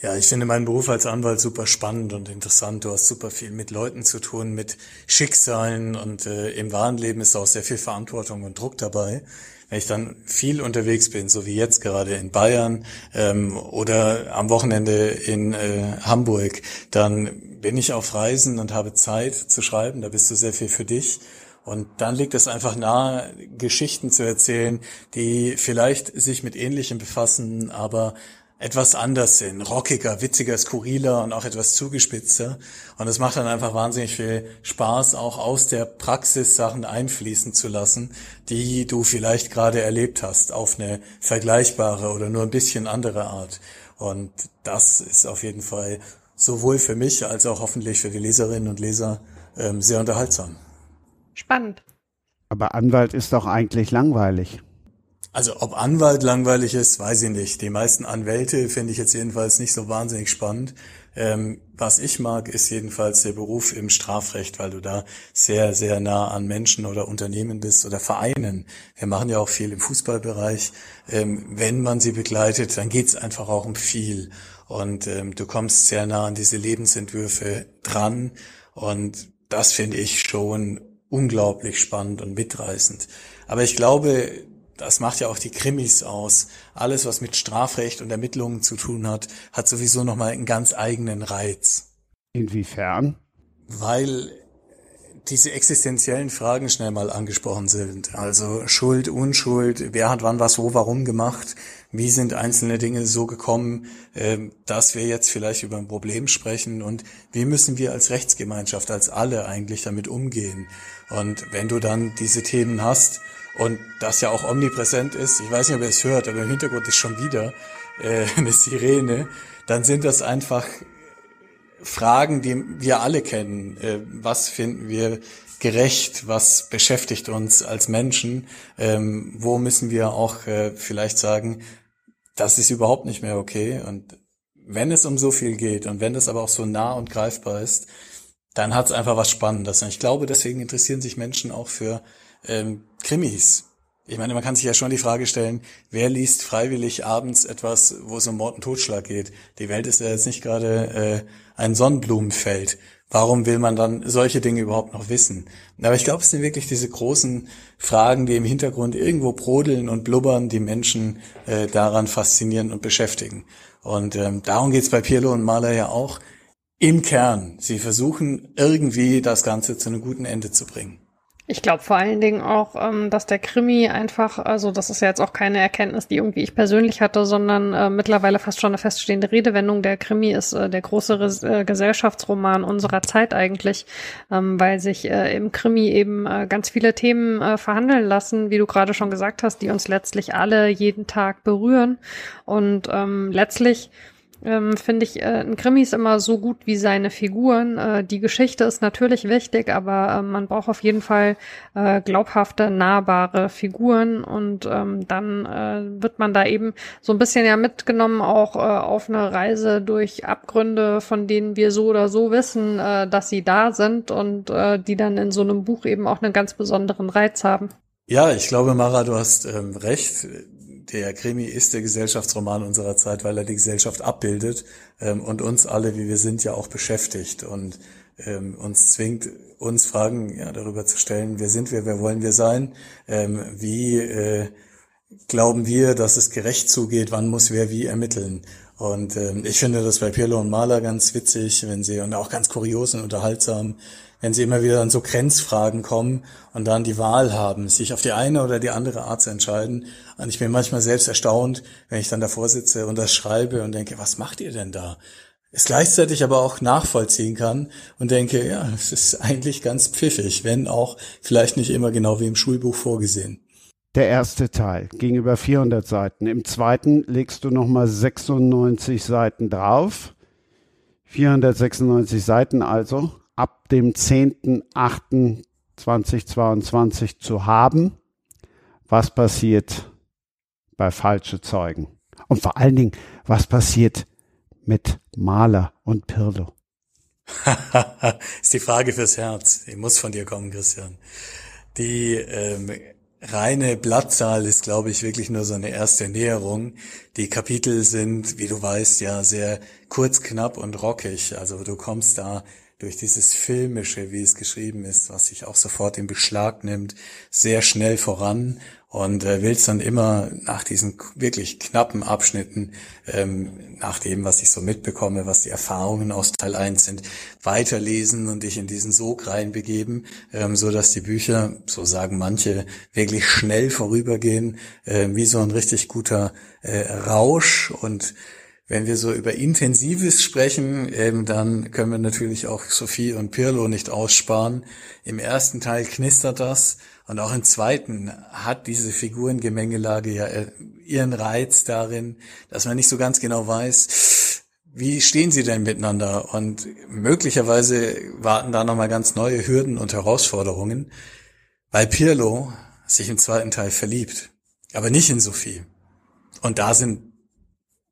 E: Ja, ich finde meinen Beruf als Anwalt super spannend und interessant. Du hast super viel mit Leuten zu tun, mit Schicksalen und äh, im wahren Leben ist auch sehr viel Verantwortung und Druck dabei. Wenn ich dann viel unterwegs bin, so wie jetzt gerade in Bayern ähm, oder am Wochenende in äh, Hamburg, dann bin ich auf Reisen und habe Zeit zu schreiben. Da bist du sehr viel für dich. Und dann liegt es einfach nahe, Geschichten zu erzählen, die vielleicht sich mit Ähnlichem befassen, aber etwas anders sind, rockiger, witziger, skurriler und auch etwas zugespitzter. Und es macht dann einfach wahnsinnig viel Spaß, auch aus der Praxis Sachen einfließen zu lassen, die du vielleicht gerade erlebt hast, auf eine vergleichbare oder nur ein bisschen andere Art. Und das ist auf jeden Fall sowohl für mich als auch hoffentlich für die Leserinnen und Leser ähm, sehr unterhaltsam.
D: Spannend.
B: Aber Anwalt ist doch eigentlich langweilig.
E: Also ob Anwalt langweilig ist, weiß ich nicht. Die meisten Anwälte finde ich jetzt jedenfalls nicht so wahnsinnig spannend. Ähm, was ich mag, ist jedenfalls der Beruf im Strafrecht, weil du da sehr, sehr nah an Menschen oder Unternehmen bist oder Vereinen. Wir machen ja auch viel im Fußballbereich. Ähm, wenn man sie begleitet, dann geht's einfach auch um viel. Und ähm, du kommst sehr nah an diese Lebensentwürfe dran. Und das finde ich schon unglaublich spannend und mitreißend. Aber ich glaube, das macht ja auch die Krimis aus. Alles, was mit Strafrecht und Ermittlungen zu tun hat, hat sowieso nochmal einen ganz eigenen Reiz.
B: Inwiefern?
E: Weil diese existenziellen Fragen schnell mal angesprochen sind. Also Schuld, Unschuld, wer hat wann was wo, warum gemacht, wie sind einzelne Dinge so gekommen, ähm, dass wir jetzt vielleicht über ein Problem sprechen und wie müssen wir als Rechtsgemeinschaft, als alle eigentlich damit umgehen. Und wenn du dann diese Themen hast, und das ja auch omnipräsent ist, ich weiß nicht, ob ihr es hört, aber im Hintergrund ist schon wieder äh, eine Sirene, dann sind das einfach Fragen, die wir alle kennen. Äh, was finden wir gerecht? Was beschäftigt uns als Menschen? Ähm, wo müssen wir auch äh, vielleicht sagen, das ist überhaupt nicht mehr okay? Und wenn es um so viel geht und wenn das aber auch so nah und greifbar ist, dann hat es einfach was Spannendes. Und ich glaube, deswegen interessieren sich Menschen auch für ähm, Krimis. Ich meine, man kann sich ja schon die Frage stellen, wer liest freiwillig abends etwas, wo es um Mord und Totschlag geht? Die Welt ist ja jetzt nicht gerade äh, ein Sonnenblumenfeld. Warum will man dann solche Dinge überhaupt noch wissen? Aber ich glaube, es sind wirklich diese großen Fragen, die im Hintergrund irgendwo brodeln und blubbern, die Menschen äh, daran faszinieren und beschäftigen. Und ähm, darum geht's bei Pirlo und Mahler ja auch im Kern. Sie versuchen irgendwie das Ganze zu einem guten Ende zu bringen.
D: Ich glaube vor allen Dingen auch, ähm, dass der Krimi einfach, also das ist ja jetzt auch keine Erkenntnis, die irgendwie ich persönlich hatte, sondern äh, mittlerweile fast schon eine feststehende Redewendung. Der Krimi ist äh, der große Res äh, Gesellschaftsroman unserer Zeit eigentlich, ähm, weil sich äh, im Krimi eben äh, ganz viele Themen äh, verhandeln lassen, wie du gerade schon gesagt hast, die uns letztlich alle jeden Tag berühren. Und ähm, letztlich ähm, finde ich äh, ein Krimi ist immer so gut wie seine Figuren. Äh, die Geschichte ist natürlich wichtig, aber äh, man braucht auf jeden Fall äh, glaubhafte, nahbare Figuren und ähm, dann äh, wird man da eben so ein bisschen ja mitgenommen auch äh, auf eine Reise durch Abgründe, von denen wir so oder so wissen, äh, dass sie da sind und äh, die dann in so einem Buch eben auch einen ganz besonderen Reiz haben.
E: Ja, ich glaube, Mara, du hast ähm, recht der Krimi ist der Gesellschaftsroman unserer Zeit, weil er die Gesellschaft abbildet ähm, und uns alle, wie wir sind, ja auch beschäftigt und ähm, uns zwingt, uns Fragen ja, darüber zu stellen, wer sind wir, wer wollen wir sein, ähm, wie äh, glauben wir, dass es gerecht zugeht, wann muss wer wie ermitteln. Und ähm, ich finde das bei Pirlo und Mahler ganz witzig, wenn sie und auch ganz kurios und unterhaltsam, wenn sie immer wieder an so Grenzfragen kommen und dann die Wahl haben, sich auf die eine oder die andere Art zu entscheiden. Und ich bin manchmal selbst erstaunt, wenn ich dann davor sitze und das schreibe und denke, was macht ihr denn da? Es gleichzeitig aber auch nachvollziehen kann und denke, ja, es ist eigentlich ganz pfiffig, wenn auch vielleicht nicht immer genau wie im Schulbuch vorgesehen.
B: Der erste Teil ging über 400 Seiten. Im zweiten legst du nochmal 96 Seiten drauf. 496 Seiten also ab dem 10.08.2022 zu haben. Was passiert bei falsche Zeugen? Und vor allen Dingen, was passiert mit Maler und Pirlo?
E: ist die Frage fürs Herz. Die muss von dir kommen, Christian. Die ähm, reine Blattzahl ist, glaube ich, wirklich nur so eine erste Näherung. Die Kapitel sind, wie du weißt, ja sehr kurz, knapp und rockig. Also du kommst da durch dieses Filmische, wie es geschrieben ist, was sich auch sofort in Beschlag nimmt, sehr schnell voran und äh, willst dann immer nach diesen wirklich knappen Abschnitten, ähm, nach dem, was ich so mitbekomme, was die Erfahrungen aus Teil 1 sind, weiterlesen und dich in diesen Sog reinbegeben, ähm, so dass die Bücher, so sagen manche, wirklich schnell vorübergehen, äh, wie so ein richtig guter äh, Rausch und wenn wir so über Intensives sprechen, ähm, dann können wir natürlich auch Sophie und Pirlo nicht aussparen. Im ersten Teil knistert das und auch im zweiten hat diese Figurengemengelage ja äh, ihren Reiz darin, dass man nicht so ganz genau weiß, wie stehen sie denn miteinander? Und möglicherweise warten da nochmal ganz neue Hürden und Herausforderungen, weil Pirlo sich im zweiten Teil verliebt, aber nicht in Sophie. Und da sind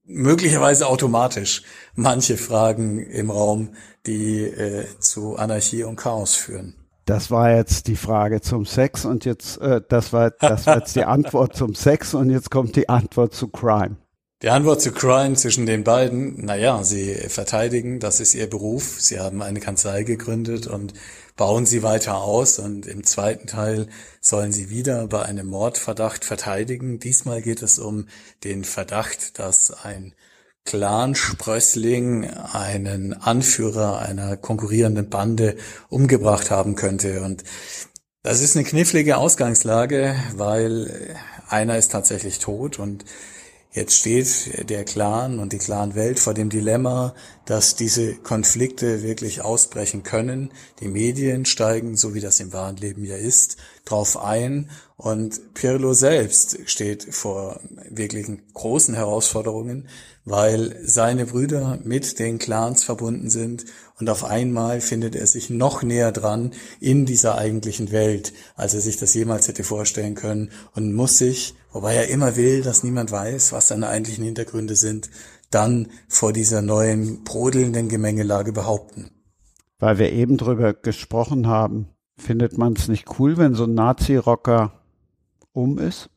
E: möglicherweise automatisch manche Fragen im Raum, die äh, zu Anarchie und Chaos führen.
B: Das war jetzt die Frage zum Sex und jetzt, äh, das war, das war jetzt die Antwort zum Sex und jetzt kommt die Antwort zu Crime.
E: Die Antwort zu Crime zwischen den beiden, naja, sie verteidigen, das ist ihr Beruf. Sie haben eine Kanzlei gegründet und bauen sie weiter aus. Und im zweiten Teil sollen sie wieder bei einem Mordverdacht verteidigen. Diesmal geht es um den Verdacht, dass ein Clan-Sprössling einen Anführer einer konkurrierenden Bande umgebracht haben könnte. Und das ist eine knifflige Ausgangslage, weil einer ist tatsächlich tot und Jetzt steht der Clan und die Clan-Welt vor dem Dilemma, dass diese Konflikte wirklich ausbrechen können. Die Medien steigen, so wie das im wahren Leben ja ist, drauf ein und Pirlo selbst steht vor wirklichen großen Herausforderungen, weil seine Brüder mit den Clans verbunden sind und auf einmal findet er sich noch näher dran in dieser eigentlichen Welt, als er sich das jemals hätte vorstellen können und muss sich, wobei er immer will, dass niemand weiß, was seine eigentlichen Hintergründe sind, dann vor dieser neuen brodelnden Gemengelage behaupten.
B: Weil wir eben drüber gesprochen haben, findet man es nicht cool, wenn so ein Nazi-Rocker um ist?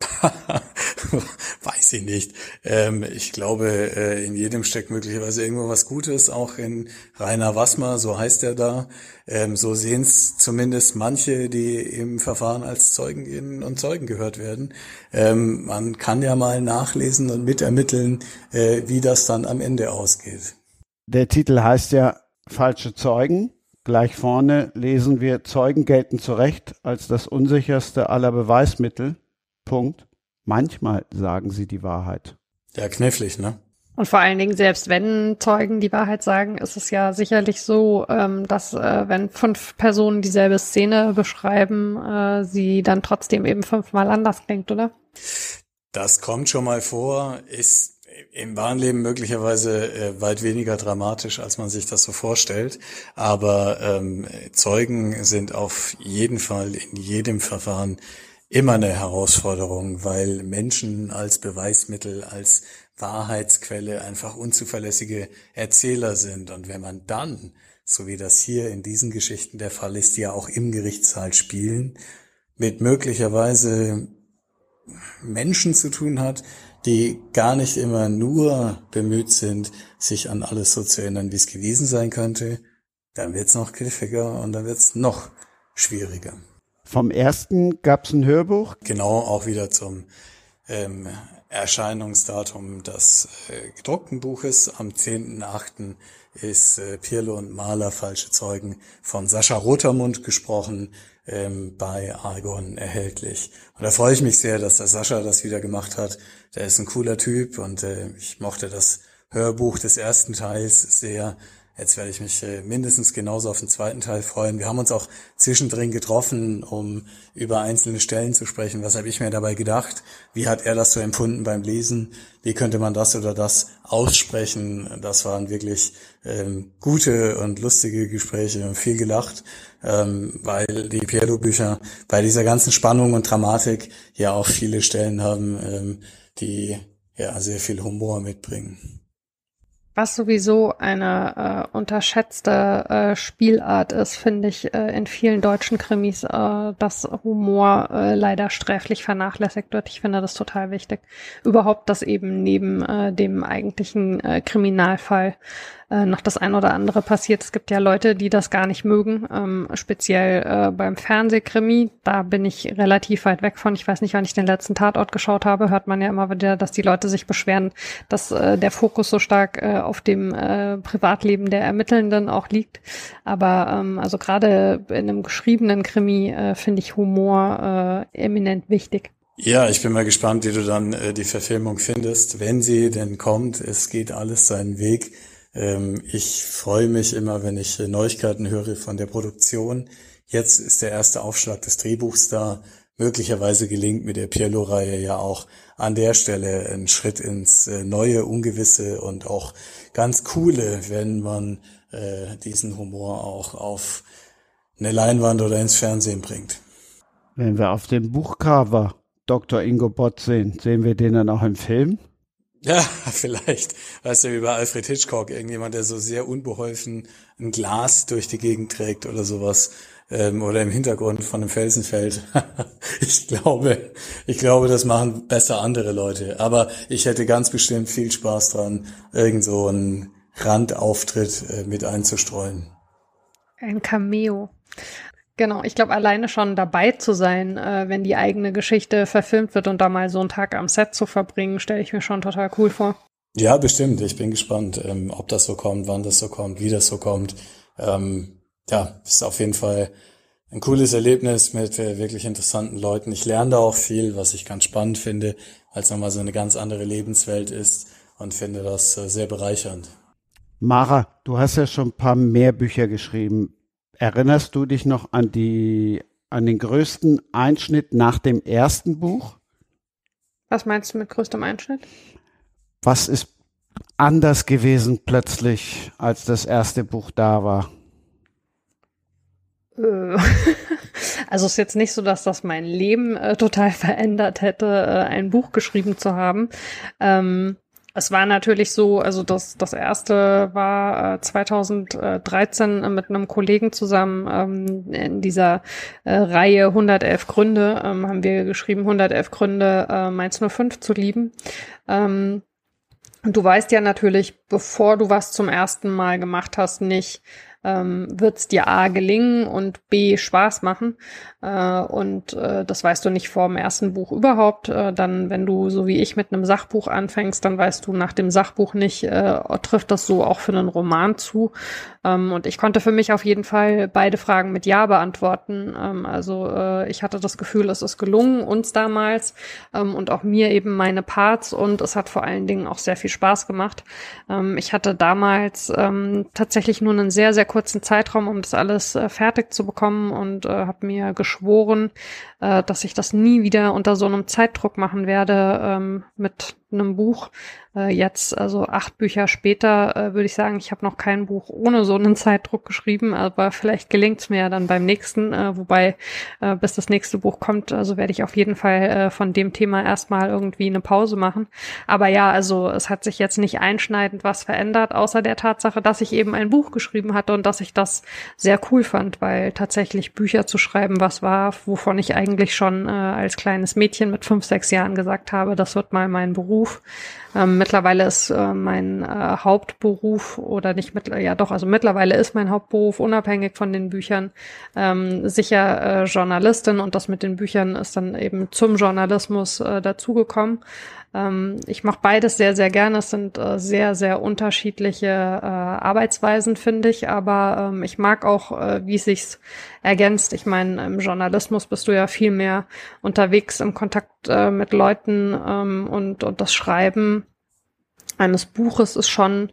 E: Weiß ich nicht. Ähm, ich glaube, äh, in jedem steckt möglicherweise irgendwo was Gutes, auch in Rainer Wassmer, so heißt er da. Ähm, so sehen es zumindest manche, die im Verfahren als Zeugen und Zeugen gehört werden. Ähm, man kann ja mal nachlesen und mitermitteln, äh, wie das dann am Ende ausgeht.
B: Der Titel heißt ja Falsche Zeugen. Gleich vorne lesen wir, Zeugen gelten zu Recht als das unsicherste aller Beweismittel. Punkt. Manchmal sagen sie die Wahrheit.
E: Ja, knifflig, ne?
D: Und vor allen Dingen, selbst wenn Zeugen die Wahrheit sagen, ist es ja sicherlich so, ähm, dass äh, wenn fünf Personen dieselbe Szene beschreiben, äh, sie dann trotzdem eben fünfmal anders klingt, oder?
E: Das kommt schon mal vor, ist im wahren Leben möglicherweise äh, weit weniger dramatisch, als man sich das so vorstellt. Aber ähm, Zeugen sind auf jeden Fall in jedem Verfahren immer eine Herausforderung, weil Menschen als Beweismittel, als Wahrheitsquelle einfach unzuverlässige Erzähler sind. Und wenn man dann, so wie das hier in diesen Geschichten der Fall ist, die ja auch im Gerichtssaal spielen, mit möglicherweise Menschen zu tun hat, die gar nicht immer nur bemüht sind, sich an alles so zu erinnern, wie es gewesen sein könnte, dann wird's noch griffiger und dann wird's noch schwieriger.
B: Vom ersten gab es ein Hörbuch.
E: Genau, auch wieder zum ähm, Erscheinungsdatum des äh, gedruckten Buches. Am 10.8. ist äh, Pirlo und Maler Falsche Zeugen von Sascha Rotermund gesprochen, ähm, bei Argon erhältlich. Und da freue ich mich sehr, dass der Sascha das wieder gemacht hat. Der ist ein cooler Typ und äh, ich mochte das Hörbuch des ersten Teils sehr. Jetzt werde ich mich äh, mindestens genauso auf den zweiten Teil freuen. Wir haben uns auch zwischendrin getroffen, um über einzelne Stellen zu sprechen. Was habe ich mir dabei gedacht? Wie hat er das so empfunden beim Lesen? Wie könnte man das oder das aussprechen? Das waren wirklich ähm, gute und lustige Gespräche und viel gelacht, ähm, weil die Piero-Bücher bei dieser ganzen Spannung und Dramatik ja auch viele Stellen haben, ähm, die ja sehr viel Humor mitbringen.
D: Was sowieso eine äh, unterschätzte äh, Spielart ist, finde ich äh, in vielen deutschen Krimis, äh, dass Humor äh, leider sträflich vernachlässigt wird. Ich finde das total wichtig. Überhaupt, dass eben neben äh, dem eigentlichen äh, Kriminalfall äh, noch das ein oder andere passiert. Es gibt ja Leute, die das gar nicht mögen, ähm, speziell äh, beim Fernsehkrimi. Da bin ich relativ weit weg von. Ich weiß nicht, wann ich den letzten Tatort geschaut habe, hört man ja immer wieder, dass die Leute sich beschweren, dass äh, der Fokus so stark äh, auf dem äh, Privatleben der Ermittelnden auch liegt. Aber ähm, also gerade in einem geschriebenen Krimi äh, finde ich Humor äh, eminent wichtig.
E: Ja, ich bin mal gespannt, wie du dann äh, die Verfilmung findest, wenn sie denn kommt. Es geht alles seinen Weg. Ähm, ich freue mich immer, wenn ich äh, Neuigkeiten höre von der Produktion. Jetzt ist der erste Aufschlag des Drehbuchs da. Möglicherweise gelingt mit der Pierlo-Reihe ja auch an der Stelle ein Schritt ins äh, neue, ungewisse und auch ganz coole, wenn man äh, diesen Humor auch auf eine Leinwand oder ins Fernsehen bringt.
B: Wenn wir auf dem Buchcover Dr. Ingo Bott sehen, sehen wir den dann auch im Film?
E: Ja, vielleicht. Weißt du, wie bei Alfred Hitchcock, irgendjemand, der so sehr unbeholfen ein Glas durch die Gegend trägt oder sowas. Ähm, oder im Hintergrund von einem Felsenfeld. ich glaube, ich glaube, das machen besser andere Leute. Aber ich hätte ganz bestimmt viel Spaß dran, irgend so einen Randauftritt äh, mit einzustreuen.
D: Ein Cameo. Genau, ich glaube, alleine schon dabei zu sein, äh, wenn die eigene Geschichte verfilmt wird und da mal so einen Tag am Set zu verbringen, stelle ich mir schon total cool vor.
E: Ja, bestimmt. Ich bin gespannt, ähm, ob das so kommt, wann das so kommt, wie das so kommt. Ähm, ja, ist auf jeden Fall ein cooles Erlebnis mit äh, wirklich interessanten Leuten. Ich lerne da auch viel, was ich ganz spannend finde, weil es nochmal so eine ganz andere Lebenswelt ist und finde das äh, sehr bereichernd.
B: Mara, du hast ja schon ein paar mehr Bücher geschrieben. Erinnerst du dich noch an die, an den größten Einschnitt nach dem ersten Buch?
D: Was meinst du mit größtem Einschnitt?
B: Was ist anders gewesen plötzlich, als das erste Buch da war?
D: Äh, also es ist jetzt nicht so, dass das mein Leben äh, total verändert hätte, äh, ein Buch geschrieben zu haben. Ähm, es war natürlich so, also das, das erste war äh, 2013 mit einem Kollegen zusammen ähm, in dieser äh, Reihe 111 Gründe, ähm, haben wir geschrieben 111 Gründe, äh, Mainz 05 zu lieben. Ähm, du weißt ja natürlich, bevor du was zum ersten Mal gemacht hast, nicht, ähm, wird es dir A gelingen und B Spaß machen. Äh, und äh, das weißt du nicht vor dem ersten Buch überhaupt. Äh, dann, wenn du so wie ich mit einem Sachbuch anfängst, dann weißt du nach dem Sachbuch nicht, äh, trifft das so auch für einen Roman zu. Ähm, und ich konnte für mich auf jeden Fall beide Fragen mit Ja beantworten. Ähm, also äh, ich hatte das Gefühl, es ist gelungen uns damals ähm, und auch mir eben meine Parts und es hat vor allen Dingen auch sehr viel Spaß gemacht. Ähm, ich hatte damals ähm, tatsächlich nur einen sehr, sehr kurzen Zeitraum, um das alles fertig zu bekommen und äh, habe mir geschworen, äh, dass ich das nie wieder unter so einem Zeitdruck machen werde ähm, mit einem Buch. Äh, jetzt, also acht Bücher später, äh, würde ich sagen, ich habe noch kein Buch ohne so einen Zeitdruck geschrieben, aber vielleicht gelingt es mir ja dann beim nächsten, äh, wobei äh, bis das nächste Buch kommt, also werde ich auf jeden Fall äh, von dem Thema erstmal irgendwie eine Pause machen. Aber ja, also es hat sich jetzt nicht einschneidend was verändert, außer der Tatsache, dass ich eben ein Buch geschrieben hatte und dass ich das sehr cool fand, weil tatsächlich Bücher zu schreiben, was war, wovon ich eigentlich schon äh, als kleines Mädchen mit fünf, sechs Jahren gesagt habe, das wird mal mein Beruf. Ähm, mittlerweile ist äh, mein äh, Hauptberuf oder nicht mit, ja doch, also mittlerweile ist mein Hauptberuf unabhängig von den Büchern ähm, sicher äh, Journalistin und das mit den Büchern ist dann eben zum Journalismus äh, dazugekommen. Ähm, ich mache beides sehr, sehr gerne. Es sind äh, sehr, sehr unterschiedliche äh, Arbeitsweisen, finde ich. Aber ähm, ich mag auch, äh, wie sich ergänzt. Ich meine, im Journalismus bist du ja viel mehr unterwegs im Kontakt äh, mit Leuten ähm, und, und das Schreiben eines Buches ist schon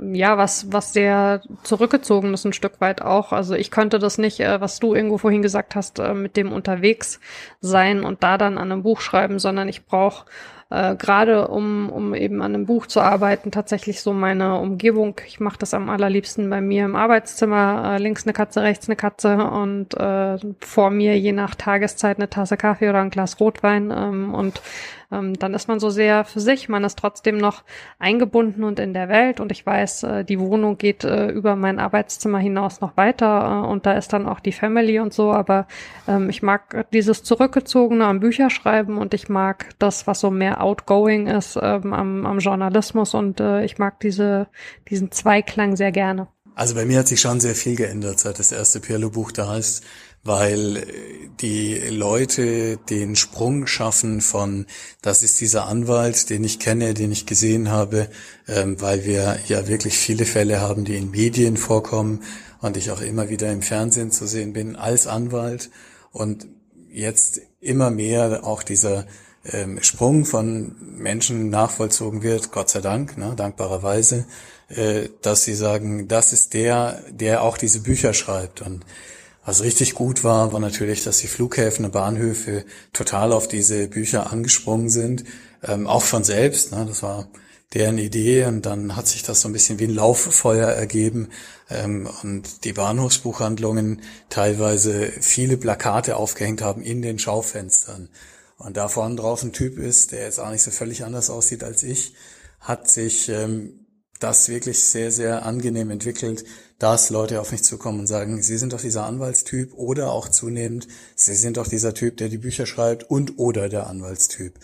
D: ja, was, was sehr zurückgezogen ist, ein Stück weit auch. Also ich könnte das nicht, äh, was du irgendwo vorhin gesagt hast, äh, mit dem unterwegs sein und da dann an einem Buch schreiben, sondern ich brauche äh, gerade um, um eben an einem Buch zu arbeiten, tatsächlich so meine Umgebung. Ich mache das am allerliebsten bei mir im Arbeitszimmer, äh, links eine Katze, rechts eine Katze und äh, vor mir je nach Tageszeit eine Tasse Kaffee oder ein Glas Rotwein ähm, und ähm, dann ist man so sehr für sich, man ist trotzdem noch eingebunden und in der Welt. Und ich weiß, äh, die Wohnung geht äh, über mein Arbeitszimmer hinaus noch weiter äh, und da ist dann auch die Family und so, aber ähm, ich mag dieses zurückgezogene am Bücherschreiben und ich mag das, was so mehr outgoing ist ähm, am, am Journalismus. Und äh, ich mag diese, diesen Zweiklang sehr gerne.
E: Also bei mir hat sich schon sehr viel geändert, seit das erste Pirlo-Buch da ist weil äh, die Leute den Sprung schaffen von, das ist dieser Anwalt, den ich kenne, den ich gesehen habe, ähm, weil wir ja wirklich viele Fälle haben, die in Medien vorkommen und ich auch immer wieder im Fernsehen zu sehen bin als Anwalt. Und jetzt immer mehr auch dieser ähm, Sprung von Menschen nachvollzogen wird, Gott sei Dank, ne, dankbarerweise, äh, dass sie sagen, das ist der, der auch diese Bücher schreibt. Und was richtig gut war, war natürlich, dass die Flughäfen und Bahnhöfe total auf diese Bücher angesprungen sind, ähm, auch von selbst. Ne? Das war deren Idee und dann hat sich das so ein bisschen wie ein Lauffeuer ergeben ähm, und die Bahnhofsbuchhandlungen teilweise viele Plakate aufgehängt haben in den Schaufenstern und da vorne drauf ein Typ ist, der jetzt auch nicht so völlig anders aussieht als ich hat sich ähm, das wirklich sehr, sehr angenehm entwickelt, dass Leute auf mich zukommen und sagen, Sie sind doch dieser Anwaltstyp oder auch zunehmend, Sie sind doch dieser Typ, der die Bücher schreibt und oder der Anwaltstyp.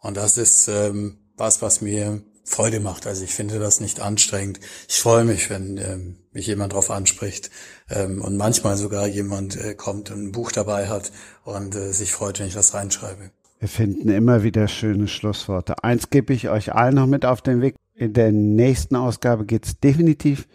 E: Und das ist ähm, was, was mir Freude macht. Also ich finde das nicht anstrengend. Ich freue mich, wenn ähm, mich jemand darauf anspricht ähm, und manchmal sogar jemand äh, kommt und ein Buch dabei hat und äh, sich freut, wenn ich das reinschreibe.
B: Wir finden immer wieder schöne Schlussworte. Eins gebe ich euch allen noch mit auf den Weg. In der nächsten Ausgabe geht es definitiv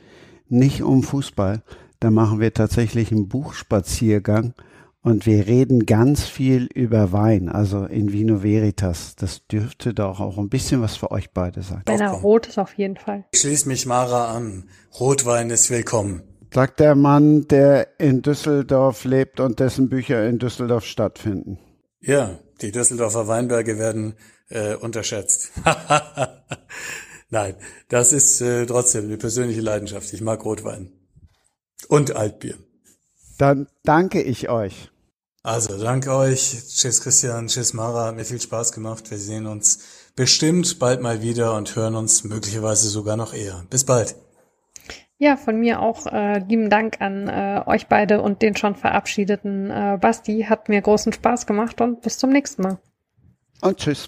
B: nicht um Fußball. Da machen wir tatsächlich einen Buchspaziergang und wir reden ganz viel über Wein, also in Vino Veritas. Das dürfte doch auch ein bisschen was für euch beide sein.
D: Wenn er rot ist, auf jeden Fall.
E: Ich schließe mich Mara an. Rotwein ist willkommen.
B: Sagt der Mann, der in Düsseldorf lebt und dessen Bücher in Düsseldorf stattfinden.
E: Ja, die Düsseldorfer Weinberge werden äh, unterschätzt. Nein, das ist äh, trotzdem eine persönliche Leidenschaft. Ich mag Rotwein. Und Altbier.
B: Dann danke ich euch.
E: Also, danke euch. Tschüss Christian, tschüss Mara. Hat mir viel Spaß gemacht. Wir sehen uns bestimmt bald mal wieder und hören uns möglicherweise sogar noch eher. Bis bald.
D: Ja, von mir auch äh, lieben Dank an äh, euch beide und den schon verabschiedeten äh, Basti. Hat mir großen Spaß gemacht und bis zum nächsten Mal.
B: Und tschüss.